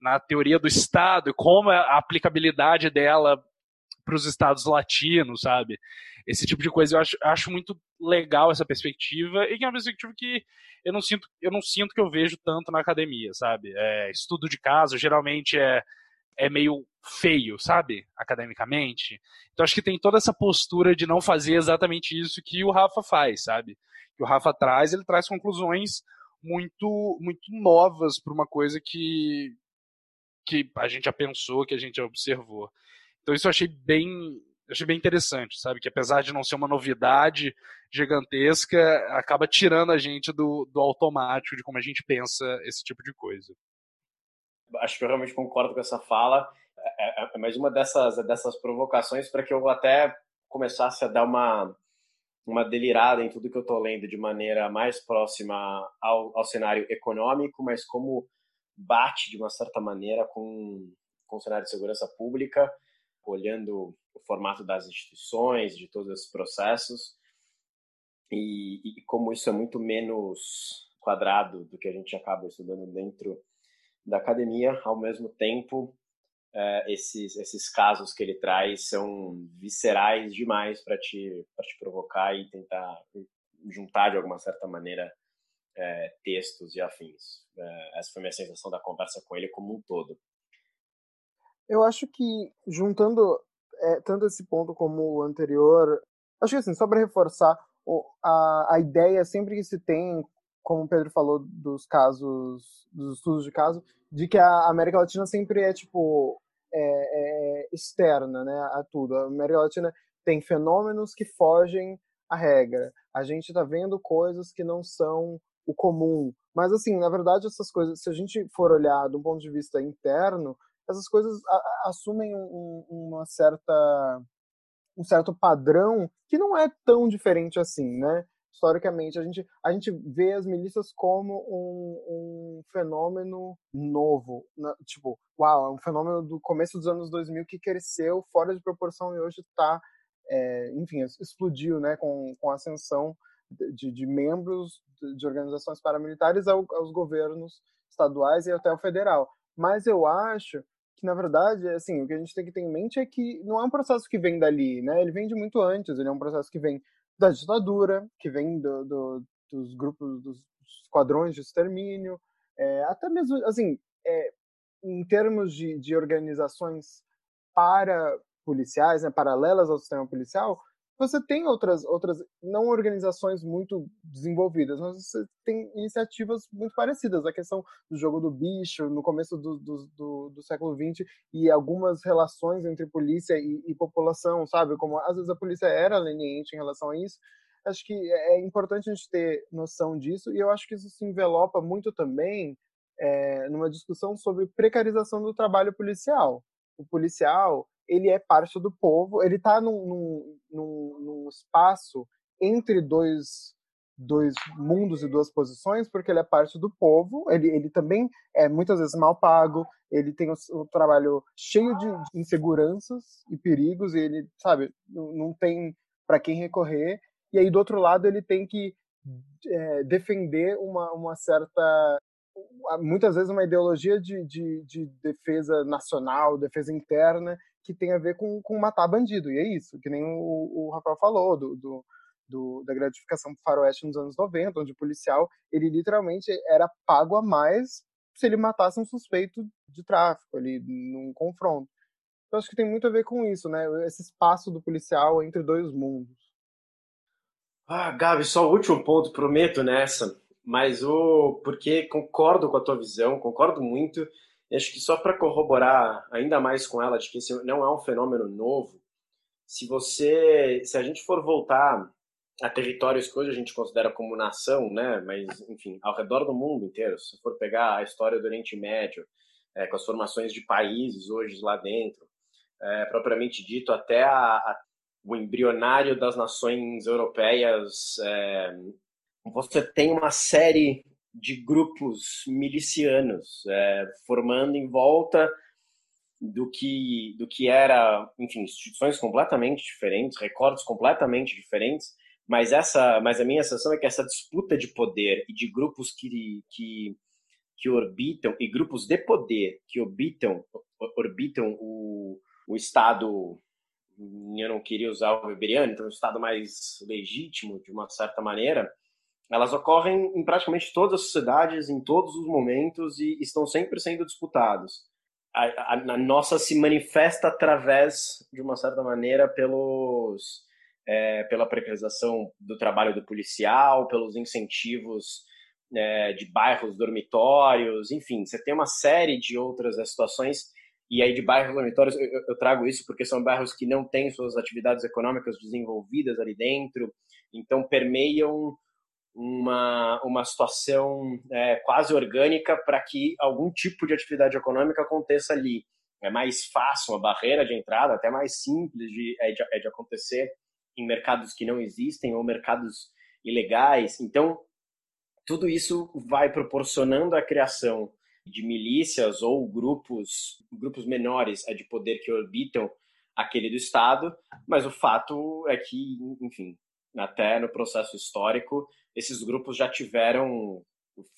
na teoria do Estado e como a aplicabilidade dela para os estados latinos, sabe? Esse tipo de coisa eu acho, acho muito legal essa perspectiva e que é uma perspectiva que eu não sinto, eu não sinto que eu vejo tanto na academia, sabe? É, estudo de caso geralmente é, é meio feio, sabe? Academicamente. Então acho que tem toda essa postura de não fazer exatamente isso que o Rafa faz, sabe? que o Rafa traz, ele traz conclusões muito muito novas para uma coisa que que a gente já pensou, que a gente já observou. Então isso eu achei bem achei bem interessante, sabe? Que apesar de não ser uma novidade gigantesca, acaba tirando a gente do, do automático de como a gente pensa esse tipo de coisa. Acho que eu realmente concordo com essa fala. É, é, é mais uma dessas, dessas provocações para que eu até começasse a dar uma, uma delirada em tudo que eu estou lendo de maneira mais próxima ao, ao cenário econômico, mas como bate de uma certa maneira com, com o cenário de segurança pública, olhando o formato das instituições, de todos esses processos, e, e como isso é muito menos quadrado do que a gente acaba estudando dentro da academia, ao mesmo tempo, é, esses, esses casos que ele traz são viscerais demais para te, te provocar e tentar juntar de alguma certa maneira é, textos e afins. É, essa foi a minha sensação da conversa com ele como um todo. Eu acho que, juntando é, tanto esse ponto como o anterior, acho que assim, só para reforçar, a, a ideia sempre que se tem, como o Pedro falou dos casos, dos estudos de caso, de que a América Latina sempre é tipo é, é externa, né, a tudo. A América Latina tem fenômenos que fogem à regra. A gente está vendo coisas que não são o comum. Mas assim, na verdade, essas coisas, se a gente for olhar de um ponto de vista interno, essas coisas assumem um, uma certa um certo padrão que não é tão diferente assim, né? Historicamente, a gente, a gente vê as milícias como um, um fenômeno novo. Tipo, uau, é um fenômeno do começo dos anos 2000 que cresceu fora de proporção e hoje está, é, enfim, explodiu né? com, com a ascensão de, de membros de organizações paramilitares aos governos estaduais e até o federal. Mas eu acho que na verdade, assim, o que a gente tem que ter em mente é que não é um processo que vem dali, né? Ele vem de muito antes, ele é um processo que vem da ditadura, que vem do, do, dos grupos, dos esquadrões de extermínio, é, até mesmo, assim, é, em termos de, de organizações para policiais, né, paralelas ao sistema policial, você tem outras, outras, não organizações muito desenvolvidas, mas você tem iniciativas muito parecidas. A questão do jogo do bicho, no começo do, do, do, do século XX, e algumas relações entre polícia e, e, população, sabe? Como às vezes a polícia era leniente em relação a isso. Acho que é, é importante a gente ter noção disso, e eu acho que isso se envelopa muito também é, numa discussão sobre precarização do trabalho policial. O policial, ele é parte do povo, ele está num, num, num, espaço entre dois, dois mundos e duas posições, porque ele é parte do povo, ele, ele também é muitas vezes mal pago, ele tem um, trabalho cheio de inseguranças e perigos, e ele, sabe, não, não tem para quem recorrer, e aí do outro lado ele tem que é, defender uma, uma certa muitas vezes uma ideologia de, de, de, defesa nacional, defesa interna, que tem a ver com, com matar bandido. E é isso, que nem o, o Rafael falou, do, do, do, da gratificação faroeste nos anos 90, onde o policial, ele literalmente era pago a mais se ele matasse um suspeito de tráfico ali, num confronto. Então acho que tem muito a ver com isso, né? Esse espaço do policial entre dois mundos. Ah, Gabi, só o último ponto, prometo nessa, mas o porque concordo com a tua visão, concordo muito acho que só para corroborar ainda mais com ela de que esse não é um fenômeno novo, se você, se a gente for voltar a territórios que hoje a gente considera como nação, né, mas enfim, ao redor do mundo inteiro, se for pegar a história do Oriente Médio, é, com as formações de países hoje lá dentro, é, propriamente dito, até a, a, o embrionário das nações europeias, é, você tem uma série de grupos milicianos, é, formando em volta do que, do que era, enfim, instituições completamente diferentes, recordes completamente diferentes, mas essa, mas a minha sensação é que essa disputa de poder e de grupos que, que, que orbitam e grupos de poder que orbitam orbitam o, o estado eu não queria usar o weberiano, então o estado mais legítimo de uma certa maneira, elas ocorrem em praticamente todas as sociedades, em todos os momentos e estão sempre sendo disputados. A, a, a nossa se manifesta através, de uma certa maneira, pelos, é, pela precarização do trabalho do policial, pelos incentivos é, de bairros dormitórios, enfim, você tem uma série de outras situações E aí de bairros dormitórios eu, eu, trago isso porque são bairros que não têm suas atividades econômicas desenvolvidas ali dentro, então permeiam uma, uma situação é, quase orgânica para que algum tipo de atividade econômica aconteça ali. É mais fácil, uma barreira de entrada, até mais simples de, é, de, é de acontecer em mercados que não existem ou mercados ilegais. Então, tudo isso vai proporcionando a criação de milícias ou grupos, grupos menores é de poder que orbitam aquele do Estado, mas o fato é que, enfim, até no processo histórico, esses grupos já tiveram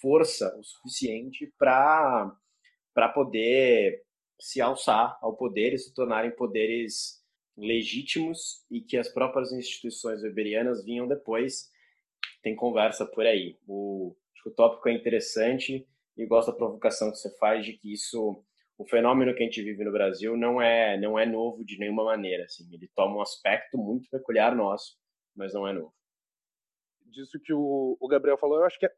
força o suficiente para poder se alçar ao poder e se tornarem poderes legítimos e que as próprias instituições weberianas vinham depois. Tem conversa por aí. O, acho que o tópico é interessante e gosto da provocação que você faz de que isso, o fenômeno que a gente vive no Brasil não é não é novo de nenhuma maneira. Assim, ele toma um aspecto muito peculiar nosso, mas não é novo. Disso que o, o Gabriel falou, eu acho que é,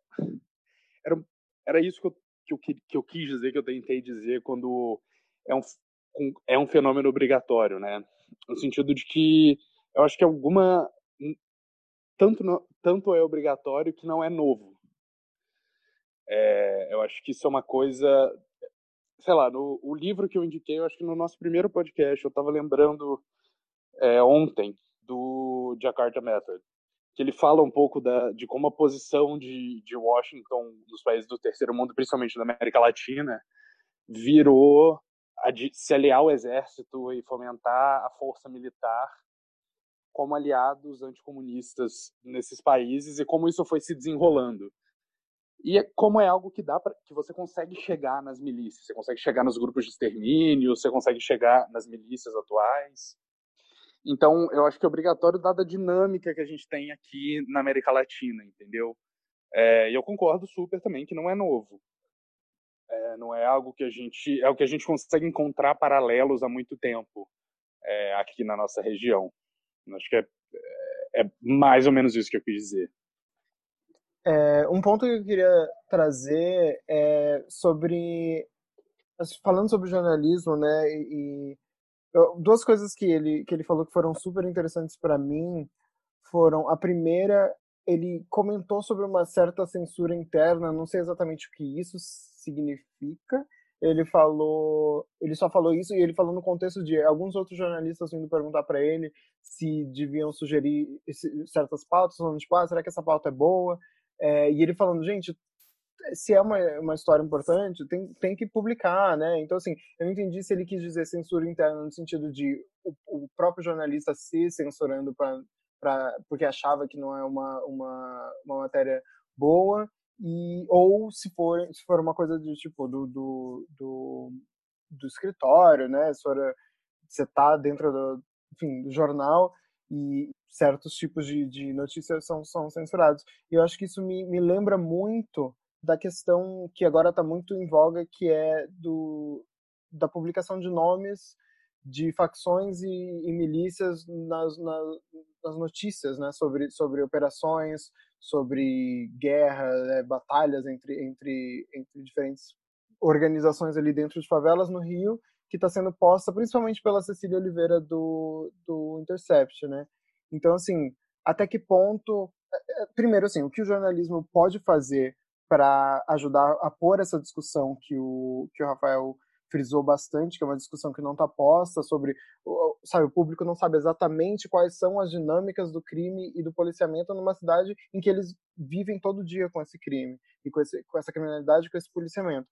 era, era isso que eu, que, eu, que eu quis dizer, que eu tentei dizer quando é um, é um fenômeno obrigatório, né? No sentido de que eu acho que alguma tanto tanto é obrigatório que não é novo. É, eu acho que isso é uma coisa, sei lá, no o livro que eu indiquei, eu acho que no nosso primeiro podcast eu estava lembrando é, ontem do Jakarta Method, que ele fala um pouco da, de como a posição de, de Washington nos países do terceiro mundo, principalmente da América Latina, virou de se aliar ao exército e fomentar a força militar como aliados anticomunistas nesses países e como isso foi se desenrolando. E é, como é algo que dá para que você consegue chegar nas milícias, você consegue chegar nos grupos de extermínio, você consegue chegar nas milícias atuais. Então, eu acho que é obrigatório dada a dinâmica que a gente tem aqui na América Latina, entendeu? É, e eu concordo super também que não é novo. É, não é algo que a gente é o que a gente consegue encontrar paralelos há muito tempo é, aqui na nossa região. Acho que é, é, é, mais ou menos isso que eu quis dizer. Um ponto que eu queria trazer é sobre falando sobre jornalismo, né? E, eu, duas coisas que ele que ele falou que foram super interessantes para mim foram a primeira ele comentou sobre uma certa censura interna, não sei exatamente o que isso significa. Ele falou, ele só falou isso e ele falou no contexto de alguns outros jornalistas vindo perguntar para ele se deviam sugerir certas pautas, falando tipo, ah, será que essa pauta é boa? É, e ele falando, gente, se é uma, uma história importante, tem, tem que publicar, né? Então, assim, eu não entendi se ele quis dizer censura interna no sentido de o, o próprio jornalista se censurando para pra, porque achava que não é uma, uma, uma matéria boa, e ou se for se for uma coisa de tipo do do, do, do escritório né se for você tá dentro do enfim do jornal e certos tipos de, de notícias são são censurados e eu acho que isso me, me lembra muito da questão que agora está muito em voga que é do da publicação de nomes de facções e, e milícias nas, nas, nas, notícias, né, sobre, sobre operações, sobre guerra, né, batalhas entre, entre, entre diferentes organizações ali dentro de favelas no Rio, que está sendo posta principalmente pela Cecília Oliveira do, do Intercept, né? Então, assim, até que ponto... É, é, primeiro, assim, o que o jornalismo pode fazer para ajudar a pôr essa discussão que o, que o Rafael frisou bastante, que é uma discussão que não está posta sobre, sabe, o público não sabe exatamente quais são as dinâmicas do crime e do policiamento numa cidade em que eles vivem todo dia com esse crime e com, esse, com essa criminalidade, com esse policiamento.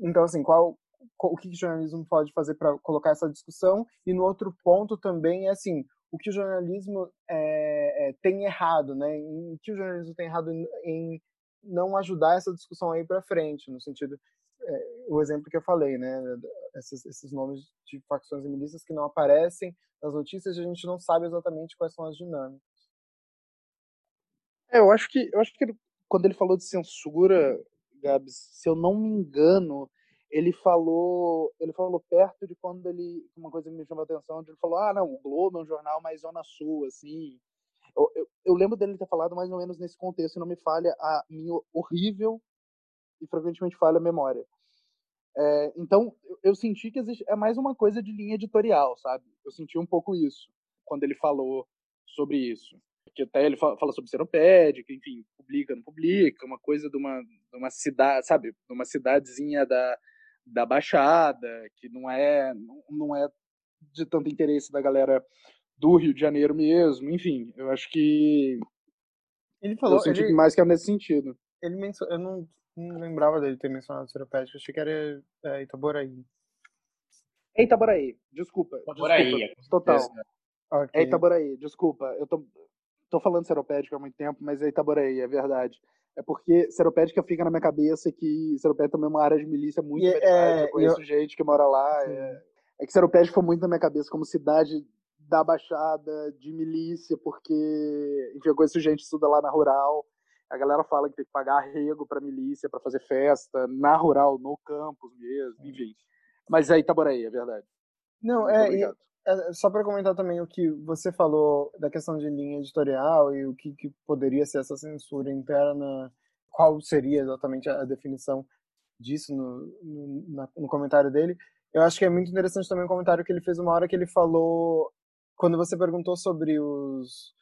Então, assim, qual o que o jornalismo pode fazer para colocar essa discussão e no outro ponto também é assim o que o jornalismo é, é, tem errado né em que o jornalismo tem errado em, em não ajudar essa discussão aí para frente no sentido é, o exemplo que eu falei, né? Esses, esses nomes de facções e milícias que não aparecem nas notícias, a gente não sabe exatamente quais são as dinâmicas. É, eu acho que eu acho que ele, quando ele falou de censura, Gabs, se eu não me engano, ele falou ele falou perto de quando ele uma coisa que me chamou a atenção, ele falou ah não, o Globo é um jornal mais zona sul, assim. Eu, eu, eu lembro dele ter falado mais ou menos nesse contexto, não me falha a minha horrível e frequentemente falha memória. É, então, eu senti que existe, é mais uma coisa de linha editorial, sabe? Eu senti um pouco isso quando ele falou sobre isso. Que até ele fala, fala sobre seropédica, enfim, publica, não publica, uma coisa de uma, de uma cidade, sabe? De uma cidadezinha da, da Baixada, que não é, não é de tanto interesse da galera do Rio de Janeiro mesmo, enfim, eu acho que ele falou, eu senti ele, mais que é nesse sentido. Ele mencionou, eu não, não lembrava dele ter mencionado Seropédica, achei que era é, Itaboraí. É Itaboraí, desculpa. Itaboraí, desculpa, é total. Okay. É Itaboraí, desculpa. Eu tô, tô falando Seropédica há muito tempo, mas é Itaboraí, é verdade. É porque Seropédica fica na minha cabeça que Seropédica também é uma área de milícia muito e, é, Eu conheço eu... gente que mora lá. É, é que Seropédica foi muito na minha cabeça como cidade da Baixada, de milícia, porque, enfim, eu conheço gente que estuda lá na Rural. A galera fala que tem que pagar arrego para milícia, para fazer festa, na Rural, no campus mesmo, enfim. Mas é Itaboraí, é verdade. Não, Muito é, e, é, só para comentar também o que você falou da questão de linha editorial e o que, que poderia ser essa censura interna, qual seria exatamente a definição disso no, no, no comentário dele. Eu acho que é muito interessante também o comentário que ele fez uma hora que ele falou quando você perguntou sobre os,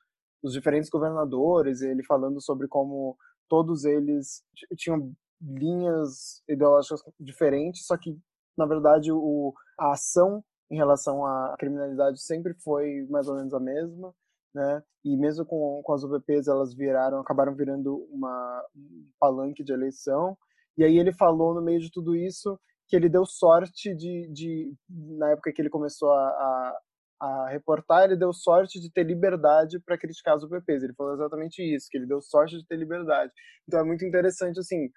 os diferentes governadores, ele falando sobre como todos eles tinham linhas ideológicas diferentes, só que, na verdade, o, a ação em relação à criminalidade sempre foi mais ou menos a mesma, né? E mesmo com, com as UPPs, elas viraram, acabaram virando uma um palanque de eleição. E aí ele falou no meio de tudo isso que ele deu sorte de, de na época que ele começou a, a, a reportar, ele deu sorte de ter liberdade para criticar as UPPs. Ele falou exatamente isso, que ele deu sorte de ter liberdade. Então é muito interessante, assim,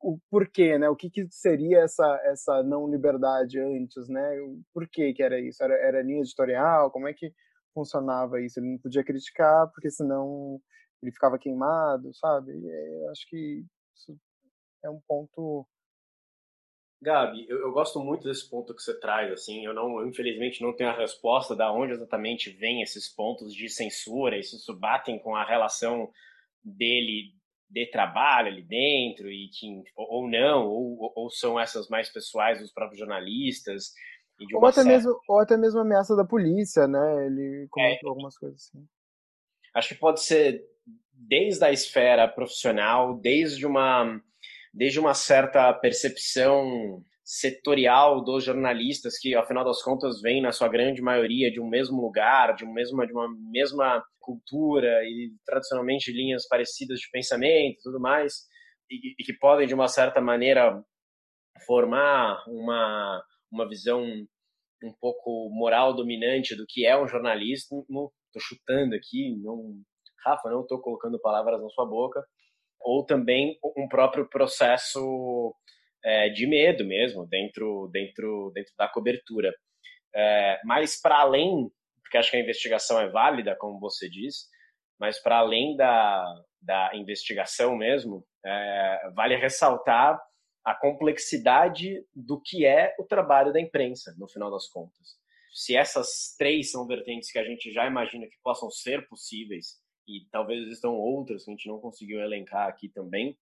o porquê, né? O que, que seria essa, essa não liberdade antes, né? O porquê que era isso? Era, era linha editorial? Como é que funcionava isso? Ele não podia criticar, porque senão ele ficava queimado, sabe? eu acho que isso é um ponto Gabi, eu, eu, gosto muito desse ponto que você traz, assim, eu não, eu, infelizmente não tenho a resposta da onde exatamente vem esses pontos de censura, e se isso batem com a relação dele de trabalho ali dentro, e que, ou não, ou, ou são essas mais pessoais dos próprios jornalistas. ou, até certa... mesmo, ou até mesmo ameaça da polícia, né? Ele comentou é, algumas coisas assim. Acho que pode ser desde a esfera profissional, desde uma desde uma certa percepção setorial dos jornalistas que, ao final das contas, vêm na sua grande maioria de um mesmo lugar, de, um de uma mesma cultura e tradicionalmente linhas parecidas de pensamento, tudo mais, e, e que podem de uma certa maneira formar uma uma visão um pouco moral dominante do que é um jornalista. Não estou chutando aqui, não, Rafa, não estou colocando palavras na sua boca, ou também um próprio processo é, de medo mesmo dentro, dentro, dentro da cobertura. É, mas para além, porque acho que a investigação é válida, como você diz, mas para além da, da investigação mesmo, é, vale ressaltar a complexidade do que é o trabalho da imprensa, no final das contas. Se essas três são vertentes que a gente já imagina que possam ser possíveis, e talvez existam outras que a gente não conseguiu elencar aqui também,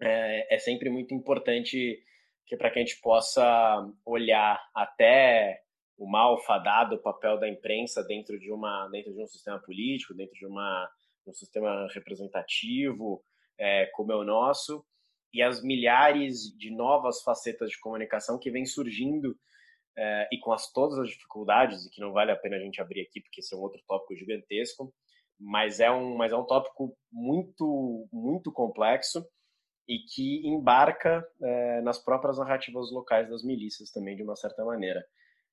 é, é sempre muito importante que para que a gente possa olhar até o mal fadado papel da imprensa dentro de uma dentro de um sistema político, dentro de uma um sistema representativo é, como é o nosso e as milhares de novas facetas de comunicação que vêm surgindo é, e com as, todas as dificuldades e que não vale a pena a gente abrir aqui porque esse é um outro tópico gigantesco mas é um, mas é um tópico muito, muito complexo e que embarca é, nas próprias narrativas locais das milícias também, de uma certa maneira.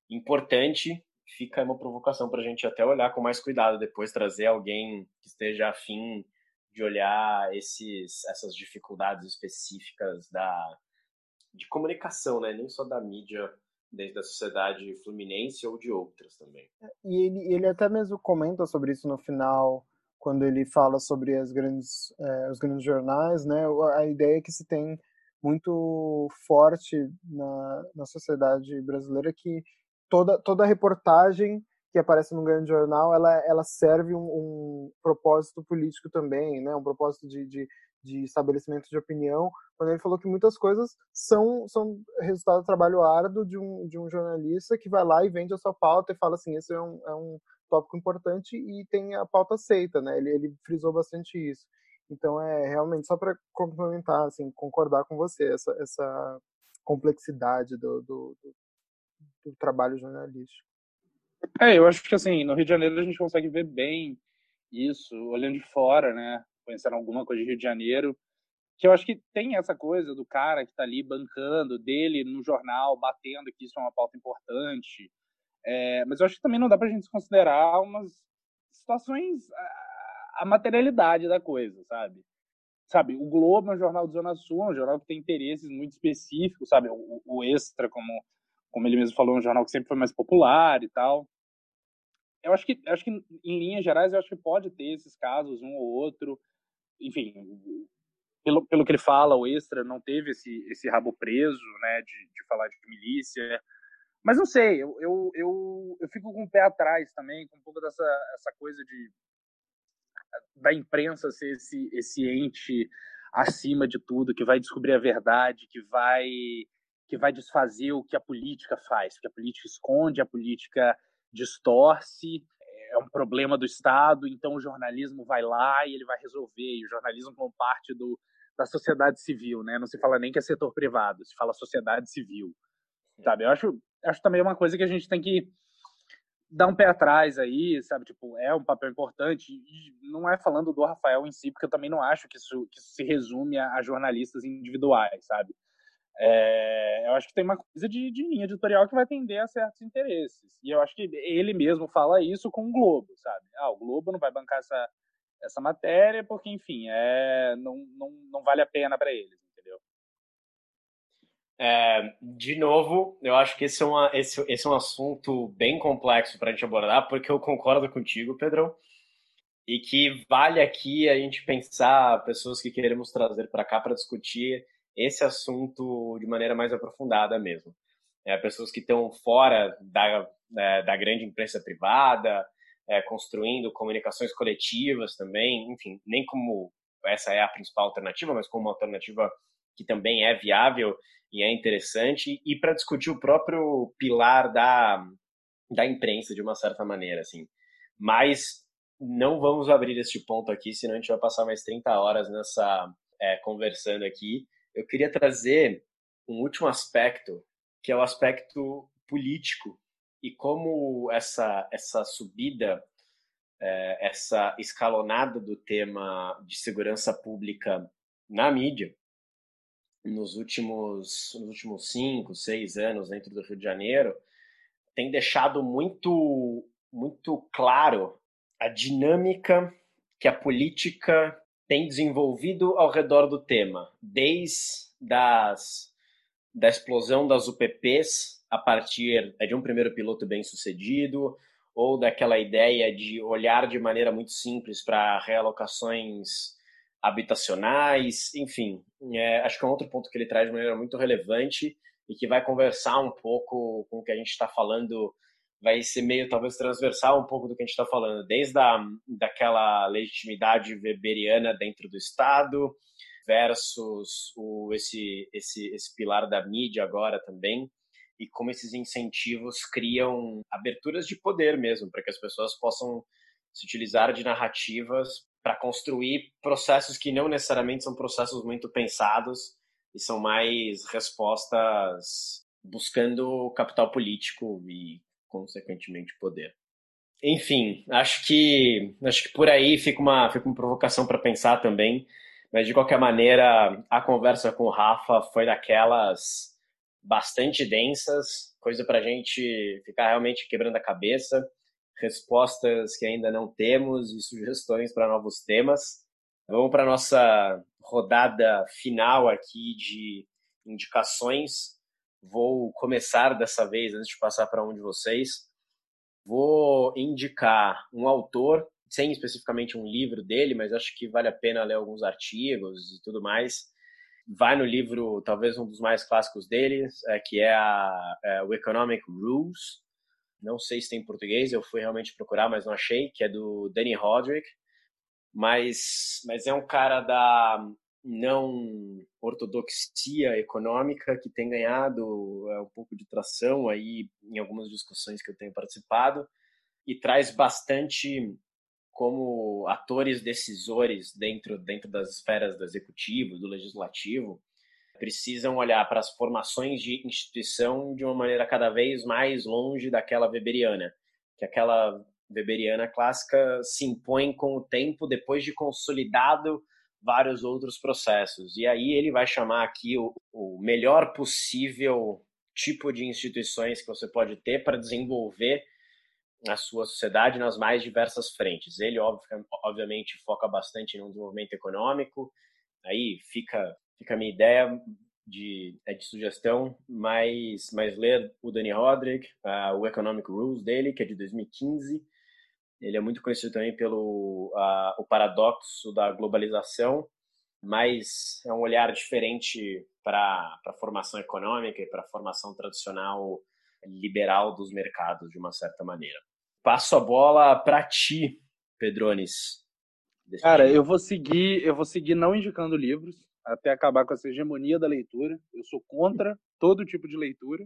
Importante, fica uma provocação para a gente até olhar com mais cuidado depois, trazer alguém que esteja afim de olhar esses, essas dificuldades específicas da, de comunicação, né? nem só da mídia dentro da sociedade fluminense ou de outras também. E ele, ele até mesmo comenta sobre isso no final, quando ele fala sobre as grandes, é, os grandes jornais, né? A ideia que se tem muito forte na, na sociedade brasileira é que toda, toda reportagem que aparece num grande jornal, ela, ela serve um, um propósito político também, né? Um propósito de, de, de estabelecimento de opinião, quando ele falou que muitas coisas são, são resultado do trabalho árduo de um, de um jornalista que vai lá e vende a sua pauta e fala assim, esse é um, é um tópico importante e tem a pauta aceita, né? Ele, ele frisou bastante isso. Então, é realmente, só para complementar, assim, concordar com você, essa, essa complexidade do, do, do, do trabalho jornalístico. É, eu acho que, assim, no Rio de Janeiro a gente consegue ver bem isso, olhando de fora, né? Conhecendo alguma coisa de Rio de Janeiro, que eu acho que tem essa coisa do cara que está ali bancando, dele no jornal, batendo que isso é uma pauta importante. É, mas eu acho que também não dá para a gente considerar umas situações a materialidade da coisa, sabe? Sabe, o Globo é um jornal de Zona Sul, é um jornal que tem interesses muito específicos, sabe? O, o Extra, como, como ele mesmo falou, é um jornal que sempre foi mais popular e tal. Eu acho que, acho que, em linhas gerais, eu acho que pode ter esses casos, um ou outro. Enfim, pelo, pelo que ele fala, o Extra não teve esse, esse rabo preso, né, de, de falar de milícia. Mas não sei, eu, eu, eu, eu fico com o pé atrás também, com um pouco dessa essa coisa de da imprensa ser esse, esse ente acima de tudo, que vai descobrir a verdade, que vai que vai desfazer o que a política faz, que a política esconde, a política distorce, é um problema do Estado, então o jornalismo vai lá e ele vai resolver, e o jornalismo como parte do, da sociedade civil, né? Não se fala nem que é setor privado, se fala sociedade civil, sabe? Eu acho, acho também uma coisa que a gente tem que dar um pé atrás aí, sabe? Tipo, é um papel importante. E não é falando do Rafael em si, porque eu também não acho que isso, que isso se resume a, a jornalistas individuais, sabe? É, eu acho que tem uma coisa de, de, linha editorial que vai tender a certos interesses. E eu acho que ele mesmo fala isso com o Globo, sabe? Ah, o Globo não vai bancar essa, essa matéria porque, enfim, é, não, não, não vale a pena para eles. É, de novo, eu acho que esse é, uma, esse, esse é um assunto bem complexo para a gente abordar, porque eu concordo contigo, Pedrão, e que vale aqui a gente pensar pessoas que queremos trazer para cá para discutir esse assunto de maneira mais aprofundada mesmo. É, pessoas que estão fora da, da, grande imprensa privada, é, construindo comunicações coletivas também, enfim, nem como essa é a principal alternativa, mas como uma alternativa que também é viável e é interessante, e para discutir o próprio pilar da, da imprensa, de uma certa maneira, assim. Mas não vamos abrir este ponto aqui, senão a gente vai passar mais 30 horas nessa é, conversando aqui. Eu queria trazer um último aspecto, que é o aspecto político, e como essa, essa subida, é, essa escalonada do tema de segurança pública na mídia, nos últimos, nos últimos cinco, seis anos dentro do Rio de Janeiro, tem deixado muito, muito claro a dinâmica que a política tem desenvolvido ao redor do tema, desde das, da explosão das UPPs a partir de um primeiro piloto bem sucedido, ou daquela ideia de olhar de maneira muito simples para realocações habitacionais, enfim. É, acho que é um outro ponto que ele traz de maneira muito relevante e que vai conversar um pouco com o que a gente está falando, vai ser meio talvez transversal um pouco do que a gente está falando, desde a, daquela legitimidade weberiana dentro do Estado versus o, esse, esse, esse pilar da mídia agora também, e como esses incentivos criam aberturas de poder mesmo, para que as pessoas possam se utilizar de narrativas para construir processos que não necessariamente são processos muito pensados e são mais respostas buscando capital político e consequentemente poder. Enfim, acho que acho que por aí fica uma fica uma provocação para pensar também, mas de qualquer maneira a conversa com o Rafa foi daquelas bastante densas, coisa para a gente ficar realmente quebrando a cabeça respostas que ainda não temos e sugestões para novos temas. Vamos para nossa rodada final aqui de indicações. Vou começar dessa vez, antes de passar para um de vocês. Vou indicar um autor, sem especificamente um livro dele, mas acho que vale a pena ler alguns artigos e tudo mais. Vai no livro, talvez um dos mais clássicos dele, é, que é, a, é o Economic Rules, não sei se tem em português, eu fui realmente procurar, mas não achei, que é do Danny Roderick. Mas, mas é um cara da, não ortodoxia econômica que tem ganhado é, um pouco de tração aí em algumas discussões que eu tenho participado e traz bastante como atores decisores dentro dentro das esferas do executivo, do legislativo, precisam olhar para as formações de instituição de uma maneira cada vez mais longe daquela weberiana, que aquela weberiana clássica se impõe com o tempo depois de consolidado vários outros processos. E aí ele vai chamar aqui o, o melhor possível tipo de instituições que você pode ter para desenvolver a sua sociedade nas mais diversas frentes. Ele, obviamente, foca bastante no desenvolvimento econômico, aí fica, fica a minha ideia de, é de sugestão, mas, mas ler o Danny Roderick, uh, o Economic Rules dele, que é de 2015, ele é muito conhecido também pelo uh, o paradoxo da globalização, mas é um olhar diferente para a formação econômica e para a formação tradicional liberal dos mercados, de uma certa maneira. Passo a bola para ti, Pedrones. Cara, eu vou seguir, eu vou seguir não indicando livros até acabar com essa hegemonia da leitura. Eu sou contra todo tipo de leitura.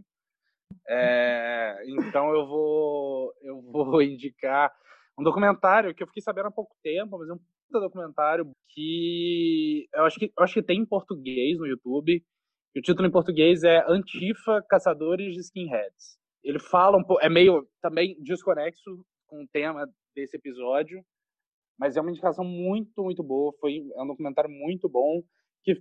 É, então eu vou, eu vou indicar um documentário que eu fiquei sabendo há pouco tempo, mas é um documentário que eu acho que eu acho que tem em português no YouTube. E o título em português é Antifa Caçadores de Skinheads. Ele fala um pouco, é meio também desconexo com o tema desse episódio, mas é uma indicação muito, muito boa. Foi é um documentário muito bom que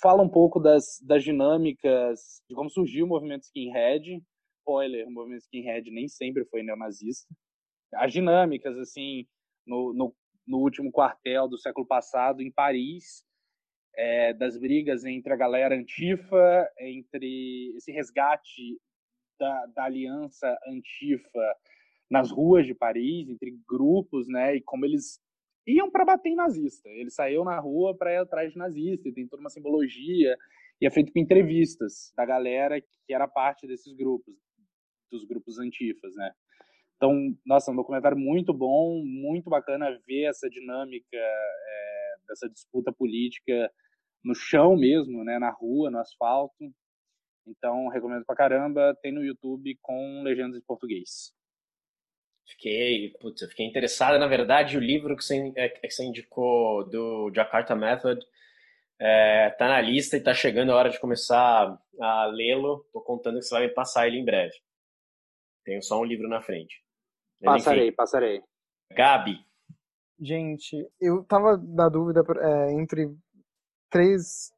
fala um pouco das, das dinâmicas de como surgiu o movimento skinhead. Spoiler, o movimento skinhead nem sempre foi neonazista as dinâmicas, assim, no, no, no último quartel do século passado, em Paris, é, das brigas entre a galera antifa, entre esse resgate da, da aliança antifa nas ruas de Paris, entre grupos, né, e como eles iam para bater em nazista. Eles saíam na rua para ir atrás de nazista, e tem toda uma simbologia, e é feito com entrevistas da galera que era parte desses grupos, dos grupos antifas, né. Então, nossa, um documentário muito bom, muito bacana ver essa dinâmica é, dessa disputa política no chão mesmo, né, na rua, no asfalto. Então, recomendo pra caramba. Tem no YouTube com legendas em português. Fiquei, putz, eu fiquei interessado. Na verdade, o livro que você, é, que você indicou do Jakarta Method é, tá na lista e tá chegando a hora de começar a lê-lo. Tô contando que você vai me passar ele em breve. Tenho só um livro na frente. Passarei, Enfim. passarei. Gabi. Gente, eu tava na dúvida é, entre três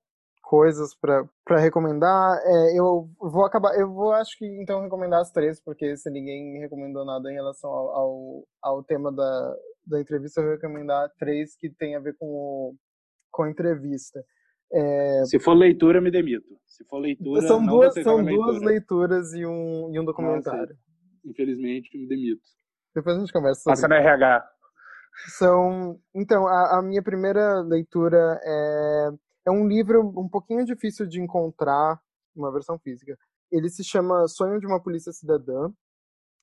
coisas para recomendar. É, eu vou acabar, eu vou acho que então recomendar as três, porque se ninguém recomendou nada em relação ao, ao, ao tema da, da entrevista, eu vou recomendar três que tem a ver com, o, com a entrevista. É... Se for leitura, me demito. Se for leitura, são duas, são duas leituras e um, e um documentário. infelizmente, me demito. Depois a gente conversa sobre Passa no RH. São, então, a, a, minha primeira leitura é, é um livro um pouquinho difícil de encontrar, uma versão física. Ele se chama Sonho de uma Polícia Cidadã.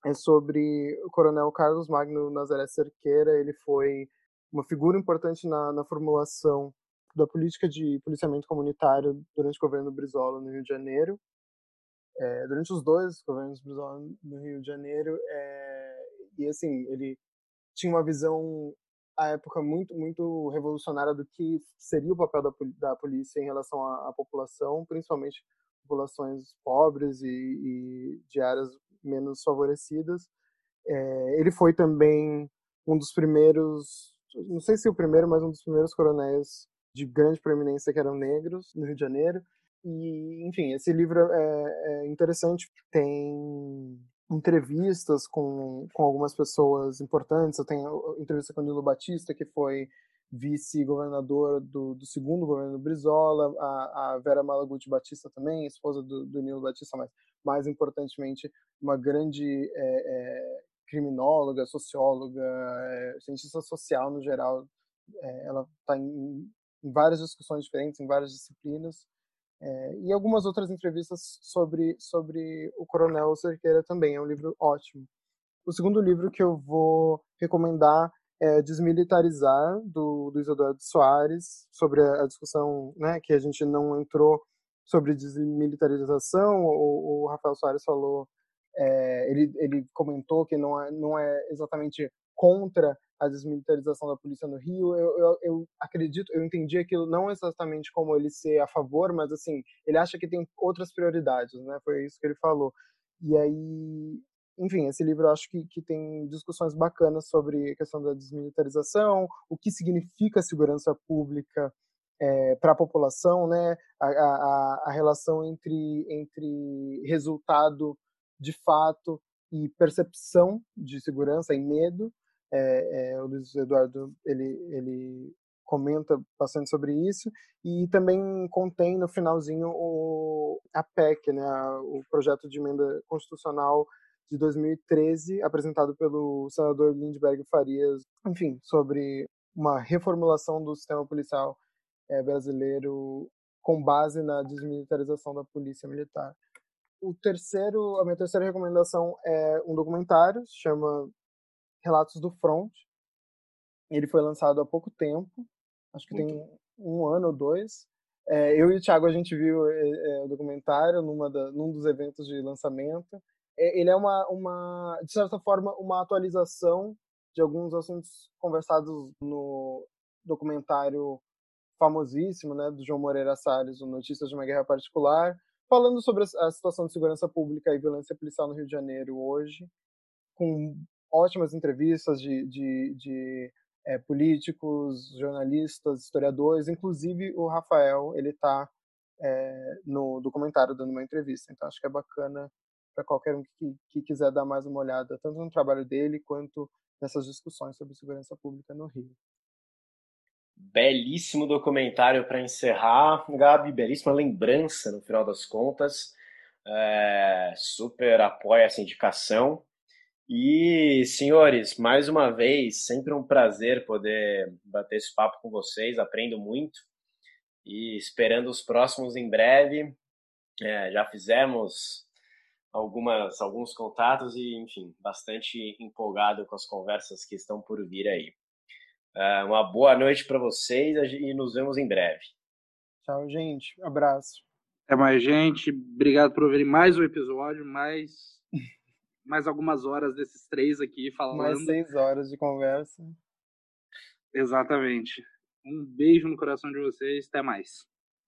É sobre o coronel Carlos Magno Nazaré Cerqueira. Ele foi uma figura importante na, na formulação da política de policiamento comunitário durante o governo Brizola no Rio de Janeiro. É, durante os dois governos Brizola no Rio de Janeiro, é, e assim, ele tinha uma visão à época muito muito revolucionária do que seria o papel da, da polícia em relação à, à população, principalmente populações pobres e, e de áreas menos favorecidas. É, ele foi também um dos primeiros, não sei se o primeiro, mas um dos primeiros coronéis de grande proeminência que eram negros no Rio de Janeiro. E, enfim, esse livro é, é interessante, tem entrevistas com, com algumas pessoas importantes. Eu tenho entrevista com o Nilo Batista, que foi vice-governador do, do, segundo governo Brizola, a, a Vera Malaguti Batista também, esposa do, do, Nilo Batista, mas mais importantemente, uma grande é, é, criminóloga, socióloga, é, cientista social no geral. É, ela está em, em várias discussões diferentes, em várias disciplinas. É, e algumas outras entrevistas sobre, sobre o Coronel Cerqueira também. É um livro ótimo. O segundo livro que eu vou recomendar é Desmilitarizar, do Eduardo Soares, sobre a, discussão né, que a gente não entrou sobre desmilitarização. O, o Rafael Soares falou, é, ele, ele comentou que não é, não é exatamente contra a desmilitarização da polícia no Rio. Eu, eu, eu, acredito, eu entendi aquilo não exatamente como ele ser a favor, mas assim, ele acha que tem outras prioridades, né? Foi isso que ele falou. E aí, enfim, esse livro eu acho que, que tem discussões bacanas sobre a questão da desmilitarização, o que significa segurança pública é, para a população, né? A, a, a relação entre, entre resultado de fato e percepção de segurança e medo é, é, o Luiz Eduardo ele, ele comenta bastante sobre isso e também contém no finalzinho o a PEC, né, o projeto de emenda constitucional de 2013 apresentado pelo senador Lindbergh Farias, enfim, sobre uma reformulação do sistema policial é, brasileiro com base na desmilitarização da polícia militar. O terceiro, a minha terceira recomendação é um documentário, se chama Relatos do Front. Ele foi lançado há pouco tempo, acho que Muito. tem um ano ou dois. É, eu e o Thiago a gente viu é, é, o documentário numa da, num dos eventos de lançamento. É, ele é uma, uma, de certa forma, uma atualização de alguns assuntos conversados no documentário famosíssimo, né, do João Moreira Salles, o Notícias de uma Guerra Particular, falando sobre a situação de segurança pública e violência policial no Rio de Janeiro hoje, com ótimas entrevistas de, de, de é, políticos, jornalistas, historiadores, inclusive o Rafael, ele está é, no documentário dando uma entrevista. Então acho que é bacana para qualquer um que, que, quiser dar mais uma olhada, tanto no trabalho dele quanto nessas discussões sobre segurança pública no Rio. Belíssimo documentário para encerrar, Gabi, belíssima lembrança no final das contas. É, super apoia essa indicação. E, senhores, mais uma vez, sempre um prazer poder bater esse papo com vocês, aprendo muito. E esperando os próximos em breve. É, já fizemos algumas, alguns contatos e, enfim, bastante empolgado com as conversas que estão por vir aí. É, uma boa noite para vocês e nos vemos em breve. Tchau, gente. Abraço. Até mais, gente. Obrigado por ouvir mais um episódio, mais mais algumas horas desses três aqui falando. Mais seis horas de conversa. Exatamente. Um beijo no coração de vocês. Até mais.